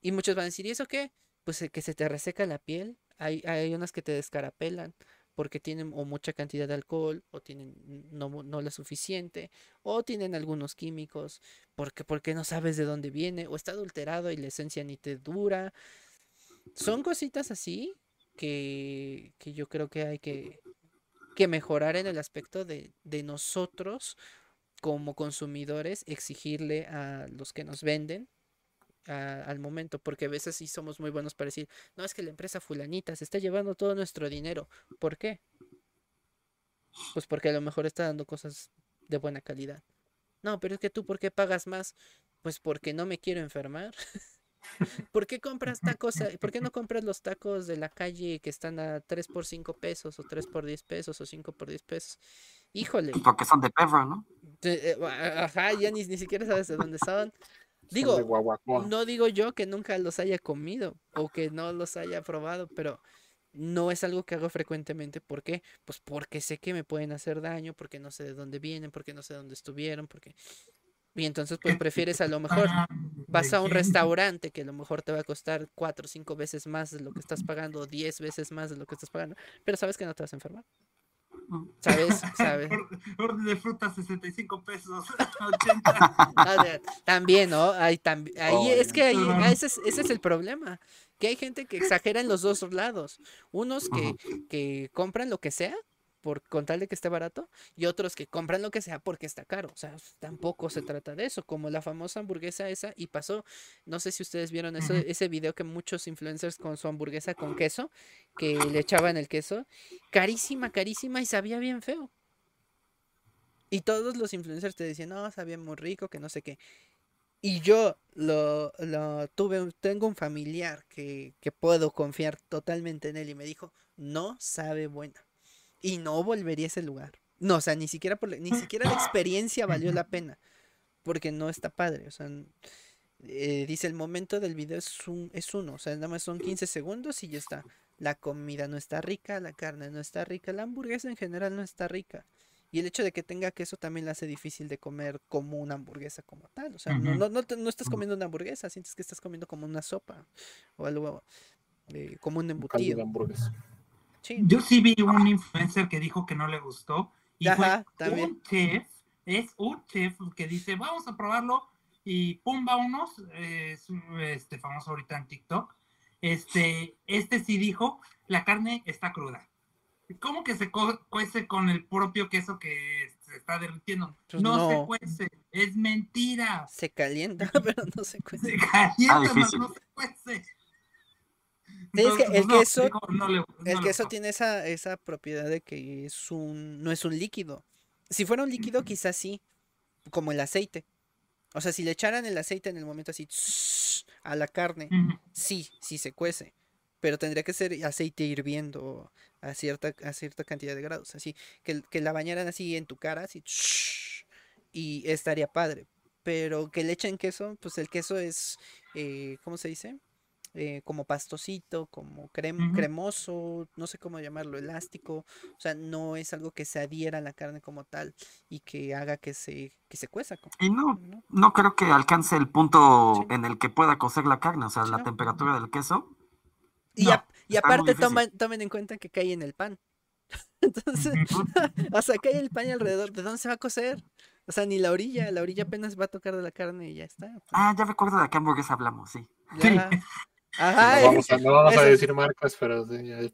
Y muchos van a decir, ¿y eso qué? Pues que se te reseca la piel. Hay, hay unas que te descarapelan porque tienen o mucha cantidad de alcohol o tienen no, no la suficiente o tienen algunos químicos porque porque no sabes de dónde viene o está adulterado y la esencia ni te dura son cositas así que, que yo creo que hay que, que mejorar en el aspecto de, de nosotros como consumidores exigirle a los que nos venden al momento, porque a veces sí somos muy buenos para decir, no es que la empresa fulanita se está llevando todo nuestro dinero. ¿Por qué? Pues porque a lo mejor está dando cosas de buena calidad. No, pero es que tú, ¿por qué pagas más? Pues porque no me quiero enfermar. ¿Por qué compras tacos? ¿Por qué no compras los tacos de la calle que están a 3 por 5 pesos o 3 por 10 pesos o 5 por 10 pesos? Híjole. Porque son de perro, ¿no? Eh, ajá, ya ni, ni siquiera sabes de dónde son. Digo, no digo yo que nunca los haya comido o que no los haya probado, pero no es algo que hago frecuentemente. ¿Por qué? Pues porque sé que me pueden hacer daño, porque no sé de dónde vienen, porque no sé dónde estuvieron, porque y entonces, pues prefieres a lo mejor, vas a un restaurante que a lo mejor te va a costar cuatro o cinco veces más de lo que estás pagando, o diez veces más de lo que estás pagando, pero sabes que no te vas a enfermar. ¿Sabes? ¿Sabes? Orden de fruta, 65 pesos, 80. también, ¿no? Ahí, ahí es que ahí, ese, es, ese es el problema. Que hay gente que exagera en los dos lados. Unos que, que compran lo que sea por con tal de que esté barato y otros que compran lo que sea porque está caro. O sea, tampoco se trata de eso, como la famosa hamburguesa esa y pasó, no sé si ustedes vieron eso, ese video que muchos influencers con su hamburguesa con queso, que le echaban el queso, carísima, carísima y sabía bien feo. Y todos los influencers te decían, no, sabía muy rico, que no sé qué. Y yo lo, lo tuve, tengo un familiar que, que puedo confiar totalmente en él y me dijo, no sabe buena y no volvería a ese lugar. No, o sea, ni siquiera, por, ni siquiera la experiencia valió la pena. Porque no está padre. O sea, eh, dice el momento del video es, un, es uno. O sea, nada más son 15 segundos y ya está. La comida no está rica, la carne no está rica, la hamburguesa en general no está rica. Y el hecho de que tenga queso también la hace difícil de comer como una hamburguesa como tal. O sea, no, no, no, estás comiendo una hamburguesa, sientes que estás comiendo como una sopa o algo eh, como un embutido. hamburguesa. Yo sí vi un influencer que dijo que no le gustó. Y fue un chef, es un chef que dice, vamos a probarlo. Y pum, va unos, es este famoso ahorita en TikTok. Este, este sí dijo, la carne está cruda. ¿Cómo que se cuece con el propio queso que se está derritiendo? Pues no, se cuece, es mentira. Se calienta, pero no se cuece. Se calienta, ah, pero no se cuece es que tiene esa, esa propiedad de que es un, no es un líquido. Si fuera un líquido, quizás sí, como el aceite. O sea, si le echaran el aceite en el momento así a la carne, sí, sí se cuece. Pero tendría que ser aceite hirviendo a cierta, a cierta cantidad de grados. Así, que, que la bañaran así en tu cara, así, y estaría padre. pero que le echen queso, pues el queso es, eh, ¿cómo se dice? Eh, como pastosito, como cremoso, no sé cómo llamarlo, elástico, o sea, no es algo que se adhiera a la carne como tal y que haga que se, que se cueza. Y no, no, creo que alcance el punto en el que pueda cocer la carne, o sea, la temperatura del queso. Y, y aparte tomen, tomen en cuenta que cae en el pan. Entonces, o sea, cae el pan alrededor, ¿de dónde se va a cocer? O sea, ni la orilla, la orilla apenas va a tocar de la carne y ya está. Pues. Ah, ya recuerdo de qué hamburguesa hablamos, sí. Ajá, no vamos, a, no vamos a, decir marcas, pero sí.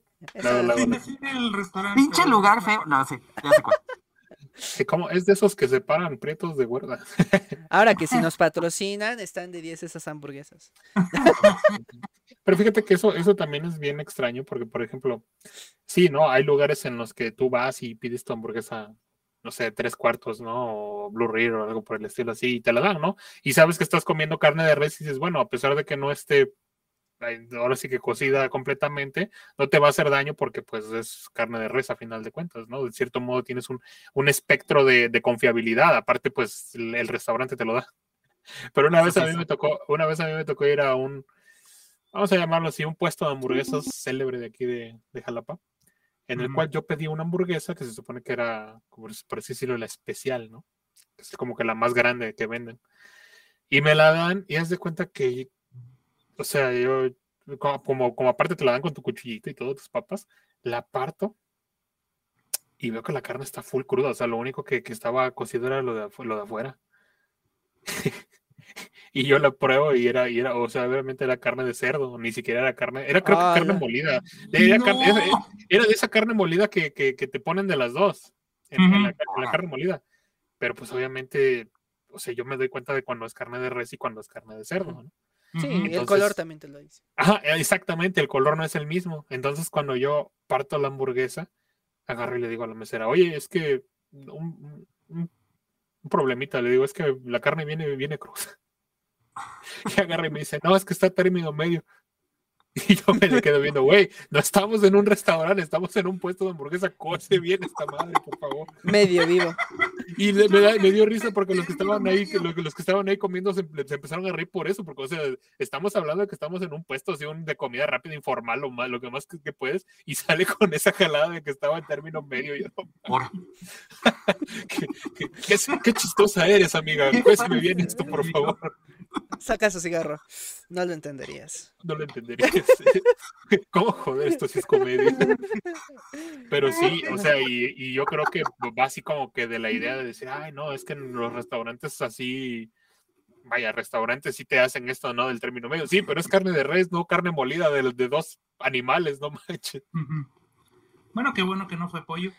Pinche lugar feo. No, sí, ya sé cuál. es de esos que se paran prietos de huerda. Ahora que si nos patrocinan, están de 10 esas hamburguesas. Pero fíjate que eso, eso también es bien extraño, porque, por ejemplo, sí, ¿no? Hay lugares en los que tú vas y pides tu hamburguesa, no sé, tres cuartos, ¿no? O Blue Rear o algo por el estilo así, y te la dan, ¿no? Y sabes que estás comiendo carne de res y dices, bueno, a pesar de que no esté ahora sí que cocida completamente, no te va a hacer daño porque pues es carne de res a final de cuentas, ¿no? De cierto modo tienes un, un espectro de, de, confiabilidad, aparte pues el, restaurante te lo da. Pero una vez a mí me tocó, una vez a mí me tocó ir a un, vamos a llamarlo así, un puesto de hamburguesas célebre de aquí de, de Jalapa, en el cual yo pedí una hamburguesa que se supone que era, como por así decirlo, la especial, ¿no? Es como que la más grande que venden. Y me la dan y haz de cuenta que o sea, yo, como, como aparte te la dan con tu cuchillito y todas tus papas, la parto y veo que la carne está full cruda. O sea, lo único que, que estaba cocido era lo de, lo de afuera. y yo la pruebo y era, y era, o sea, obviamente era carne de cerdo, ni siquiera era carne, era creo que carne molida. Era, de esa carne molida que, que, que, te ponen de las dos, en, la, la, carne molida. Pero pues obviamente, o sea, yo me doy cuenta de cuando es carne de res y cuando es carne de cerdo, ¿no? Sí, el color también te lo dice. Ajá, exactamente, el color no es el mismo. Entonces, cuando yo parto la hamburguesa, agarro y le digo a la mesera, oye, es que un, un, problemita, le digo, es que la carne viene, viene cruda. Y agarra y me dice, no, es que está término medio. Y yo me le quedo viendo, güey, no estamos en un restaurante, estamos en un puesto de hamburguesa, coce bien esta madre, por favor. Medio vivo. Y me, me, dio risa porque los que estaban ahí, los, los que estaban ahí comiendo se, empezaron a reír por eso, porque, o sea, estamos hablando de que estamos en un puesto así, de comida rápida, informal, lo, más, lo que más que, puedes, y sale con esa jalada de que estaba en término medio. Y yo, ¿Qué, qué, qué, chistosa eres, amiga. Cuéseme bien esto, por favor. Saca su cigarro. No lo entenderías. No lo entenderías. ¿Cómo joder esto si es comedia? Pero sí, o sea, y, yo creo que va así como que de la idea de decir, ay, no, es que en los restaurantes así, vaya, restaurantes sí te hacen esto, ¿no? Del término medio. Sí, pero es carne de res, no carne molida de, de dos animales, no manches. Bueno, qué bueno que no fue pollo.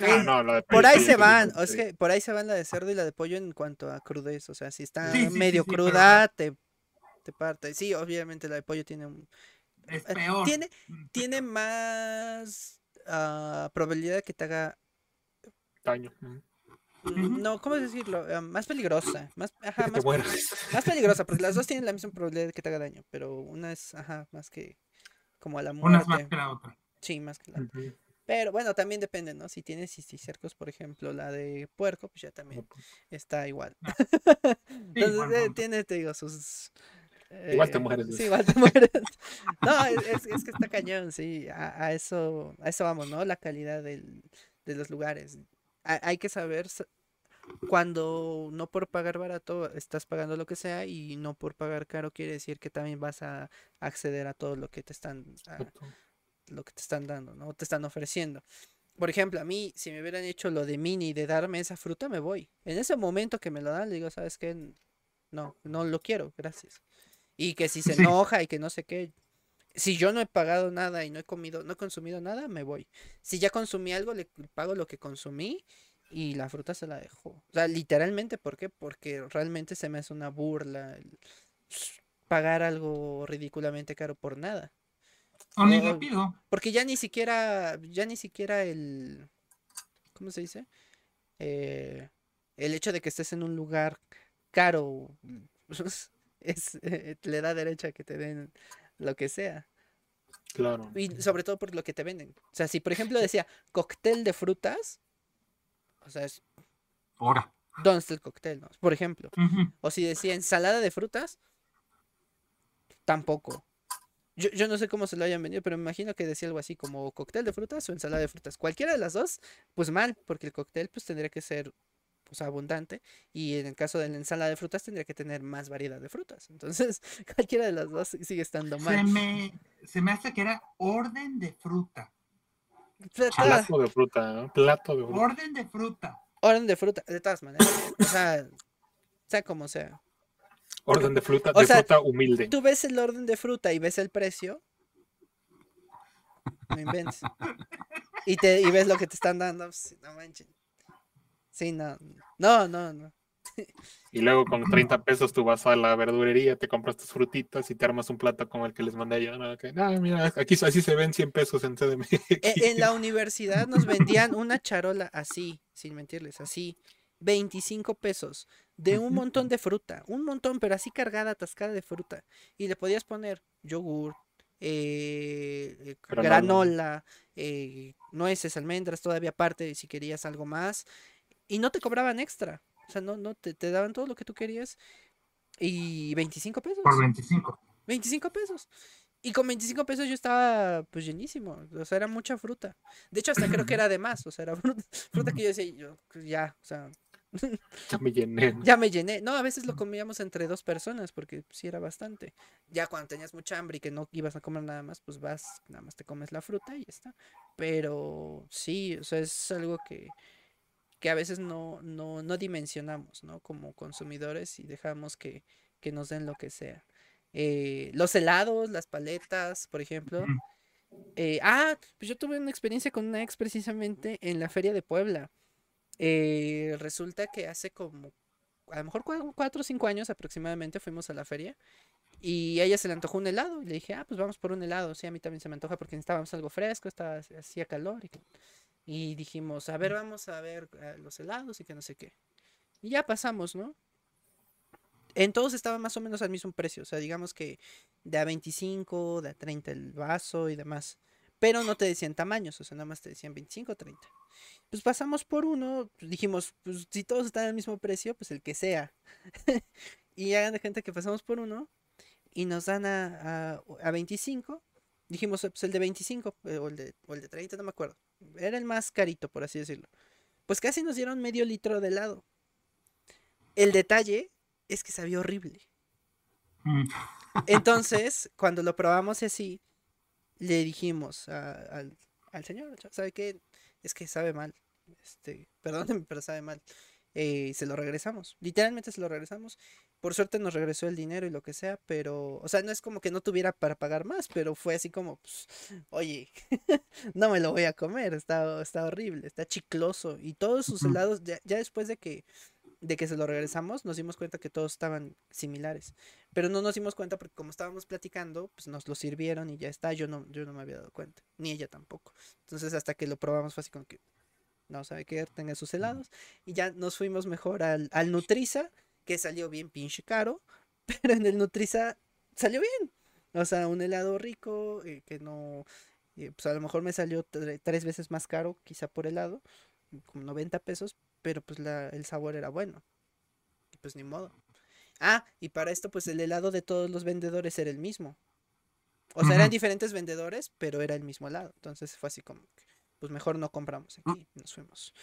Ah, por ahí se van, es que por ahí se van la de cerdo y la de pollo en cuanto a crudez, o sea, si está medio cruda, te, te parte. Sí, obviamente la de pollo tiene un... Es eh, peor. Tiene, tiene más uh, probabilidad de que te haga... Daño. Mm, no, ¿cómo decirlo? Ah, más peligrosa. Más, ajá, más, más, peligrosa, porque las dos tienen la misma probabilidad de que te haga daño, pero una es, ajá, más que como a la muerte. Una es más que la otra. Sí, más que la otra. Pero bueno, también depende, ¿no? Si tienes cisticercos, por ejemplo, la de puerco, pues ya también está igual. Ah. Entonces, eh, tiene, te digo, sus... igual te mueres. Sí, igual te mueres. no, es, es, que está cañón, sí. A, eso, a eso vamos, ¿no? La calidad del, de los lugares. hay que saber cuando no por pagar barato estás pagando lo que sea y no por pagar caro quiere decir que también vas a acceder a todo lo que te están lo que te están dando, ¿no? Te están ofreciendo. Por ejemplo, a mí, si me hubieran hecho lo de mini de darme esa fruta, me voy. En ese momento que me lo dan, le digo, ¿sabes qué? No, no lo quiero, gracias. Y que si se enoja y que no sé qué, si yo no he pagado nada y no he comido, no he consumido nada, me voy. Si ya consumí algo, le pago lo que consumí y la fruta se la dejo. O sea, literalmente, ¿por qué? Porque realmente se me hace una burla pagar algo ridículamente caro por nada. Porque ya ni siquiera, ya ni siquiera el, ¿cómo se dice? Eh, el hecho de que estés en un lugar caro es, eh, le da derecho a que te den lo que sea. Claro. Y sobre todo por lo que te venden. O sea, si por ejemplo decía cóctel de frutas, o sea, es... Ahora. ¿dónde está el cóctel? No? Por ejemplo. O si decía ensalada de frutas, tampoco. Yo, yo, no sé cómo se lo hayan vendido, pero me imagino que decía algo así como cóctel de frutas o ensalada de frutas. Cualquiera de las dos, pues mal, porque el cóctel pues tendría que ser pues abundante y en el caso de la ensalada de frutas tendría que tener más variedad de frutas. Entonces, cualquiera de las dos sigue estando mal. Se me, se me hace que era orden de fruta. Plato de fruta, ¿no? Plato de fruta. Orden de fruta. Orden de fruta, de todas maneras. o sea, sea como sea. Orden de fruta, de fruta humilde. Tú ves el orden de fruta y ves el precio. No inventes. Y, te, y ves lo que te están dando. Pues, no manches. Sí, no. No, no, no. Y luego con 30 pesos tú vas a la verdurería, te compras tus frutitas y te armas un plato como el que les mandé yo. No, mira, aquí así se ven 100 pesos en CDMX. E, en la universidad nos vendían una charola así, sin mentirles, así. 25 pesos de un montón de fruta, un montón, pero así cargada, atascada de fruta. Y le podías poner yogur, eh, granola, eh, nueces, almendras, todavía aparte, si querías algo más. Y no te cobraban extra. O sea, no, no te, te daban todo lo que tú querías. Y 25 pesos. Por 25. 25 pesos. Y con 25 pesos yo estaba pues llenísimo. O sea, era mucha fruta. De hecho, hasta creo que era de más. O sea, era fruta, fruta que yo decía, yo, pues, ya, o sea, ya me llené. Ya me llené. No, a veces lo comíamos entre dos personas porque sí era bastante. Ya cuando tenías mucha hambre y que no ibas a comer nada más, pues vas, nada más te comes la fruta y ya está. Pero sí, o sea, es algo que, que a veces no, no, no dimensionamos, ¿no? Como consumidores y dejamos que, que nos den lo que sea. Eh, los helados, las paletas, por ejemplo. Eh, ah, pues yo tuve una experiencia con una ex precisamente en la Feria de Puebla. Eh, resulta que hace como, a lo mejor cuatro o cinco años aproximadamente fuimos a la feria y a ella se le antojó un helado y le dije, ah, pues vamos por un helado. Sí, a mí también se me antoja porque necesitábamos algo fresco, estaba, hacía calor. Y, dijimos, a ver, vamos a ver eh, los helados y que no sé qué. Y ya pasamos, ¿no? En todos estaba más o menos al mismo precio. O sea, digamos que de a 25, de a 30 el vaso y demás. Pero no te decían tamaños, o sea, nada más te decían 25 o 30. Pues pasamos por uno, pues dijimos, pues si todos están al mismo precio, pues el que sea. y hagan de gente que pasamos por uno y nos dan a, a, 25. Dijimos, pues el de 25 eh, o el de, o el de 30, no me acuerdo. Era el más carito, por así decirlo. Pues casi nos dieron medio litro de helado. El detalle es que sabía horrible. Mm. Entonces, cuando lo probamos así, le dijimos al, señor, ¿sabe qué? Es que sabe mal. Este, perdónenme, pero sabe mal. Eh, se lo regresamos. Literalmente se lo regresamos. Por suerte nos regresó el dinero y lo que sea, pero, o sea, no es como que no tuviera para pagar más, pero fue así como, pues, oye, no me lo voy a comer, está, está horrible, está chicloso. Y todos sus helados, ya después de que de que se lo regresamos, nos dimos cuenta que todos estaban similares. Pero no nos dimos cuenta porque como estábamos platicando, pues nos lo sirvieron y ya está. Yo no, yo no me había dado cuenta, ni ella tampoco. Entonces hasta que lo probamos fue así como que, no sabe qué, tenga sus helados. Y ya nos fuimos mejor al, al Nutriza, que salió bien pinche caro, pero en el Nutriza salió bien. O sea, un helado rico, eh, que no, eh, pues a lo mejor me salió tres veces más caro, quizá por helado, como 90 pesos, pero pues la, el sabor era bueno. Y pues ni modo. Ah, y para esto pues el helado de todos los vendedores era el mismo. O sea, eran diferentes vendedores, pero era el mismo helado. Entonces fue así como, pues mejor no compramos aquí, nos fuimos.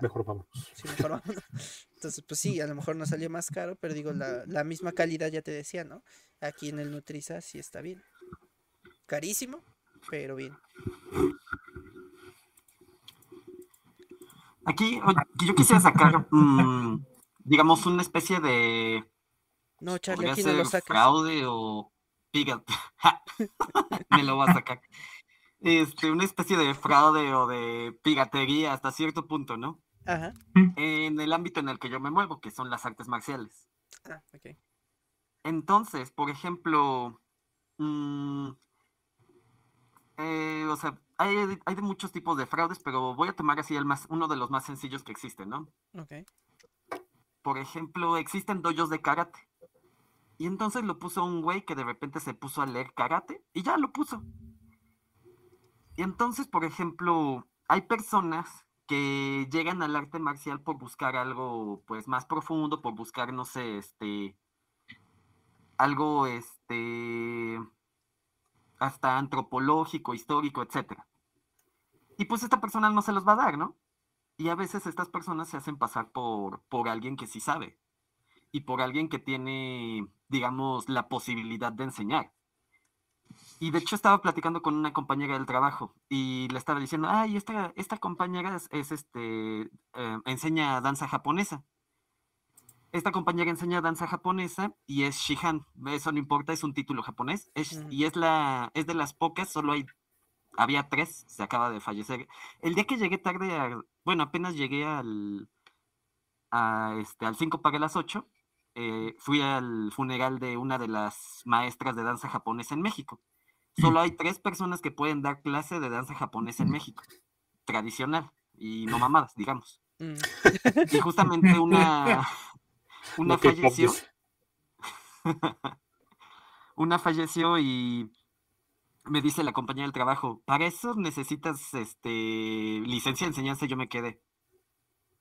mejor vamos. Sí, mejor vamos. Entonces, pues sí, a lo mejor nos salió más caro, pero digo, la, la misma calidad ya te decía, ¿no? Aquí en el Nutriza sí está bien. Carísimo, pero bien. Aquí yo quisiera sacar, digamos, una especie de... No, Charlie, aquí no lo fraude o... Fíjate, me lo va a sacar. Este, una especie de fraude o de piratería hasta cierto punto, ¿no? Ajá. En el ámbito en el que yo me muevo, que son las artes marciales. Ah, ok. Entonces, por ejemplo, mm, eh, o sea, hay, de muchos tipos de fraudes, pero voy a tomar así el más, uno de los más sencillos que existen, ¿no? Ok. Por ejemplo, existen doyos de karate. Y entonces lo puso un güey que de repente se puso a leer karate y ya lo puso. Y entonces, por ejemplo, hay personas que llegan al arte marcial por buscar algo pues más profundo, por buscar, no sé, este, algo, este, hasta antropológico, histórico, etcétera. Y pues esta persona no se los va a dar, ¿no? Y a veces estas personas se hacen pasar por, por alguien que sí sabe y por alguien que tiene, digamos, la posibilidad de enseñar. Y de hecho estaba platicando con una compañera del trabajo y le estaba diciendo, ay, esta, esta compañera es, este, eh, enseña danza japonesa. Esta compañera enseña danza japonesa y es Shihan. Eso no importa, es un título japonés. Y es, la, es de las pocas, solo hay, había tres, se acaba de fallecer. El día que llegué tarde, bueno, apenas llegué al, a, este, al 5 para las 8, eh, fui al funeral de una de las maestras de danza japonesa en México. Solo hay tres personas que pueden dar clase de danza japonesa en México, tradicional y no mamadas, digamos. Mm. Y justamente una, una falleció. una falleció y me dice la compañía del trabajo, para eso necesitas este licencia de enseñanza, yo me quedé.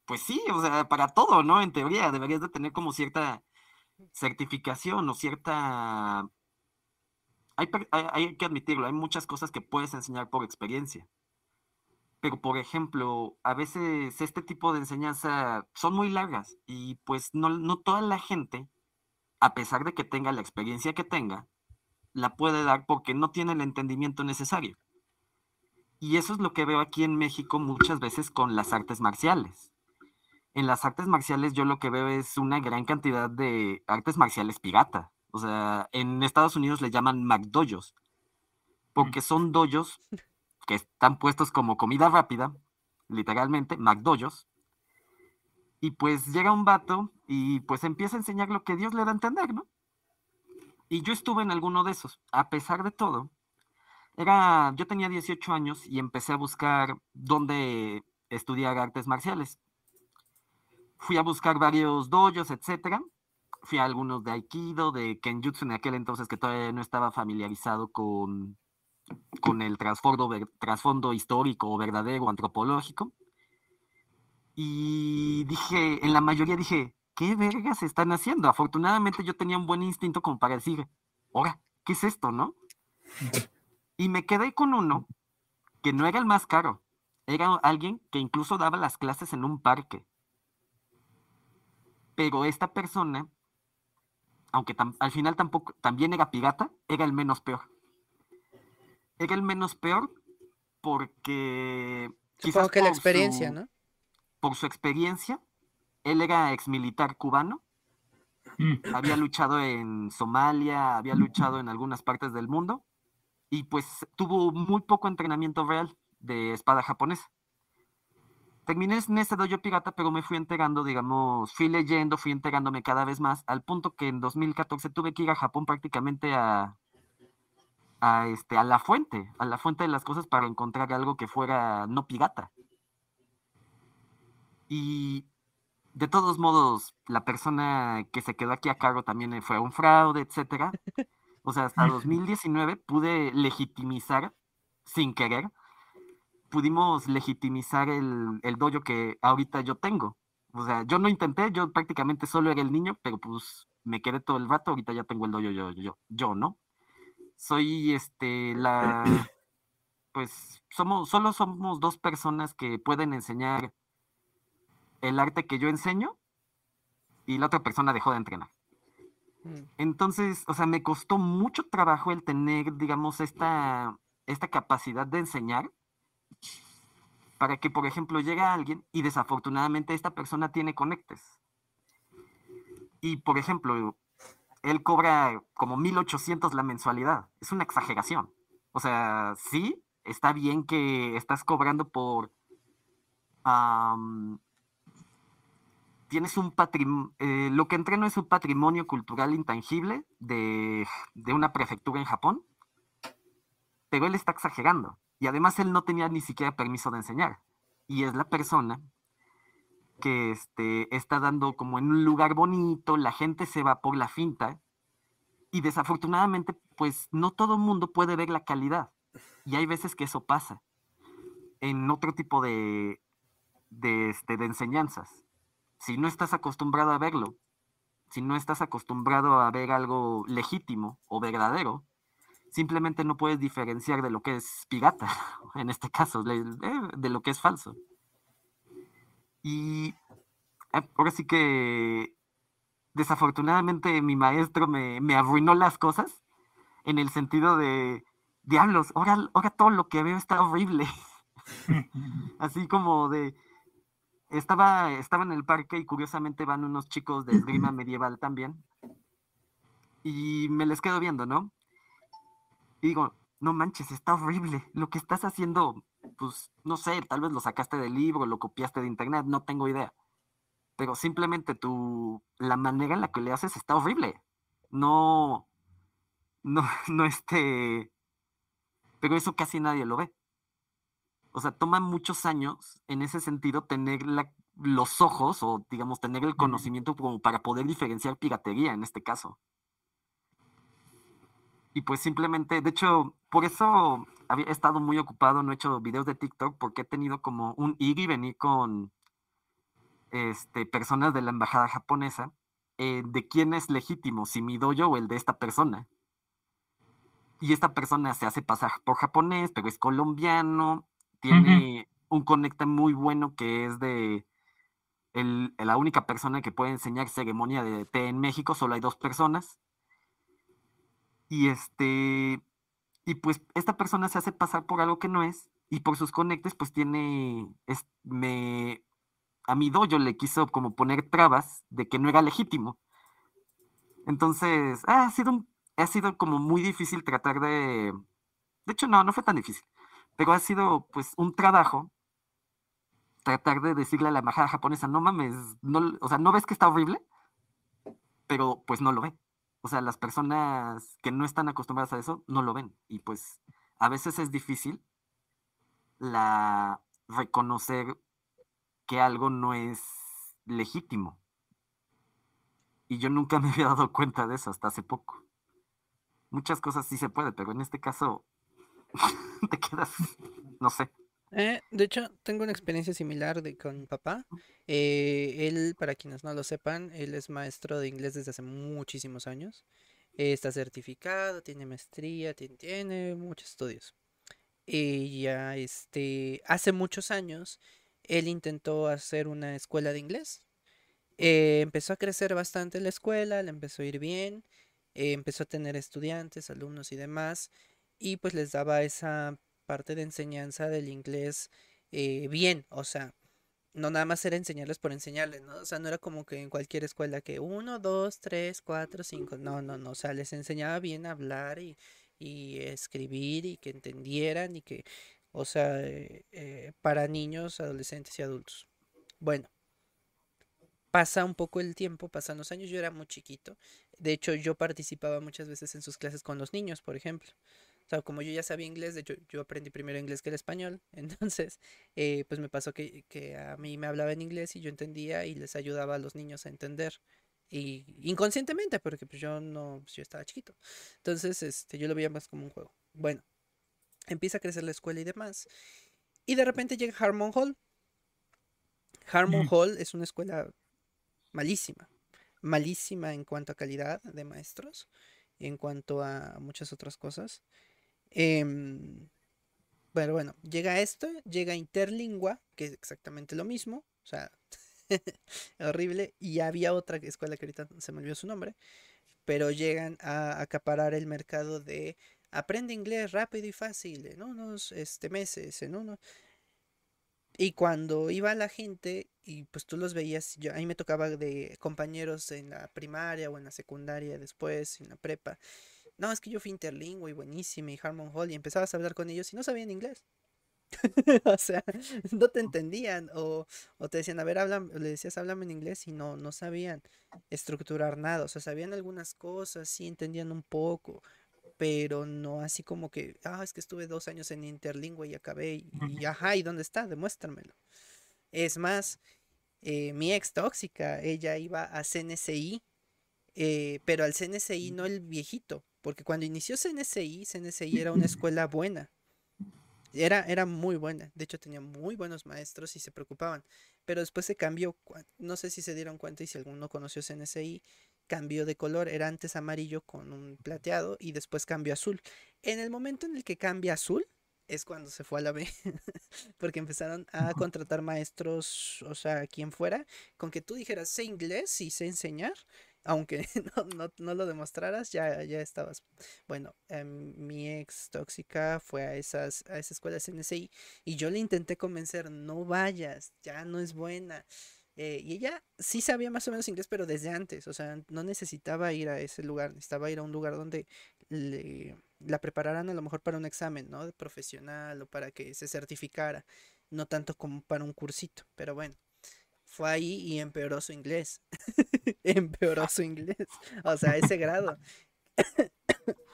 Pues sí, o sea, para todo, ¿no? En teoría, deberías de tener como cierta certificación o cierta hay, que admitirlo, hay muchas cosas que puedes enseñar por experiencia. Pero, por ejemplo, a veces este tipo de enseñanza son muy largas y pues no, no toda la gente, a pesar de que tenga la experiencia que tenga, la puede dar porque no tiene el entendimiento necesario. Y eso es lo que veo aquí en México muchas veces con las artes marciales. En las artes marciales yo lo que veo es una gran cantidad de artes marciales pirata. O sea, en Estados Unidos le llaman McDojos, porque son dojos que están puestos como comida rápida, literalmente, McDojos. Y pues llega un vato y pues empieza a enseñar lo que Dios le da a entender, ¿no? Y yo estuve en alguno de esos. A pesar de todo, era, yo tenía 18 años y empecé a buscar dónde estudiar artes marciales. Fui a buscar varios dojos, etcétera, fui a algunos de Aikido, de Kenjutsu en aquel entonces que todavía no estaba familiarizado con, con el trasfondo, trasfondo histórico verdadero antropológico. Y dije, en la mayoría dije, ¿qué vergas están haciendo? Afortunadamente yo tenía un buen instinto como para decir, ahora, ¿qué es esto, no? Y me quedé con uno que no era el más caro, era alguien que incluso daba las clases en un parque. Pero esta persona aunque al final tampoco, también era pirata, era el menos peor. Era el menos peor porque... Supongo que la experiencia, ¿no? Por su experiencia, él era ex militar cubano, mm. había luchado en Somalia, había luchado en algunas partes del mundo, y pues tuvo muy poco entrenamiento real de espada japonesa terminé en ese dojo pirata, pero me fui enterando, digamos, fui leyendo, fui enterándome cada vez más, al punto que en 2014 tuve que ir a Japón prácticamente a, a, este, a la fuente, a la fuente de las cosas para encontrar algo que fuera no pirata. Y de todos modos, la persona que se quedó aquí a cargo también fue un fraude, etcétera. O sea, hasta 2019 pude legitimizar, sin querer, pudimos legitimizar el, el dojo que ahorita yo tengo. O sea, yo no intenté, yo prácticamente solo era el niño, pero pues me quedé todo el rato, ahorita ya tengo el dojo yo, yo, yo, ¿no? Soy este, la, pues somos, solo somos dos personas que pueden enseñar el arte que yo enseño y la otra persona dejó de entrenar. Mm. Entonces, o sea, me costó mucho trabajo el tener, digamos, esta, esta capacidad de enseñar para que, por ejemplo, llegue alguien y desafortunadamente esta persona tiene conectes. Y, por ejemplo, él cobra como 1.800 la mensualidad. Es una exageración. O sea, sí, está bien que estás cobrando por... tienes un patrimonio... Eh, lo que entreno es un patrimonio cultural intangible de, de una prefectura en Japón, pero él está exagerando. Y además él no tenía ni siquiera permiso de enseñar. Y es la persona que este, está dando como en un lugar bonito, la gente se va por la finta y desafortunadamente pues no todo el mundo puede ver la calidad y hay veces que eso pasa. En otro tipo de, de, este, de enseñanzas. Si no estás acostumbrado a verlo, si no estás acostumbrado a ver algo legítimo o verdadero, simplemente no puedes diferenciar de lo que es pirata, en este caso, de, de lo que es falso. Y eh, ahora sí que desafortunadamente mi maestro me, me, arruinó las cosas en el sentido de, diablos, ahora, ahora todo lo que veo está horrible. Así como de, estaba, estaba en el parque y curiosamente van unos chicos de esgrima medieval también. Y me les quedo viendo, ¿no? Y digo, no manches, está horrible. Lo que estás haciendo, pues, no sé, tal vez lo sacaste del libro, lo copiaste de internet, no tengo idea pero simplemente tu, la manera en la que le haces está horrible. No, no, no este, pero eso casi nadie lo ve. O sea, toma muchos años en ese sentido tener los ojos o digamos tener el conocimiento como para poder diferenciar piratería en este caso. Y pues simplemente, de hecho, por eso he estado muy ocupado, no he hecho videos de TikTok porque he tenido como un ir y venir con este, personas de la embajada japonesa eh, de quién es legítimo, si mi dojo o el de esta persona. Y esta persona se hace pasar por japonés, pero es colombiano, tiene un conecta muy bueno que es de la única persona que puede enseñar ceremonia de té en México, solo hay dos personas. Y este, y pues esta persona se hace pasar por algo que no es, y por sus conectes, pues tiene, es, me, a mi dojo le quiso como poner trabas de que no era legítimo. Entonces, ah, ha sido, ha sido como muy difícil tratar de... De hecho, no, no fue tan difícil, pero ha sido pues un trabajo tratar de decirle a la embajada japonesa, no mames, no, o sea, ¿no ves que está horrible? Pero pues no lo ve. O sea, las personas que no están acostumbradas a eso no lo ven. Y pues a veces es difícil la reconocer que algo no es legítimo. Y yo nunca me había dado cuenta de eso hasta hace poco. Muchas cosas sí se puede, pero en este caso te quedas, no sé. Eh, de hecho, tengo una experiencia similar de, con mi papá. Eh, él, para quienes no lo sepan, él es maestro de inglés desde hace muchísimos años. está certificado, tiene maestría, tiene, tiene muchos estudios. Y ya, este, hace muchos años, él intentó hacer una escuela de inglés. Eh, empezó a crecer bastante la escuela, le empezó a ir bien, empezó a tener estudiantes, alumnos y demás, y pues les daba esa parte de enseñanza del inglés eh, bien, o sea, no nada más era enseñarles por enseñarles, ¿no? O sea, no era como que en cualquier escuela que uno, dos, tres, cuatro, cinco, no, no, no, o sea, les enseñaba bien a hablar y, y escribir y que entendieran y que o sea, eh, eh, para niños, adolescentes y adultos. Bueno, pasa un poco el tiempo, pasan los años, yo era muy chiquito. De hecho, yo participaba muchas veces en sus clases con los niños, por ejemplo. O sea, como yo ya sabía inglés, de hecho yo aprendí primero inglés que el español, entonces eh, pues me pasó que, que, a mí me hablaba en inglés y yo entendía y les ayudaba a los niños a entender. Y inconscientemente, porque pues yo no, pues, yo estaba chiquito. Entonces, este, yo lo veía más como un juego. Bueno, empieza a crecer la escuela y demás. Y de repente llega Harmon Hall. Harmon Hall es una escuela malísima. Malísima en cuanto a calidad de maestros, en cuanto a muchas otras cosas. Em, pero bueno, llega esto, llega Interlingua, que es exactamente lo mismo. O sea, horrible. Y había otra escuela que ahorita se me olvidó su nombre. Pero llegan a acaparar el mercado de aprende inglés rápido y fácil en unos este, meses, en uno Y cuando iba la gente y pues tú los veías, yo, a mí me tocaba de compañeros en la primaria o en la secundaria después, en la prepa. No, es que yo fui interlingüe y buenísima y Harmon Hall y empezabas a hablar con ellos y no sabían inglés. o sea, no te entendían o, o te decían, a ver, habla, le decías, háblame en inglés y no, no sabían estructurar nada. O sea, sabían algunas cosas, sí entendían un poco, pero no así como que, ah, es que estuve dos años en interlingüe y acabé, y, ajá, ¿y dónde está? Demuéstramelo. Es más, eh, mi ex tóxica, ella iba a CNCI, eh, pero al CNCI no el viejito, porque cuando inició CNCI, CNCI era una escuela buena. Era, era muy buena, de hecho tenía muy buenos maestros y se preocupaban, pero después se cambió, no sé si se dieron cuenta y si alguno conoció CNSI, cambió de color, era antes amarillo con un plateado y después cambió azul. En el momento en el que cambia azul, es cuando se fue a la B, porque empezaron a contratar maestros, o sea, quien fuera, con que tú dijeras, sé inglés y sé enseñar, aunque no, lo demostraras, ya, ya estabas. Bueno, em, mi ex tóxica fue a esas, a esa escuela CNCI y yo le intenté convencer, no vayas, ya no es buena. Eh, y ella sí sabía más o menos inglés, pero desde antes, o sea, no necesitaba ir a ese lugar, necesitaba ir a un lugar donde le, la prepararan a lo mejor para un examen, ¿no? De profesional o para que se certificara, no tanto como para un cursito, pero bueno, fue ahí y empeoró su inglés, empeoró su inglés, o sea, ese grado.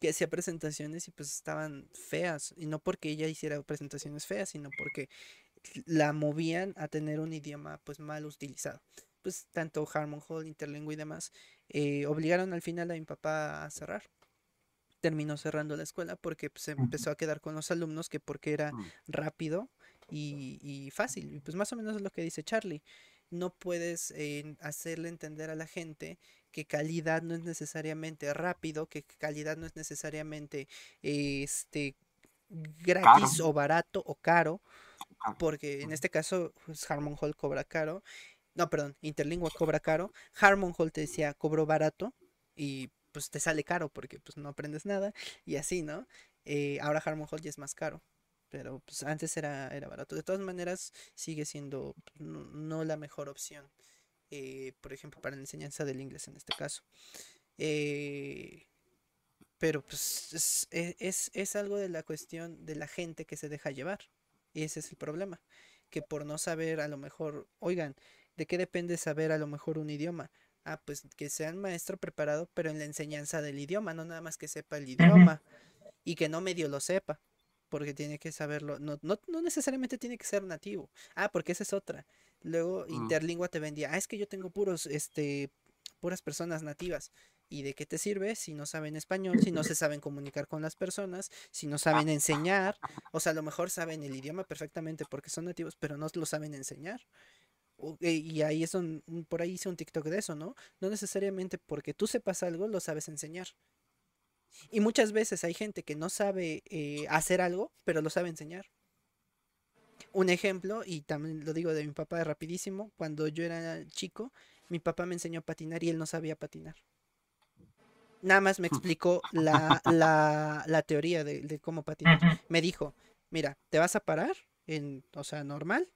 que hacía presentaciones y pues estaban feas, y no porque ella hiciera presentaciones feas, sino porque la movían a tener un idioma pues mal utilizado. Pues tanto Harmon Hall, Interlingua y demás, eh, obligaron al final a mi papá a cerrar terminó cerrando la escuela porque pues, se empezó a quedar con los alumnos que porque era mm. rápido y, fácil. Y pues más o menos es lo que dice Charlie. No puedes eh, hacerle entender a la gente que calidad no es necesariamente rápido, que calidad no es necesariamente este gratis o barato o caro, porque en este caso pues, Harmon Hall cobra caro. No, perdón, Interlingua cobra caro. Harmon Hall te decía cobro barato y pues te sale caro porque pues no aprendes nada y así, ¿no? Eh, ahora Harmon Hall ya es más caro, pero pues antes era, era barato. De todas maneras sigue siendo pues, no, la mejor opción, eh, por ejemplo, para la enseñanza del inglés en este caso. Eh, pero pues es, e, es, es algo de la cuestión de la gente que se deja llevar. Y ese es el problema. Que por no saber a lo mejor, oigan, ¿de qué depende saber a lo mejor un idioma? Ah, pues que sea un maestro preparado, pero en la enseñanza del idioma, no nada más que sepa el idioma y que no medio lo sepa, porque tiene que saberlo, no, no, no necesariamente tiene que ser nativo. Ah, porque esa es otra. Luego mm. Interlingua te vendía, ah, es que yo tengo puros, este, puras personas nativas. ¿Y de qué te sirve si no saben español, si no se saben comunicar con las personas, si no saben enseñar? O sea, a lo mejor saben el idioma perfectamente porque son nativos, pero no lo saben enseñar. Eh, y ahí es un, por ahí hice un TikTok de eso, ¿no? No necesariamente porque tú sepas algo lo sabes enseñar. Y muchas veces hay gente que no sabe eh, hacer algo, pero lo sabe enseñar. Un ejemplo, y también lo digo de mi papá rapidísimo, cuando yo era chico, mi papá me enseñó a patinar y él no sabía patinar. Nada más me explicó la, la, teoría de, de, cómo patinar. Me dijo, mira, te vas a parar, en, o sea, normal,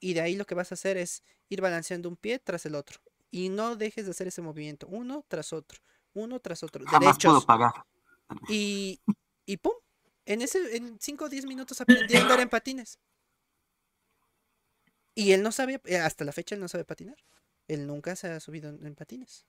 y de ahí lo que vas a hacer es ir balanceando un pie tras el otro. Y no dejes de hacer ese movimiento, uno tras otro, uno tras otro. Jamás puedo pagar. Y, y pum, en ese, en 5 o 10 minutos aprendí a andar en patines. Y él no sabe, eh, hasta la fecha él no sabe patinar. Él nunca se ha subido en patines.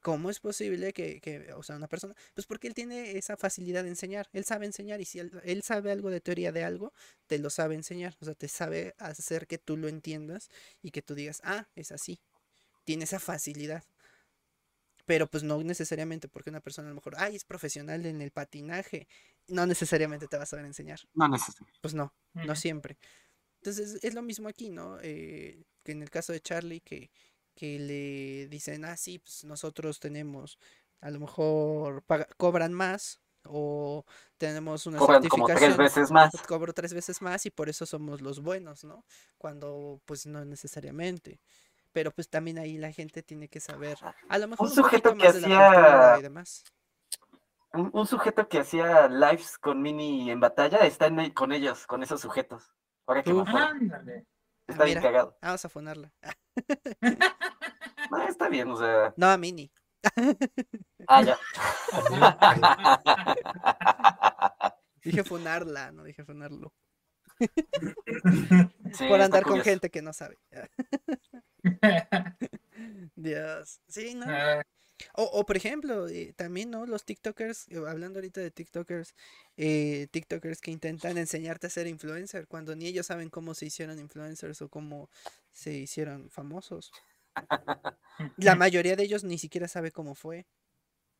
¿Cómo es posible que, o sea, una persona, pues porque él tiene esa facilidad de enseñar, él sabe enseñar y si él, sabe algo de teoría de algo, te lo sabe enseñar, o sea, te sabe hacer que tú lo entiendas y que tú digas, ah, es así, tiene esa facilidad. Pero pues no necesariamente porque una persona a lo mejor, ay, es profesional en el patinaje, no necesariamente te va a saber enseñar. No necesariamente. Pues no, no siempre. Entonces es lo mismo aquí, ¿no? Eh, que en el caso de Charlie, que que le dicen, ah, sí, pues nosotros tenemos, a lo mejor cobran más o tenemos una Cobran certificación. Como tres veces más. Cobro tres veces más y por eso somos los buenos, ¿no? Cuando pues no necesariamente. Pero pues también ahí la gente tiene que saber. A lo mejor un, sujeto que hacía un, sujeto que hacía lives con Mini en batalla está con ellos, con esos sujetos. Ahora que Está bien cagado. Vamos a fonarla. no, está bien, o sea. No, a Mini. ah, ya. dije fonarla, no dije fonarlo. Por andar con gente que no sabe. Dios. Sí, ¿no? Ah. O, por ejemplo, eh, también, ¿no? Los TikTokers, eh, hablando ahorita de TikTokers, eh, TikTokers que intentan enseñarte a ser influencer cuando ni ellos saben cómo se hicieron influencers o cómo se hicieron famosos. La mayoría de ellos ni siquiera sabe cómo fue.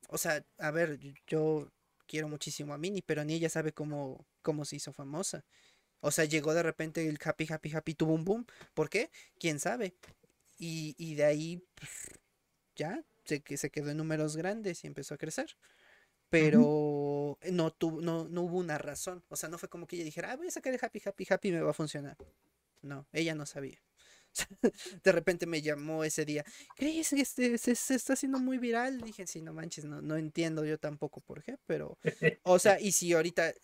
O sea, a ver, yo quiero muchísimo a Mini, pero ni ella sabe cómo, cómo se hizo famosa. O sea, llegó de repente el Happy, Happy, Happy, tuvo un boom. ¿Por qué? ¿Quién sabe? Y, y de ahí, pues, ya, se, que se quedó en números grandes y empezó a crecer. Pero no, tuvo, no, no hubo una razón. O sea, no fue como que ella dijera, ah, voy a sacar el Happy, Happy, Happy y me va a funcionar. No, ella no sabía. de repente me llamó ese día, Chris, este, se, está haciendo muy viral. Dije, sí, no manches, no, no entiendo yo tampoco por qué, pero, o sea, y si ahorita eh,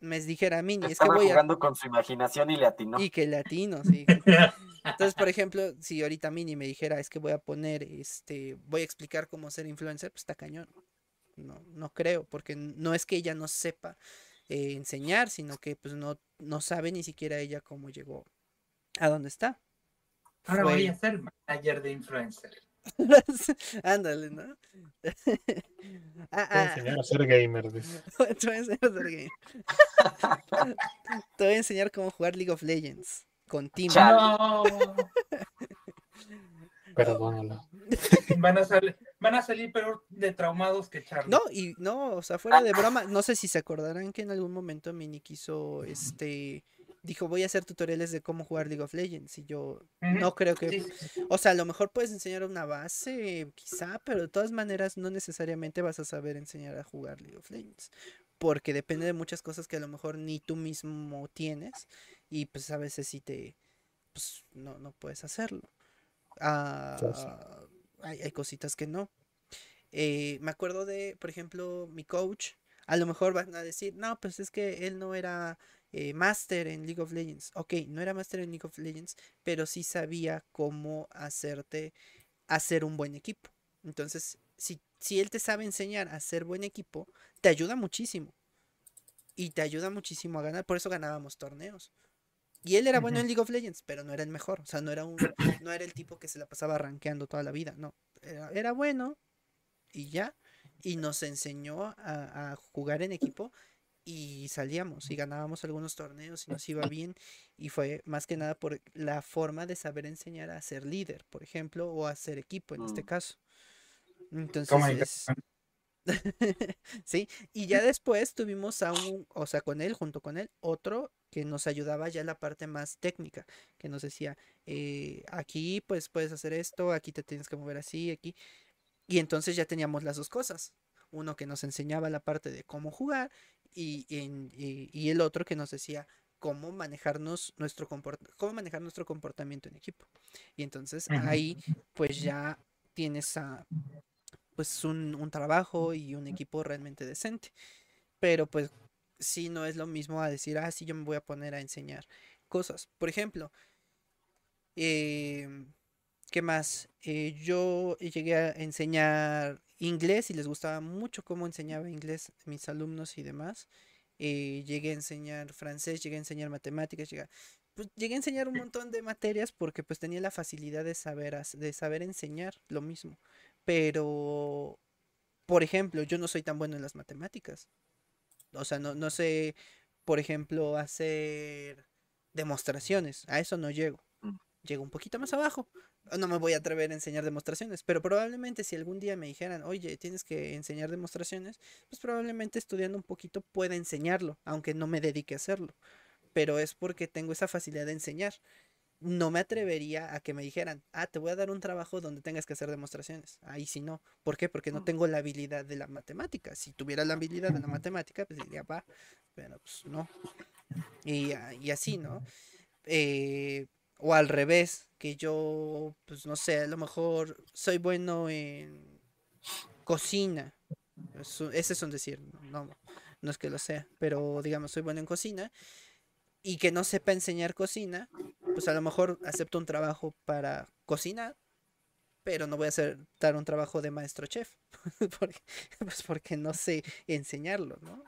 me dijera a Mini, es que voy jugando con su imaginación y latino. Y que latino, sí. Entonces, por ejemplo, si ahorita Mini me dijera, es que voy a poner, este, voy a explicar cómo ser influencer, pues está cañón. No, no creo, porque no es que ella no sepa eh, enseñar, sino que pues no, no sabe ni siquiera ella cómo llegó a dónde está. Ahora voy a ser manager de influencer. Ándale, ¿no? ah, Te voy a enseñar a ser gamer. Te voy a enseñar a ser gamer. Te voy a enseñar cómo jugar League of Legends con Team. No. Perdónalo. Van a salir, van a salir peor de traumados que Charlie. No, y no, o sea, fuera de broma, no sé si se acordarán que en algún momento Mini quiso este dijo, voy a hacer tutoriales de cómo jugar League of Legends. Y yo no creo que... O sea, a lo mejor puedes enseñar una base, quizá, pero de todas maneras no necesariamente vas a saber enseñar a jugar League of Legends. Porque depende de muchas cosas que a lo mejor ni tú mismo tienes. Y pues a veces sí te... Pues no, no puedes hacerlo. Ah, hay, hay, cositas que no. Eh, me acuerdo de, por ejemplo, mi coach. A lo mejor van a decir, no, pues es que él no era eh, Master en League of Legends. Ok, no era Master en League of Legends, pero sí sabía cómo hacerte hacer un buen equipo. Entonces, si, si él te sabe enseñar a hacer buen equipo, te ayuda muchísimo. Y te ayuda muchísimo a ganar. Por eso ganábamos torneos. Y él era bueno en League of Legends, pero no era el mejor. O sea, no era, un, no era el tipo que se la pasaba rankeando toda la vida. No, era, bueno y ya. Y nos enseñó a, a, jugar en equipo y salíamos y ganábamos algunos torneos y nos iba bien y fue más que nada por la forma de saber enseñar a ser líder, por ejemplo, o a ser equipo en este mm. caso. Entonces, sí, y ya después tuvimos a un, o sea, con él, junto con él, otro que nos ayudaba ya la parte más técnica, que nos decía, eh, aquí pues puedes hacer esto, aquí te tienes que mover así, aquí. Y entonces ya teníamos las dos cosas. Uno que nos enseñaba la parte de cómo jugar y, y, el otro que nos decía cómo manejarnos nuestro cómo manejar nuestro comportamiento en equipo. Y entonces ahí pues ya tienes a, pues un, un, trabajo y un equipo realmente decente. Pero pues sí no es lo mismo a decir, ah, sí, yo me voy a poner a enseñar cosas. Por ejemplo, eh, ¿qué más? Eh, yo llegué a enseñar inglés y les gustaba mucho cómo enseñaba inglés mis alumnos y demás. Eh, llegué a enseñar francés, llegué a enseñar matemáticas, llegué a, pues, llegué a enseñar un montón de materias porque pues tenía la facilidad de saber, de saber enseñar lo mismo. Pero, por ejemplo, yo no soy tan bueno en las matemáticas. O sea, no, no sé, por ejemplo, hacer demostraciones. A eso no llego. Llego un poquito más abajo no me voy a atrever a enseñar demostraciones, pero probablemente si algún día me dijeran, oye, tienes que enseñar demostraciones, pues probablemente estudiando un poquito pueda enseñarlo, aunque no me dedique a hacerlo. Pero es porque tengo esa facilidad de enseñar. No me atrevería a que me dijeran, ah, te voy a dar un trabajo donde tengas que hacer demostraciones. Ahí sí no. ¿Por qué? Porque no mm. tengo la habilidad de la matemática. Si tuviera la habilidad de la matemática, pues diría, va, pero pues no. Y, y así, ¿no? Eh, o al revés, que yo, pues no sé, a lo mejor soy bueno en cocina. ese es un decir, no, no es que lo sea, pero digamos, soy bueno en cocina y que no sepa enseñar cocina, pues a lo mejor acepto un trabajo para cocinar, pero no voy a hacer dar un trabajo de maestro chef, pues porque no sé enseñarlo, ¿no?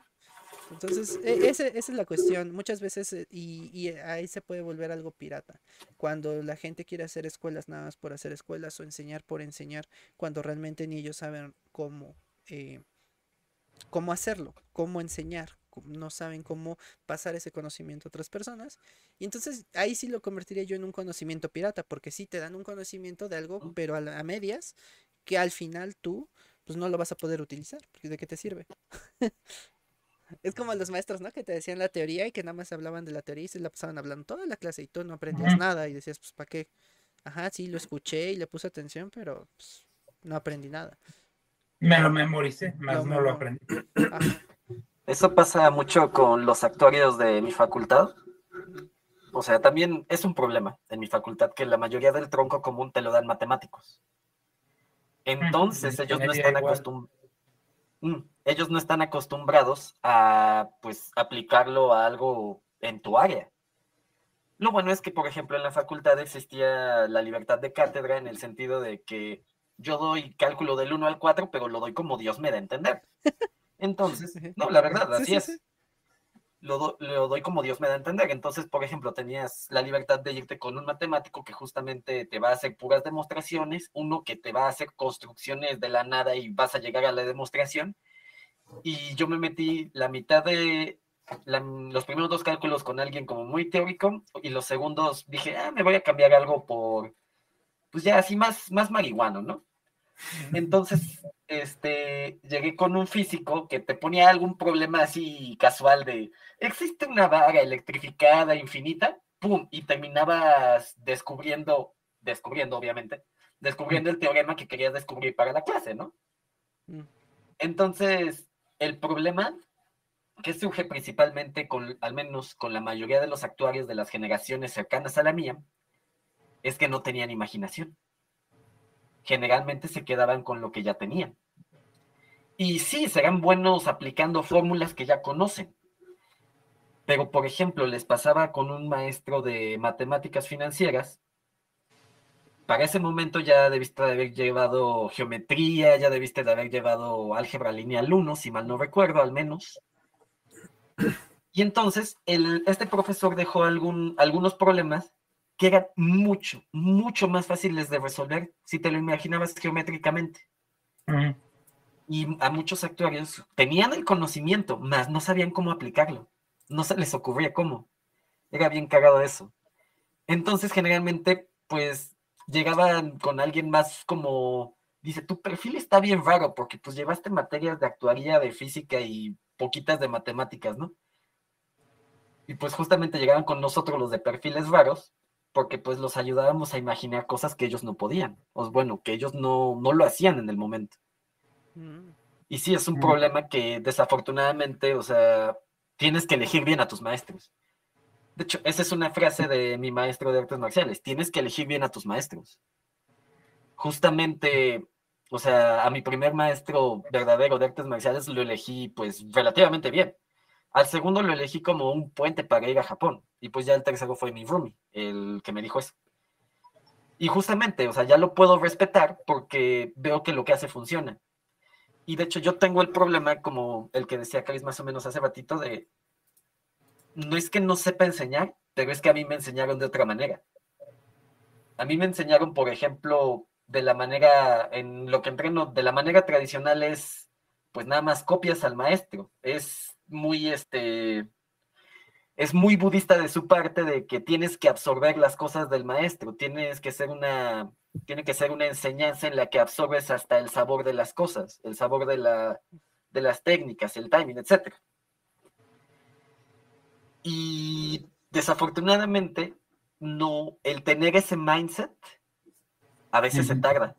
Entonces, e, esa es la cuestión. Muchas veces, eh, y, ahí se puede volver algo pirata. Cuando la gente quiere hacer escuelas nada más por hacer escuelas o enseñar por enseñar, cuando realmente ni ellos saben cómo, eh, cómo hacerlo, cómo enseñar, no saben cómo pasar ese conocimiento a otras personas. Y entonces ahí sí lo convertiría yo en un conocimiento pirata, porque sí te dan un conocimiento de algo, pero a, a medias, que al final tú pues no lo vas a poder utilizar, porque ¿de qué te sirve? Es como los maestros, ¿no? Que te decían la teoría y que nada más hablaban de la teoría y se la pasaban hablando toda la clase y tú no aprendías nada y decías, pues, ¿para qué? Ajá, sí, lo escuché y le puse atención, pero pues, no aprendí nada. Me lo memoricé, más no lo aprendí. Eso pasa mucho con los actuarios de mi facultad. O sea, también es un problema en mi facultad que la mayoría del tronco común te lo dan matemáticos. Entonces ellos no están acostumbrados. Mm, ellos no están acostumbrados a pues aplicarlo a algo en tu área. Lo bueno es que, por ejemplo, en la facultad existía la libertad de cátedra en el sentido de que yo doy cálculo del 1 al 4, pero lo doy como Dios me da a entender. Entonces, no, la verdad, así es. Lo, doy como Dios me da a entender. Entonces, por ejemplo, tenías la libertad de irte con un matemático que justamente te va a hacer puras demostraciones, uno que te va a hacer construcciones de la nada y vas a llegar a la demostración. Y yo me metí la mitad de los primeros dos cálculos con alguien como muy teórico y los segundos dije, ah, me voy a cambiar algo por, pues ya así más, más marihuano, ¿no? Entonces, este, llegué con un físico que te ponía algún problema así casual de, existe una vara electrificada infinita, ¡pum! Y terminabas descubriendo, descubriendo obviamente, descubriendo el teorema que querías descubrir para la clase, ¿no? Mm. Entonces, el problema que surge principalmente con, al menos con la mayoría de los actuarios de las generaciones cercanas a la mía, es que no tenían imaginación generalmente se quedaban con lo que ya tenían. Y sí, serán buenos aplicando fórmulas que ya conocen. Pero, por ejemplo, les pasaba con un maestro de matemáticas financieras. Para ese momento ya debiste de haber llevado geometría, ya debiste de haber llevado álgebra lineal 1, si mal no recuerdo, al menos. Y entonces, este profesor dejó algún, algunos problemas que eran mucho, mucho más fáciles de resolver si te lo imaginabas geométricamente. Y a muchos actuarios tenían el conocimiento, mas no sabían cómo aplicarlo. No se les ocurría cómo. Era bien cagado eso. Entonces, generalmente, pues llegaban con alguien más como, dice, tu perfil está bien raro porque pues llevaste materias de actuaría, de física y poquitas de matemáticas, ¿no? Y pues justamente llegaban con nosotros los de perfiles raros porque pues los ayudábamos a imaginar cosas que ellos no podían, o bueno, que ellos no, no lo hacían en el momento. Mm. Y sí, es un mm. problema que desafortunadamente, o sea, tienes que elegir bien a tus maestros. De hecho, esa es una frase de mi maestro de artes marciales, tienes que elegir bien a tus maestros. Justamente, o sea, a mi primer maestro verdadero de artes marciales lo elegí pues relativamente bien. Al segundo lo elegí como un puente para ir a Japón. Y pues ya el tercero fue mi roomie, el que me dijo eso. Y justamente, o sea, ya lo puedo respetar porque veo que lo que hace funciona. Y de hecho yo tengo el problema, como el que decía Caris más o menos hace ratito, de no es que no sepa enseñar, pero es que a mí me enseñaron de otra manera. A mí me enseñaron, por ejemplo, de la manera, en lo que entreno, de la manera tradicional es, pues nada más copias al maestro. Es muy, este, es muy budista de su parte de que tienes que absorber las cosas del maestro, tienes que ser una, tiene que ser una enseñanza en la que absorbes hasta el sabor de las cosas, el sabor de, la, de las técnicas, el timing, etc. Y desafortunadamente, no, el tener ese mindset a veces se tarda.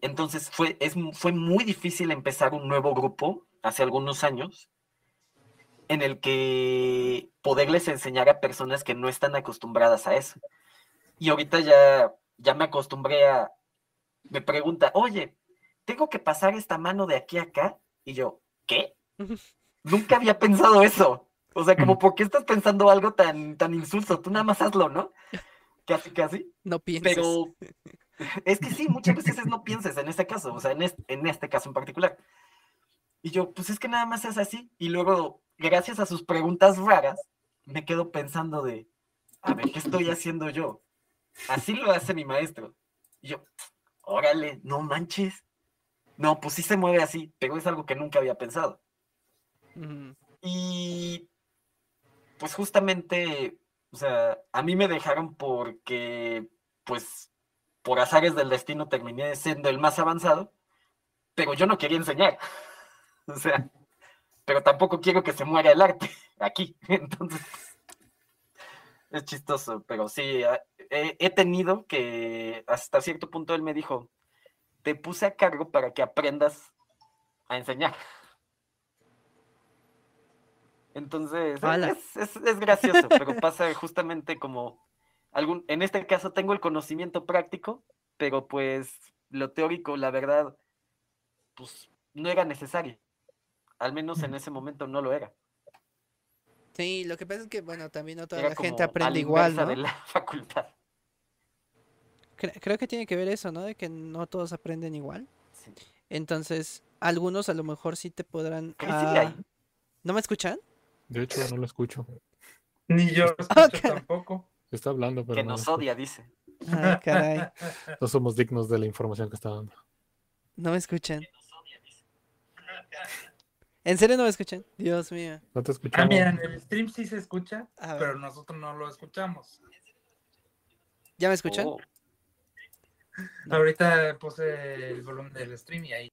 Entonces fue, es, fue muy difícil empezar un nuevo grupo hace algunos años en el que poderles enseñar a personas que no están acostumbradas a eso. Y ahorita ya, ya me acostumbré a, me pregunta, oye, ¿tengo que pasar esta mano de aquí a acá? Y yo, ¿qué? Nunca había pensado eso. O sea, como, ¿por qué estás pensando algo tan, tan insulso? Tú nada más hazlo, ¿no? Casi, casi. No pienses. Pero es que sí, muchas veces no pienses en este caso, o sea, en este, en este caso en particular. Y yo, pues es que nada más es así. Y luego gracias a sus preguntas raras, me quedo pensando de, a ver, ¿qué estoy haciendo yo? Así lo hace mi maestro. Y yo, órale, no manches. No, pues sí se mueve así, pero es algo que nunca había pensado. Y pues justamente, o sea, a mí me dejaron porque, pues, por azares del destino terminé siendo el más avanzado, pero yo no quería enseñar. o sea, pero tampoco quiero que se muera el arte aquí. Entonces, es chistoso, pero sí, ah, he, tenido que, hasta cierto punto él me dijo, te puse a cargo para que aprendas a enseñar. Entonces, es, gracioso, pero pasa justamente como, algún, en este caso tengo el conocimiento práctico, pero pues lo teórico, la verdad, pues no era necesario. Al menos en ese momento no lo era. Sí, lo que pasa es que, bueno, también no toda la gente aprende igual, ¿no? de la facultad. Creo que tiene que ver eso, ¿no? De que no todos aprenden igual. Entonces, algunos a lo mejor sí te podrán... Ah, ¿No me escuchan? De hecho, no lo escucho. Ni yo lo escucho tampoco. Está hablando, pero. Que nos odia, dice. Ay, caray. No somos dignos de la información que está dando. No me escuchan. ¿En serio no me escuchan? Dios mío. No te escuchamos. Ah, mira, en el stream sí se escucha, pero nosotros no lo escuchamos. ¿Ya me escuchan? Oh. Ahorita puse el volumen del stream y ahí.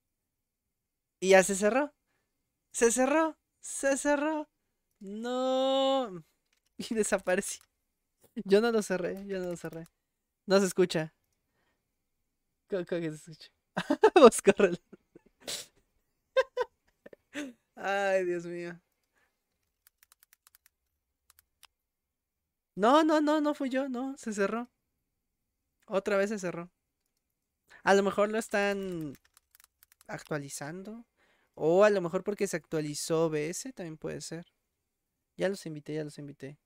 ¿Y ya se cerró? ¿Se cerró? ¿Se cerró? No. Y desapareció. Yo no lo cerré, yo no lo cerré. No se escucha. ¿Cómo que se escucha? Vos corre. Ay, Dios mío. No, no, no, no fui yo, no, se cerró. Otra vez se cerró. A lo mejor lo están actualizando. O a lo mejor porque se actualizó OBS, también puede ser. Ya los invité, ya los invité.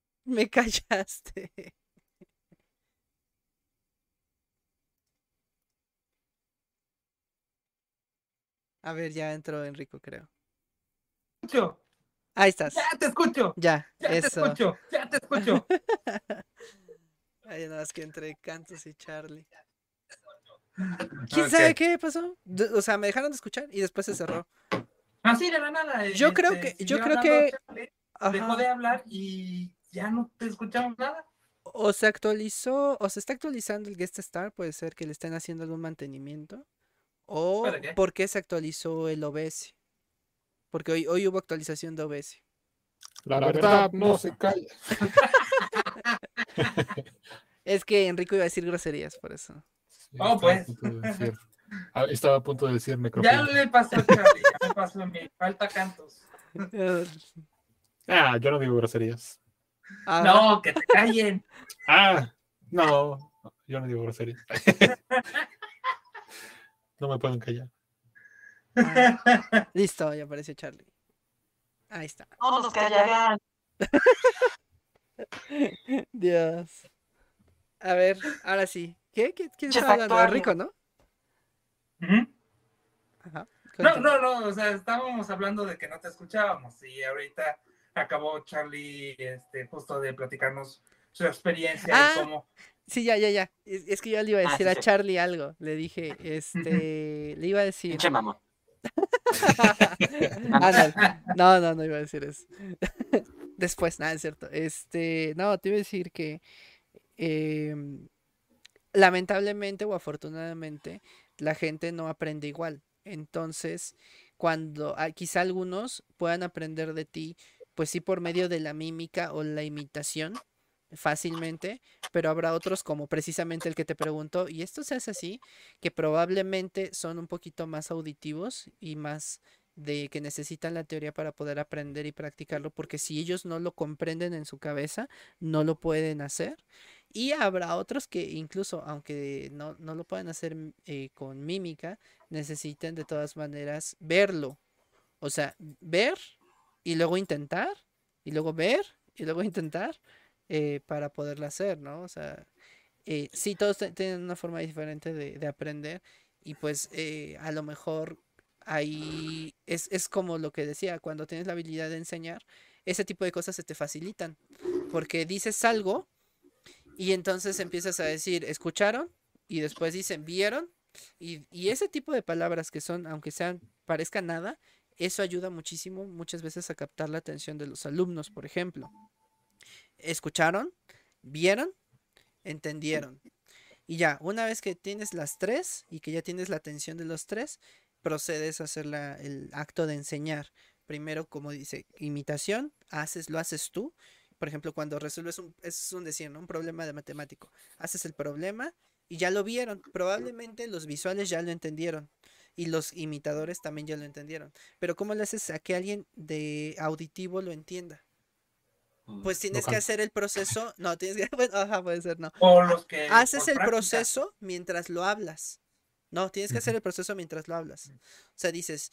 Me callaste. A ver, ya entró Enrico, creo. Escucho. Ahí estás. Ya te escucho. Ya, ya te escucho. Ya te escucho. Ay, nada más que entre Cantos y Charlie. ¿Quién sabe qué pasó? O sea, me dejaron de escuchar y después se cerró. Así de la nada. Yo creo este, que, yo creo que dejó de hablar y ya no te escuchamos nada. O se actualizó, o se está actualizando el Guest Star, puede ser que le estén haciendo algún mantenimiento. O por qué se actualizó el OBS. Porque hoy, hoy hubo actualización de OBS. La, verdad, no se calla. es que Enrico iba a decir groserías, por eso. oh, pues. Ah, estaba a punto de decir Ya le pasó a Charlie, ya me pasó a mí. Falta cantos. ah, yo no digo groserías. Ah. No, que te callen. Ah, no, yo no digo groserías. no me pueden callar. Ah, listo, ya apareció Charlie. Ahí está. Todos callarán. Dios. A ver, ahora sí. ¿Qué? ¿Quién está hablando? Rico, ¿no? no, no, no, o sea, estábamos hablando de que no te escuchábamos y ahorita acabó Charlie este, justo de platicarnos su experiencia y ah, cómo... Sí, ya, ya, ya. Es, que yo le iba a ah, decir a Charlie algo. Le dije, este, le iba a decir... Pinche mamá. no, no, no iba a decir eso. Después, nada, es cierto. Este, no, te iba a decir que em, lamentablemente o afortunadamente la gente no aprende igual. Entonces, cuando ah, quizá algunos puedan aprender de ti, pues sí por medio de la mímica o la imitación fácilmente, pero habrá otros como precisamente el que te pregunto, y esto se hace así, que probablemente son un poquito más auditivos y más de que necesitan la teoría para poder aprender y practicarlo, porque si ellos no lo comprenden en su cabeza, no lo pueden hacer. Y habrá otros que incluso, aunque no, lo puedan hacer eh, con mímica, necesiten de todas maneras verlo. O sea, ver y luego intentar, y luego ver y luego intentar eh, para poderlo hacer, ¿no? O sea, eh, sí, todos tienen una forma diferente de, aprender y pues eh, a lo mejor ahí es, es como lo que decía, cuando tienes la habilidad de enseñar, ese tipo de cosas se te facilitan, porque dices algo y entonces empiezas a decir, ¿escucharon? Y después dicen, ¿vieron? Y, ese tipo de palabras que son, aunque sean, parezca nada, eso ayuda muchísimo muchas veces a captar la atención de los alumnos, por ejemplo. ¿Escucharon? ¿Vieron? ¿Entendieron? Y ya, una vez que tienes las tres y que ya tienes la atención de los tres, procedes a hacer el acto de enseñar. Primero, como dice, imitación, haces, lo haces tú. Por ejemplo, cuando resuelves un, es un decir, un problema de matemático, haces el problema y ya lo vieron. Probablemente los visuales ya lo entendieron y los imitadores también ya lo entendieron. Pero ¿cómo le haces a que alguien de auditivo lo entienda? Pues tienes que hacer el proceso, no, tienes que, bueno, ajá, puede ser, no. O los que Haces el proceso mientras lo hablas. No, tienes que hacer el proceso mientras lo hablas. O sea, dices,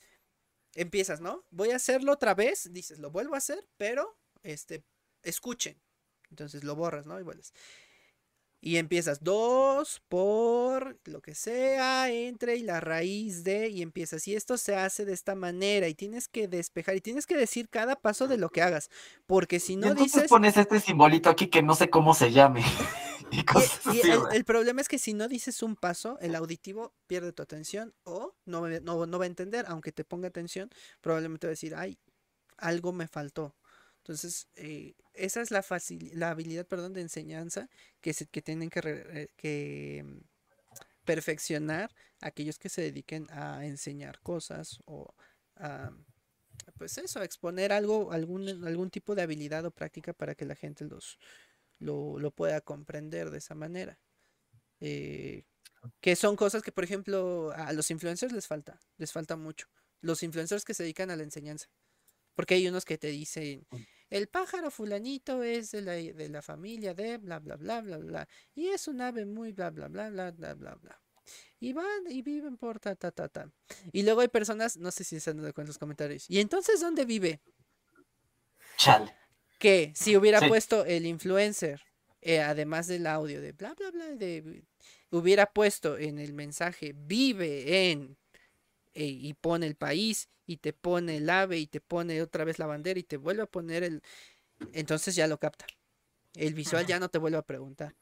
empiezas, ¿no? Voy a hacerlo otra vez, dices, lo vuelvo a hacer, pero, este, escuchen. Entonces lo borras, ¿no? Y vuelves. Y empiezas dos por lo que sea, entre y la raíz de, y empiezas. Y esto se hace de esta manera, y tienes que despejar, y tienes que decir cada paso de lo que hagas. Porque si no y entonces dices. pones este simbolito aquí que no sé cómo se llame. y, el, problema es que si no dices un paso, el auditivo pierde tu atención o no, no, no va a entender, aunque te ponga atención, probablemente va a decir, ay, algo me faltó. Entonces, eh, esa es la, la habilidad perdón, de enseñanza que, se, que tienen que, eh, que mm, perfeccionar aquellos que se dediquen a enseñar cosas o a, pues eso, a exponer algo, algún, algún tipo de habilidad o práctica para que la gente los, lo, lo pueda comprender de esa manera. Eh, que son cosas que, por ejemplo, a los influencers les falta, les falta mucho. Los influencers que se dedican a la enseñanza. Porque hay unos que te dicen, el pájaro fulanito es de la, de la familia de bla, bla, bla, bla, bla. Y es un ave muy bla, bla, bla, bla, bla, bla, bla. Y van y viven por ta, ta, ta, ta. Y luego hay personas, no sé si están dando cuenta los comentarios. ¿Y entonces dónde vive? Chal. Que si hubiera puesto el influencer, eh, además del audio de bla, bla, bla, de, hubiera puesto en el mensaje, vive en eh, y pone el país y te pone el ave y te pone otra vez la bandera y te vuelve a poner el... Entonces ya lo capta. El visual ya no te vuelve a preguntar.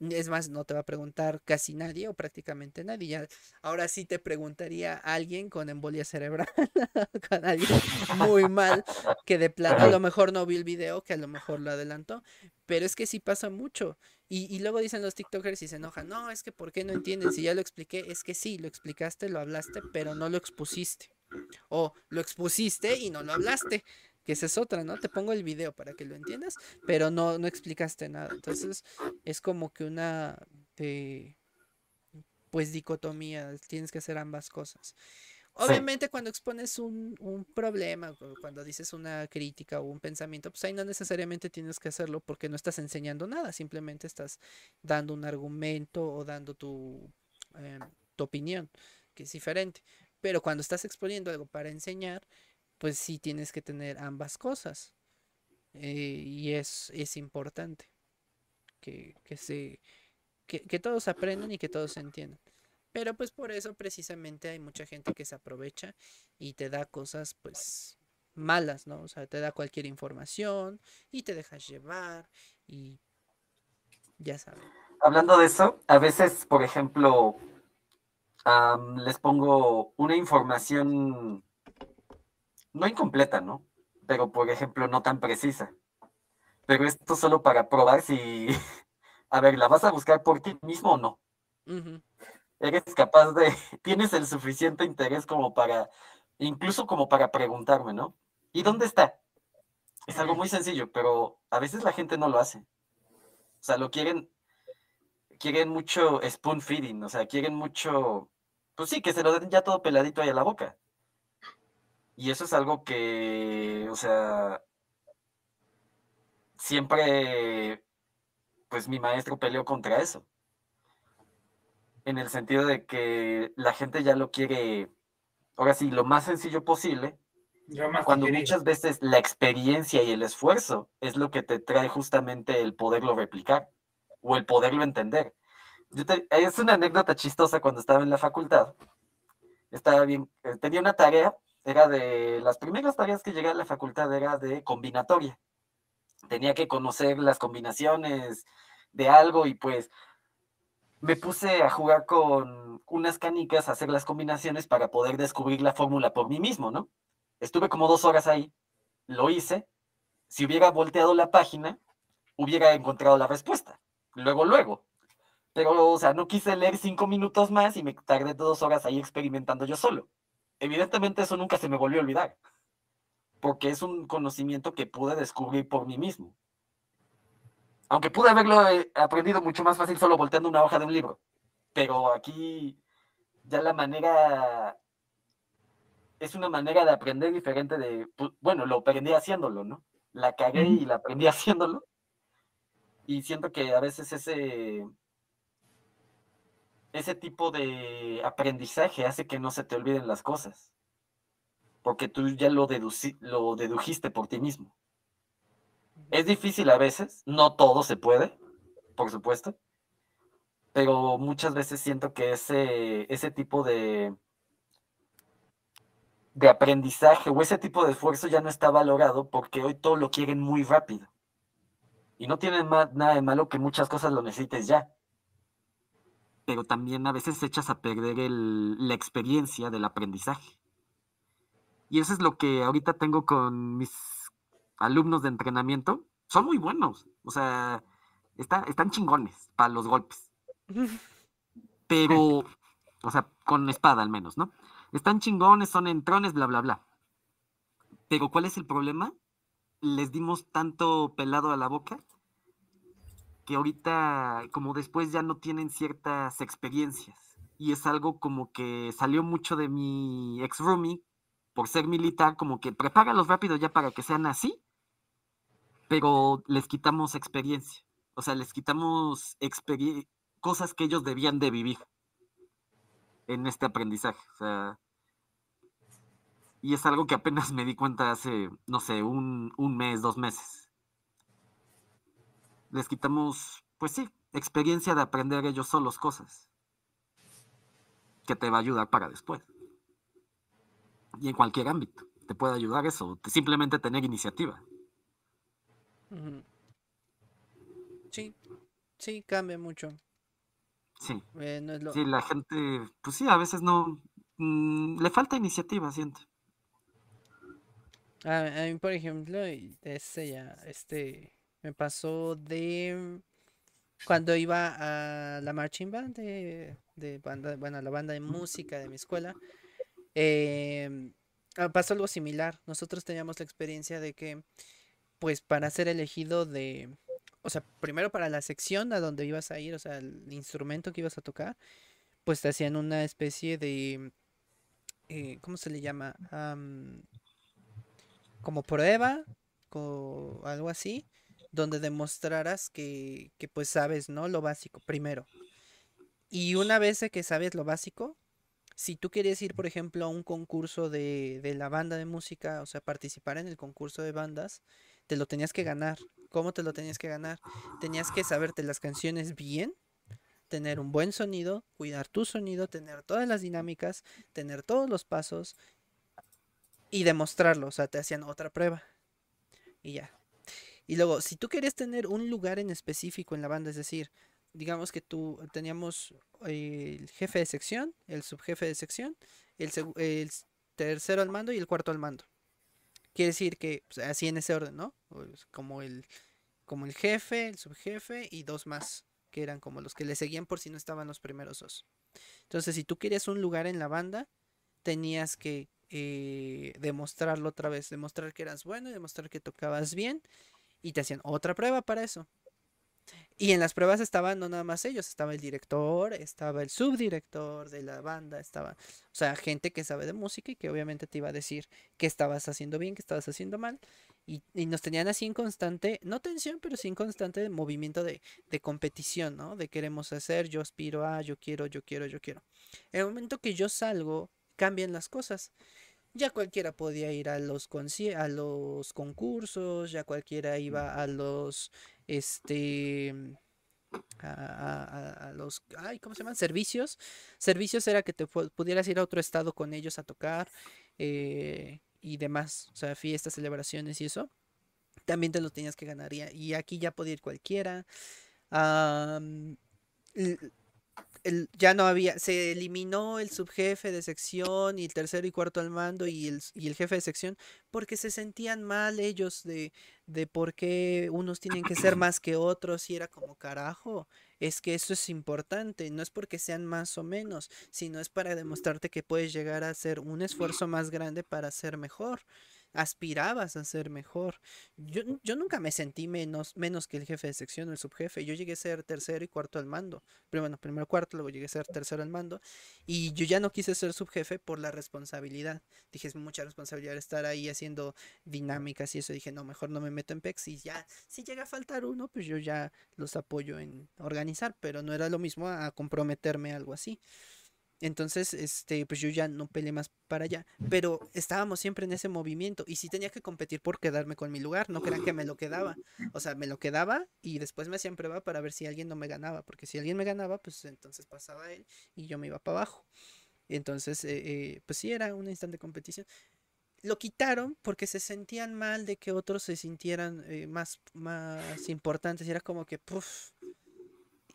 Es más, no te va a preguntar casi nadie o prácticamente nadie. Ya, ahora sí te preguntaría alguien con embolia cerebral, con alguien muy mal, que de plano a lo mejor no vio el video, que a lo mejor lo adelantó. Pero es que sí pasa mucho. Y, y luego dicen los TikTokers y se enojan, no, es que ¿por qué no entienden? Si ya lo expliqué, es que sí, lo explicaste, lo hablaste, pero no lo expusiste. O lo expusiste y no lo hablaste que esa es otra, ¿no? Te pongo el video para que lo entiendas, pero no, no explicaste nada. Entonces, es como que una pues dicotomía, tienes que hacer ambas cosas. Obviamente cuando expones un, un, problema, cuando dices una crítica o un pensamiento, pues ahí no necesariamente tienes que hacerlo porque no estás enseñando nada, simplemente estás dando un argumento o dando tu, em, tu opinión, que es diferente. Pero cuando estás exponiendo algo para enseñar, pues sí tienes que tener ambas cosas. Eh, y es, es importante que, que se, que, que, todos aprendan y que todos entiendan. Pero pues por eso precisamente hay mucha gente que se aprovecha y te da cosas pues malas, ¿no? O sea, te da cualquier información y te dejas llevar y ya saben. Hablando de eso, a veces, por ejemplo, les pongo una información no incompleta, ¿no? Pero, por ejemplo, no tan precisa. Pero esto solo para probar si, a ver, ¿la vas a buscar por ti mismo o no? Eres capaz de, tienes el suficiente interés como para, incluso como para preguntarme, ¿no? ¿Y dónde está? Es algo muy sencillo, pero a veces la gente no lo hace. O sea, lo quieren, quieren mucho spoon feeding, o sea, quieren mucho, pues sí, que se lo den ya todo peladito ahí a la boca. Y eso es algo que, o sea, siempre, pues mi maestro peleó contra eso. En el sentido de que la gente ya lo quiere, ahora sí, lo más sencillo posible, cuando muchas veces la experiencia y el esfuerzo es lo que te trae justamente el poderlo replicar o el poderlo entender. es una anécdota chistosa cuando estaba en la facultad. Estaba bien, eh, tenía una tarea era de las primeras tareas que llegué a la facultad era de combinatoria. Tenía que conocer las combinaciones de algo y pues me puse a jugar con unas canicas, a hacer las combinaciones para poder descubrir la fórmula por mí mismo, ¿no? Estuve como dos horas ahí, lo hice. Si hubiera volteado la página, hubiera encontrado la respuesta. Luego, luego. Pero, o sea, no quise leer cinco minutos más y me tardé dos horas ahí experimentando yo solo. Evidentemente eso nunca se me volvió a olvidar, porque es un conocimiento que pude descubrir por mí mismo. Aunque pude haberlo eh, aprendido mucho más fácil solo volteando una hoja de un libro, pero aquí ya la manera es una manera de aprender diferente de, bueno, lo aprendí haciéndolo, ¿no? La cagué y la aprendí haciéndolo. Y siento que a veces ese, ese tipo de aprendizaje hace que no se te olviden las cosas. Porque tú ya lo, lo dedujiste por ti mismo. Es difícil a veces, no todo se puede, por supuesto. Pero muchas veces siento que ese, ese tipo de, de aprendizaje o ese tipo de esfuerzo ya no está valorado porque hoy todo lo quieren muy rápido. Y no tiene nada de malo que muchas cosas lo necesites ya pero también a veces echas a perder la experiencia del aprendizaje. Y eso es lo que ahorita tengo con mis alumnos de entrenamiento. Son muy buenos, o sea, están chingones para los golpes. Pero, o sea, con espada al menos, ¿no? Están chingones, son entrones, bla, bla, bla. Pero ¿cuál es el problema? Les dimos tanto pelado a la boca que ahorita, como después ya no tienen ciertas experiencias. Y es algo como que salió mucho de mi ex roomie por ser militar, como que prepáralos rápido ya para que sean así, pero les quitamos experiencia. O sea, les quitamos cosas que ellos debían de vivir en este aprendizaje. O sea, y es algo que apenas me di cuenta hace, no sé, un, un mes, dos meses les quitamos, pues sí, experiencia de aprender ellos solos cosas que te va a ayudar para después. Y en cualquier ámbito te puede ayudar eso, simplemente tener iniciativa. Sí, sí, cambia mucho. Sí. Eh, sí, la gente, pues sí, a veces no, mm, le falta iniciativa, siento. A, a mí, por ejemplo, este ya, este, me pasó de cuando iba a la marching band de, banda, bueno, la banda de música de mi escuela. Em, ah, pasó algo similar. Nosotros teníamos la experiencia de que, pues, para ser elegido de, o sea, primero para la sección a donde ibas a ir, o sea, el instrumento que ibas a tocar, pues te hacían una especie de, eh, ¿cómo se le llama? como prueba, o algo así donde demostraras que, que, pues sabes, ¿no? Lo básico, primero. Y una vez que sabes lo básico, si tú querías ir, por ejemplo, a un concurso de, de la banda de música, o sea, participar en el concurso de bandas, te lo tenías que ganar. ¿Cómo te lo tenías que ganar? Tenías que saberte las canciones bien, tener un buen sonido, cuidar tu sonido, tener todas las dinámicas, tener todos los pasos y demostrarlo. O sea, te hacían otra prueba. Y ya, y luego, si tú querías tener un lugar en específico en la banda, es decir, digamos que tú teníamos el jefe de sección, el subjefe de sección, el, tercero al mando y el cuarto al mando. Quiere decir que pues, así en ese orden, ¿no? Como el, como el jefe, el subjefe y dos más, que eran como los que le seguían por si no estaban los primeros dos. Entonces, si tú querías un lugar en la banda, tenías que eh, demostrarlo otra vez, demostrar que eras bueno, demostrar que tocabas bien y te hacían otra prueba para eso. Y en las pruebas estaban no nada más ellos, estaba el director, estaba el subdirector de la banda, estaba, o sea, gente que sabe de música y que obviamente te iba a decir qué estabas haciendo bien, qué estabas haciendo mal. Y, nos tenían así en constante, no tensión, pero sí en constante movimiento de, de competición, ¿no? De queremos hacer, yo aspiro a, yo quiero, yo quiero, yo quiero. En el momento que yo salgo, cambian las cosas ya cualquiera podía ir a los a los concursos, ya cualquiera iba a los este a, los ay, ¿cómo se llaman? servicios. Servicios era que te pudieras ir a otro estado con ellos a tocar eh, y demás, o sea, fiestas, celebraciones y eso. También te lo tenías que ganar y, aquí ya podía ir cualquiera ya no había, se eliminó el subjefe de sección y el tercero y cuarto al mando y el, y el jefe de sección porque se sentían mal ellos de, de por qué unos tienen que ser más que otros y era como carajo. es que eso es importante, no es porque sean más o menos, sino es para demostrarte que puedes llegar a hacer un esfuerzo más grande para ser mejor aspirabas a ser mejor. Yo, yo, nunca me sentí menos, menos que el jefe de sección o el subjefe. Yo llegué a ser tercero y cuarto al mando. Pero bueno, primero cuarto, luego llegué a ser tercero al mando. Y yo ya no quise ser subjefe por la responsabilidad. Dije, es mucha responsabilidad estar ahí haciendo dinámicas y eso. Dije, no, mejor no me meto en PEX. Y ya, si llega a faltar uno, pues yo ya los apoyo en organizar. Pero no era lo mismo a comprometerme a algo así. Entonces, este, pues yo ya no peleé más para allá. Pero estábamos siempre en ese movimiento. Y si tenía que competir por quedarme con mi lugar. No crean que me lo quedaba. O sea, me lo quedaba y después me hacían prueba para ver si alguien no me ganaba. Porque si alguien me ganaba, pues entonces pasaba él y yo me iba para abajo. Entonces, eh, eh, pues sí, era un instante de competición. Lo quitaron porque se sentían mal de que otros se sintieran eh, más, más importantes. Y era como que, puff,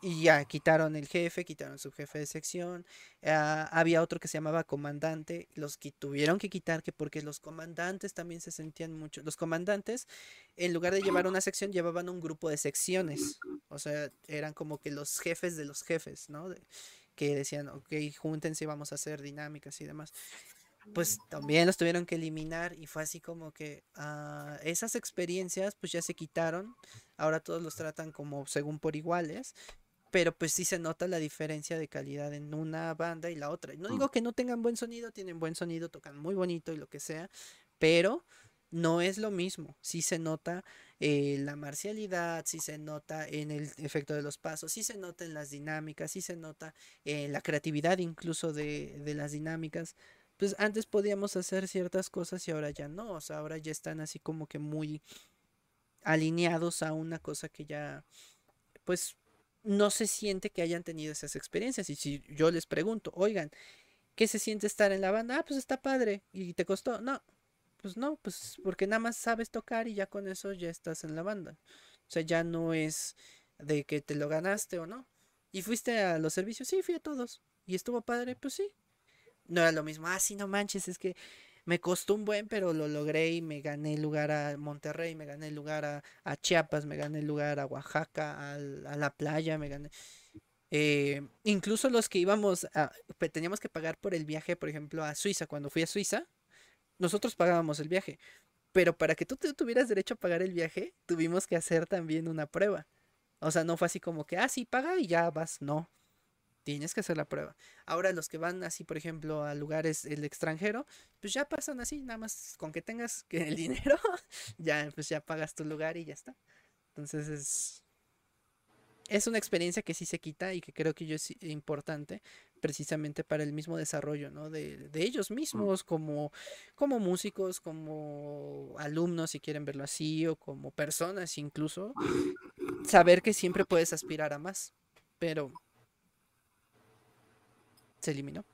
y ya quitaron el jefe, quitaron su jefe de sección. Ah, había otro que se llamaba comandante. Los que tuvieron que quitar que porque los comandantes también se sentían mucho. Los comandantes, en lugar de llevar una sección, llevaban un grupo de secciones. O sea, eran como que los jefes de los jefes, ¿no? que decían, ok, júntense, vamos a hacer dinámicas y demás. Pues también los tuvieron que eliminar y fue así como que ah, esas experiencias pues ya se quitaron. Ahora todos los tratan como según por iguales pero pues sí se nota la diferencia de calidad en una banda y la otra. No digo que no tengan buen sonido, tienen buen sonido, tocan muy bonito y lo que sea, pero no es lo mismo. Sí se nota eh, la marcialidad, sí se nota en el efecto de los pasos, sí se nota en las dinámicas, sí se nota en la creatividad incluso de, de las dinámicas. Pues antes podíamos hacer ciertas cosas y ahora ya no, o sea, ahora ya están así como que muy alineados a una cosa que ya, pues no se siente que hayan tenido esas experiencias. Y si yo les pregunto, oigan, ¿qué se siente estar en la banda? Ah, pues está padre. ¿Y te costó? No, pues no, pues porque nada más sabes tocar y ya con eso ya estás en la banda. O sea, ya no es de que te lo ganaste o no. ¿Y fuiste a los servicios? Sí, fui a todos. ¿Y estuvo padre? Pues sí. No era lo mismo. Ah, sí, no manches, es que me costó un buen, pero lo logré y me gané el lugar a Monterrey, me gané el lugar a, Chiapas, me gané el lugar a Oaxaca, a, la playa, me gané. Eh, incluso los que íbamos a, teníamos que pagar por el viaje, por ejemplo, a Suiza, cuando fui a Suiza, nosotros pagábamos el viaje. Pero para que tú tuvieras derecho a pagar el viaje, tuvimos que hacer también una prueba. O sea, no fue así como que, ah, sí, paga y ya vas. No. Tienes que hacer la prueba. Ahora los que van así, por ejemplo, a lugares el extranjero, pues ya pasan así, nada más con que tengas el dinero, ya pues ya pagas tu lugar y ya está. Entonces es es una experiencia que sí se quita y que creo que yo es importante precisamente para el mismo desarrollo, ¿no? De, de ellos mismos como, como músicos, como alumnos, si quieren verlo así, o como personas incluso, saber que siempre puedes aspirar a más, pero se eliminó.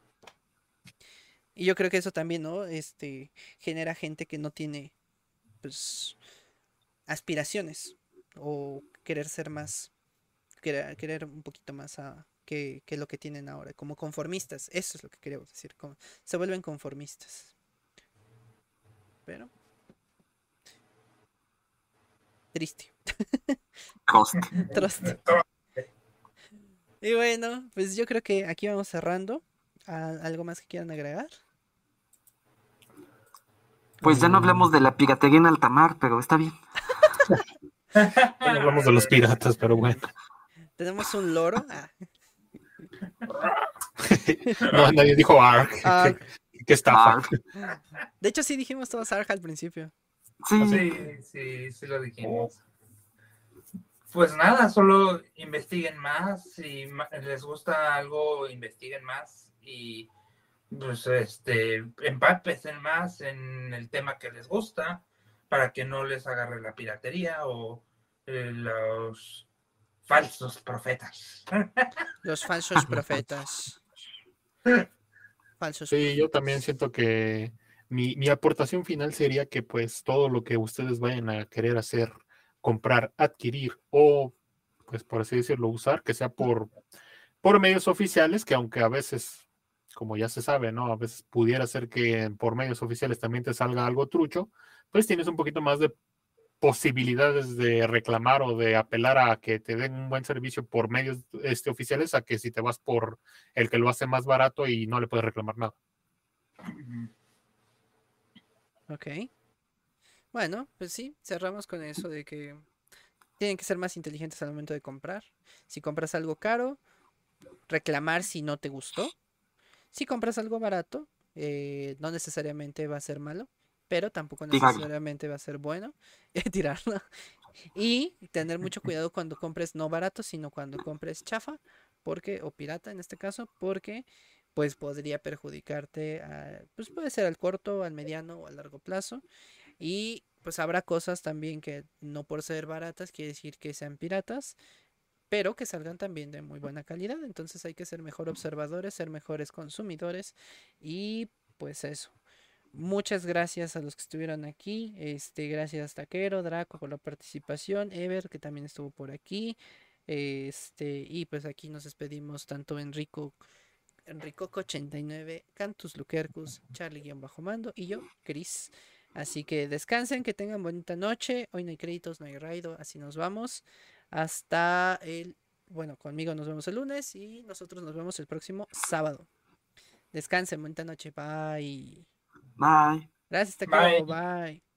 Y yo creo que eso también, ¿no? Este genera gente que no tiene pues aspiraciones o querer ser más querer, querer un poquito más a que, que, lo que tienen ahora, como conformistas, eso es lo que queremos decir, como, se vuelven conformistas. Pero triste. Triste. Y bueno, pues yo creo que aquí vamos cerrando. ¿Algo más que quieran agregar? Pues ya no hablamos de la piratería en alta mar, pero está bien. no hablamos de los piratas, pero bueno. Tenemos un loro. Ah. no, nadie dijo ARG. ¿Qué, estafa? De hecho, sí dijimos todos ARG al principio. Sí, sí, sí, lo dijimos. Pues nada, solo investiguen más. Si les gusta algo, investiguen más y pues este empapesen más en el tema que les gusta para que no les agarre la piratería o eh, los falsos profetas. Los falsos profetas. Falsos sí, yo también siento que mi, mi aportación final sería que pues todo lo que ustedes vayan a querer hacer comprar, adquirir o, pues por así decirlo, usar, que sea por, por medios oficiales, que aunque a veces, como ya se sabe, ¿no? A veces pudiera ser que por medios oficiales también te salga algo trucho, pues tienes un poquito más de posibilidades de reclamar o de apelar a que te den un buen servicio por medios este, oficiales a que si te vas por el que lo hace más barato y no le puedes reclamar nada. Ok. Bueno, pues sí, cerramos con eso de que tienen que ser más inteligentes al momento de comprar. Si compras algo caro, reclamar si no te gustó. Si compras algo barato, eh, no necesariamente va a ser malo pero tampoco necesariamente va a ser bueno tirarlo. Y tener mucho cuidado cuando compres no barato, sino cuando compres chafa, porque, o pirata en este caso, porque pues podría perjudicarte, pues puede ser al corto, al mediano o a largo plazo. Y pues habrá cosas también que no por ser baratas quiere decir que sean piratas, pero que salgan también de muy buena calidad. Entonces hay que ser mejor observadores, ser mejores consumidores y pues eso. Muchas gracias a los que estuvieron aquí. Este, gracias Taquero, Draco por la participación, Ever que también estuvo por aquí. Este, y pues aquí nos despedimos tanto Enrico Enricoco89, Cantus Luquercus, Charlie-Bajo Mando y yo, Chris. Así que descansen, que tengan bonita noche. Hoy no hay créditos, no hay raido, así nos vamos. Hasta el. Bueno, conmigo nos vemos el lunes y nosotros nos vemos el próximo sábado. Descansen, bonita noche, bye. Bye. Gracias, te Bye. Bye.